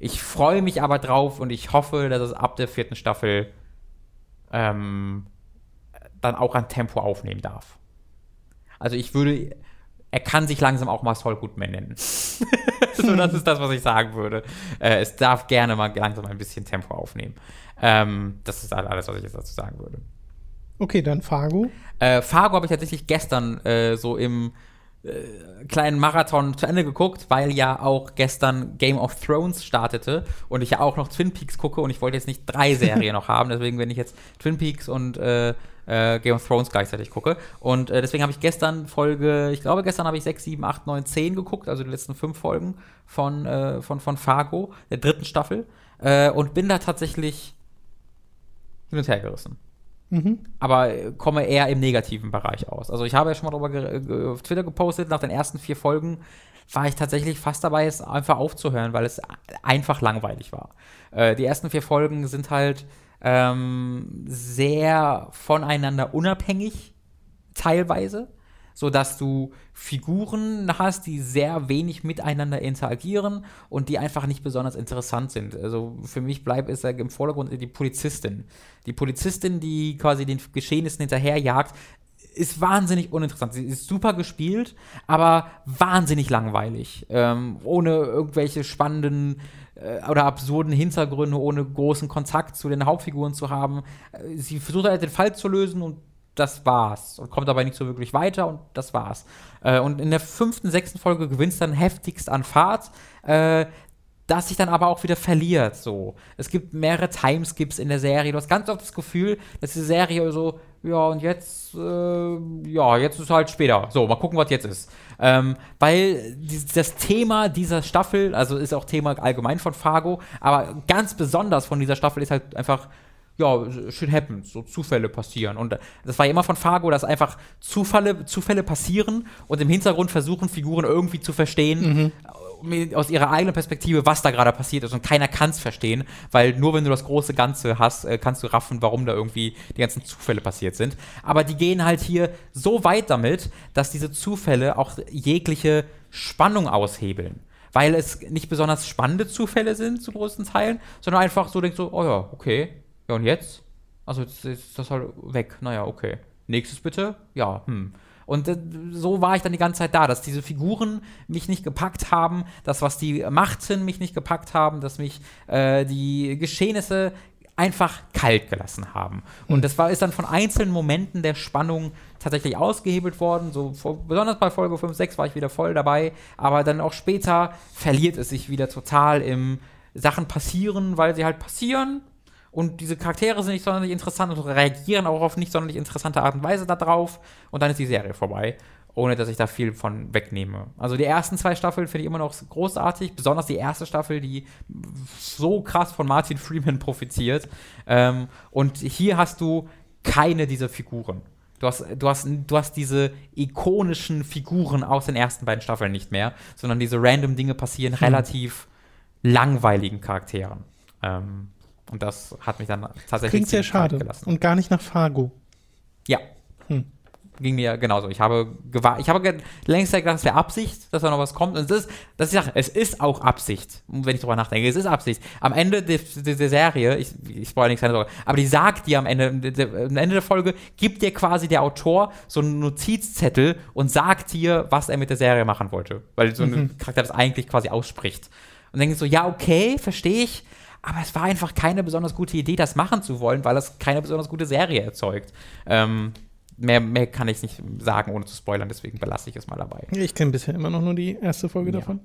ich freue mich aber drauf und ich hoffe, dass es ab der vierten Staffel ähm, dann auch an Tempo aufnehmen darf. Also ich würde, er kann sich langsam auch mal Saul Goodman nennen. so, das ist das, was ich sagen würde. Äh, es darf gerne mal langsam ein bisschen Tempo aufnehmen. Ähm, das ist alles, was ich jetzt dazu sagen würde. Okay, dann Fargo. Äh, Fargo habe ich tatsächlich gestern äh, so im äh, kleinen Marathon zu Ende geguckt, weil ja auch gestern Game of Thrones startete und ich ja auch noch Twin Peaks gucke und ich wollte jetzt nicht drei Serien noch haben, deswegen wenn ich jetzt Twin Peaks und äh, äh, Game of Thrones gleichzeitig gucke. Und äh, deswegen habe ich gestern Folge, ich glaube gestern habe ich 6, 7, 8, 9, 10 geguckt, also die letzten fünf Folgen von, äh, von, von Fargo, der dritten Staffel, und bin da tatsächlich hin und her gerissen. Mhm. Aber komme eher im negativen Bereich aus. Also ich habe ja schon mal darüber auf Twitter gepostet, nach den ersten vier Folgen war ich tatsächlich fast dabei, es einfach aufzuhören, weil es einfach langweilig war. Äh, die ersten vier Folgen sind halt ähm, sehr voneinander unabhängig, teilweise so dass du Figuren hast, die sehr wenig miteinander interagieren und die einfach nicht besonders interessant sind. Also für mich bleibt es im Vordergrund die Polizistin. Die Polizistin, die quasi den Geschehnissen hinterherjagt, ist wahnsinnig uninteressant. Sie ist super gespielt, aber wahnsinnig langweilig. Ähm, ohne irgendwelche spannenden äh, oder absurden Hintergründe, ohne großen Kontakt zu den Hauptfiguren zu haben. Äh, sie versucht halt den Fall zu lösen und das war's. Und kommt dabei nicht so wirklich weiter und das war's. Äh, und in der fünften, sechsten Folge gewinnt dann heftigst an Fahrt. Äh, das sich dann aber auch wieder verliert. So, es gibt mehrere Timeskips in der Serie. Du hast ganz oft das Gefühl, dass die Serie so, ja und jetzt, äh, ja jetzt ist halt später. So, mal gucken, was jetzt ist. Ähm, weil die, das Thema dieser Staffel, also ist auch Thema allgemein von Fargo, aber ganz besonders von dieser Staffel ist halt einfach ja, shit happens, so Zufälle passieren. Und das war ja immer von Fargo, dass einfach Zufälle, Zufälle passieren und im Hintergrund versuchen Figuren irgendwie zu verstehen, mhm. aus ihrer eigenen Perspektive, was da gerade passiert ist. Und keiner kann es verstehen, weil nur wenn du das große Ganze hast, äh, kannst du raffen, warum da irgendwie die ganzen Zufälle passiert sind. Aber die gehen halt hier so weit damit, dass diese Zufälle auch jegliche Spannung aushebeln weil es nicht besonders spannende Zufälle sind zu größten Teilen, sondern einfach so denkst du, oh ja, okay, ja, und jetzt? Also jetzt ist das halt weg. Naja, okay. Nächstes bitte? Ja, hm. Und so war ich dann die ganze Zeit da, dass diese Figuren mich nicht gepackt haben, das, was die machten, mich nicht gepackt haben, dass mich äh, die Geschehnisse einfach kalt gelassen haben. Und das war, ist dann von einzelnen Momenten der Spannung tatsächlich ausgehebelt worden. So, vor, besonders bei Folge 5, 6 war ich wieder voll dabei, aber dann auch später verliert es sich wieder total im Sachen passieren, weil sie halt passieren und diese Charaktere sind nicht sonderlich interessant und reagieren auch auf nicht sonderlich interessante Art und Weise darauf und dann ist die Serie vorbei, ohne dass ich da viel von wegnehme. Also die ersten zwei Staffeln finde ich immer noch großartig, besonders die erste Staffel, die so krass von Martin Freeman profitiert. Ähm, und hier hast du keine dieser Figuren. Du hast, du, hast, du hast diese ikonischen Figuren aus den ersten beiden Staffeln nicht mehr, sondern diese random Dinge passieren hm. relativ langweiligen Charakteren. Ähm, und das hat mich dann tatsächlich. Klingt sehr schade. Gelassen. Und gar nicht nach Fargo. Ja. Hm. Ging mir genauso. Ich habe gewartet, ich habe ge längst gedacht, es wäre Absicht, dass da noch was kommt. Und es ist, das ist, es ist auch Absicht, wenn ich drüber nachdenke. Es ist Absicht. Am Ende der, der, der Serie, ich, ich spoilere nichts, keine Sorge, aber die sagt dir am Ende, am Ende der Folge, gibt dir quasi der Autor so einen Notizzettel und sagt dir, was er mit der Serie machen wollte. Weil so ein mhm. Charakter das eigentlich quasi ausspricht. Und dann denkst du so, ja, okay, verstehe ich aber es war einfach keine besonders gute Idee, das machen zu wollen, weil das keine besonders gute Serie erzeugt. Ähm, mehr, mehr kann ich nicht sagen, ohne zu spoilern, deswegen belasse ich es mal dabei. Ich kenne bisher immer noch nur die erste Folge ja. davon.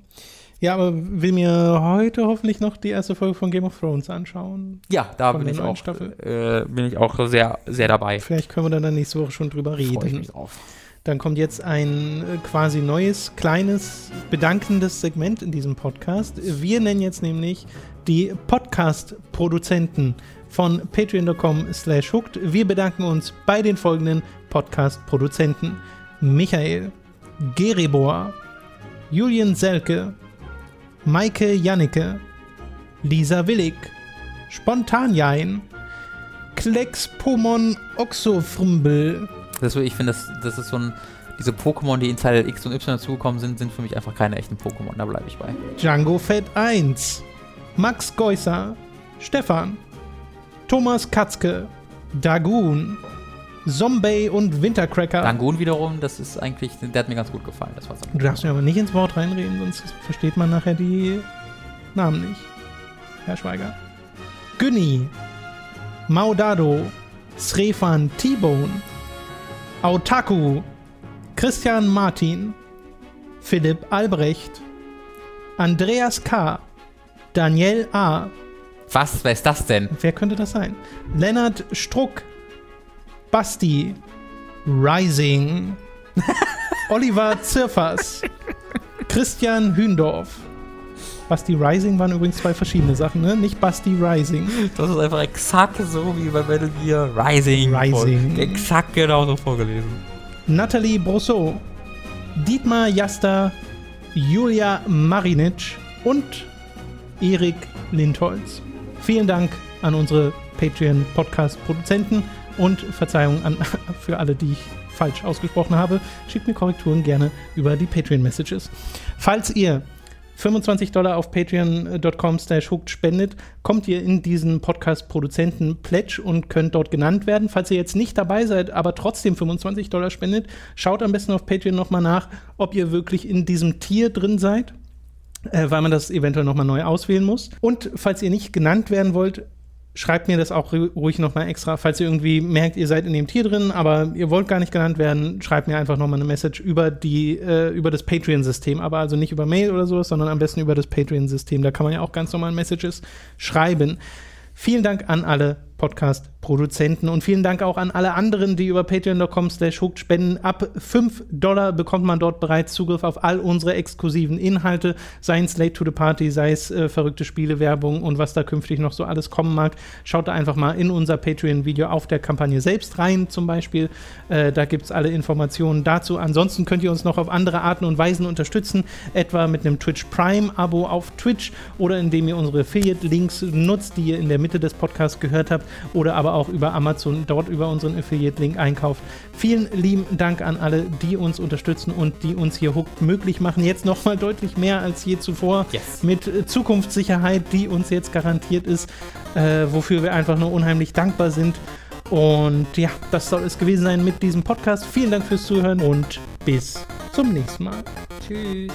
Ja, aber will mir heute hoffentlich noch die erste Folge von Game of Thrones anschauen. Ja, da bin ich, auch, äh, bin ich auch sehr, sehr dabei. Vielleicht können wir dann nächste Woche schon drüber reden. Freue ich mich drauf. Dann kommt jetzt ein äh, quasi neues, kleines, bedankendes Segment in diesem Podcast. Wir nennen jetzt nämlich die Podcast-Produzenten von patreon.com slash hooked. Wir bedanken uns bei den folgenden Podcast-Produzenten. Michael, Geribor, Julian Selke, Maike Jannike, Lisa Willig, Spontanjain, Klecks Pomon Oxofrumbel. Das, ich finde, das, das ist so ein diese Pokémon, die in Teil X und Y dazugekommen sind, sind für mich einfach keine echten Pokémon. Da bleibe ich bei. Django Fett 1. Max Geusser, Stefan, Thomas Katzke, Dagoon, Zombie und Wintercracker. Dagoon wiederum, das ist eigentlich, der hat mir ganz gut gefallen. Das war's du darfst mir aber nicht ins Wort reinreden, sonst versteht man nachher die Namen nicht. Herr Schweiger. Günni, Maudado, Srefan T-Bone, Autaku, Christian Martin, Philipp Albrecht, Andreas K., Daniel A. Was? Wer ist das denn? Wer könnte das sein? Lennart Struck, Basti, Rising, Oliver Zirfers, Christian Hündorf. Basti Rising waren übrigens zwei verschiedene Sachen, ne? Nicht Basti Rising. Das ist einfach exakt so wie bei Metal Gear Rising. Rising. Exakt genauso vorgelesen. Nathalie Brosseau, Dietmar Jasta, Julia Marinic und Erik Lindholz. Vielen Dank an unsere Patreon-Podcast-Produzenten und Verzeihung an, für alle, die ich falsch ausgesprochen habe. Schickt mir Korrekturen gerne über die Patreon-Messages. Falls ihr 25 Dollar auf patreon.com slash hooked spendet, kommt ihr in diesen Podcast-Produzenten-Pledge und könnt dort genannt werden. Falls ihr jetzt nicht dabei seid, aber trotzdem 25 Dollar spendet, schaut am besten auf Patreon nochmal nach, ob ihr wirklich in diesem Tier drin seid. Äh, weil man das eventuell nochmal neu auswählen muss. Und falls ihr nicht genannt werden wollt, schreibt mir das auch ruhig nochmal extra. Falls ihr irgendwie merkt, ihr seid in dem Tier drin, aber ihr wollt gar nicht genannt werden, schreibt mir einfach nochmal eine Message über die, äh, über das Patreon-System. Aber also nicht über Mail oder sowas, sondern am besten über das Patreon-System. Da kann man ja auch ganz normal Messages schreiben. Vielen Dank an alle Podcast-Produzenten und vielen Dank auch an alle anderen, die über patreon.com slash spenden. Ab 5 Dollar bekommt man dort bereits Zugriff auf all unsere exklusiven Inhalte, sei es Late to the Party, sei es äh, verrückte Spielewerbung und was da künftig noch so alles kommen mag. Schaut da einfach mal in unser Patreon-Video auf der Kampagne selbst rein, zum Beispiel. Äh, da gibt es alle Informationen dazu. Ansonsten könnt ihr uns noch auf andere Arten und Weisen unterstützen, etwa mit einem Twitch Prime-Abo auf Twitch oder indem ihr unsere Affiliate-Links nutzt, die ihr in der Mitte des Podcasts gehört habt oder aber auch über Amazon dort über unseren Affiliate-Link einkauft. Vielen lieben Dank an alle, die uns unterstützen und die uns hier Hooked möglich machen. Jetzt nochmal deutlich mehr als je zuvor yes. mit Zukunftssicherheit, die uns jetzt garantiert ist, äh, wofür wir einfach nur unheimlich dankbar sind. Und ja, das soll es gewesen sein mit diesem Podcast. Vielen Dank fürs Zuhören und bis zum nächsten Mal. Tschüss.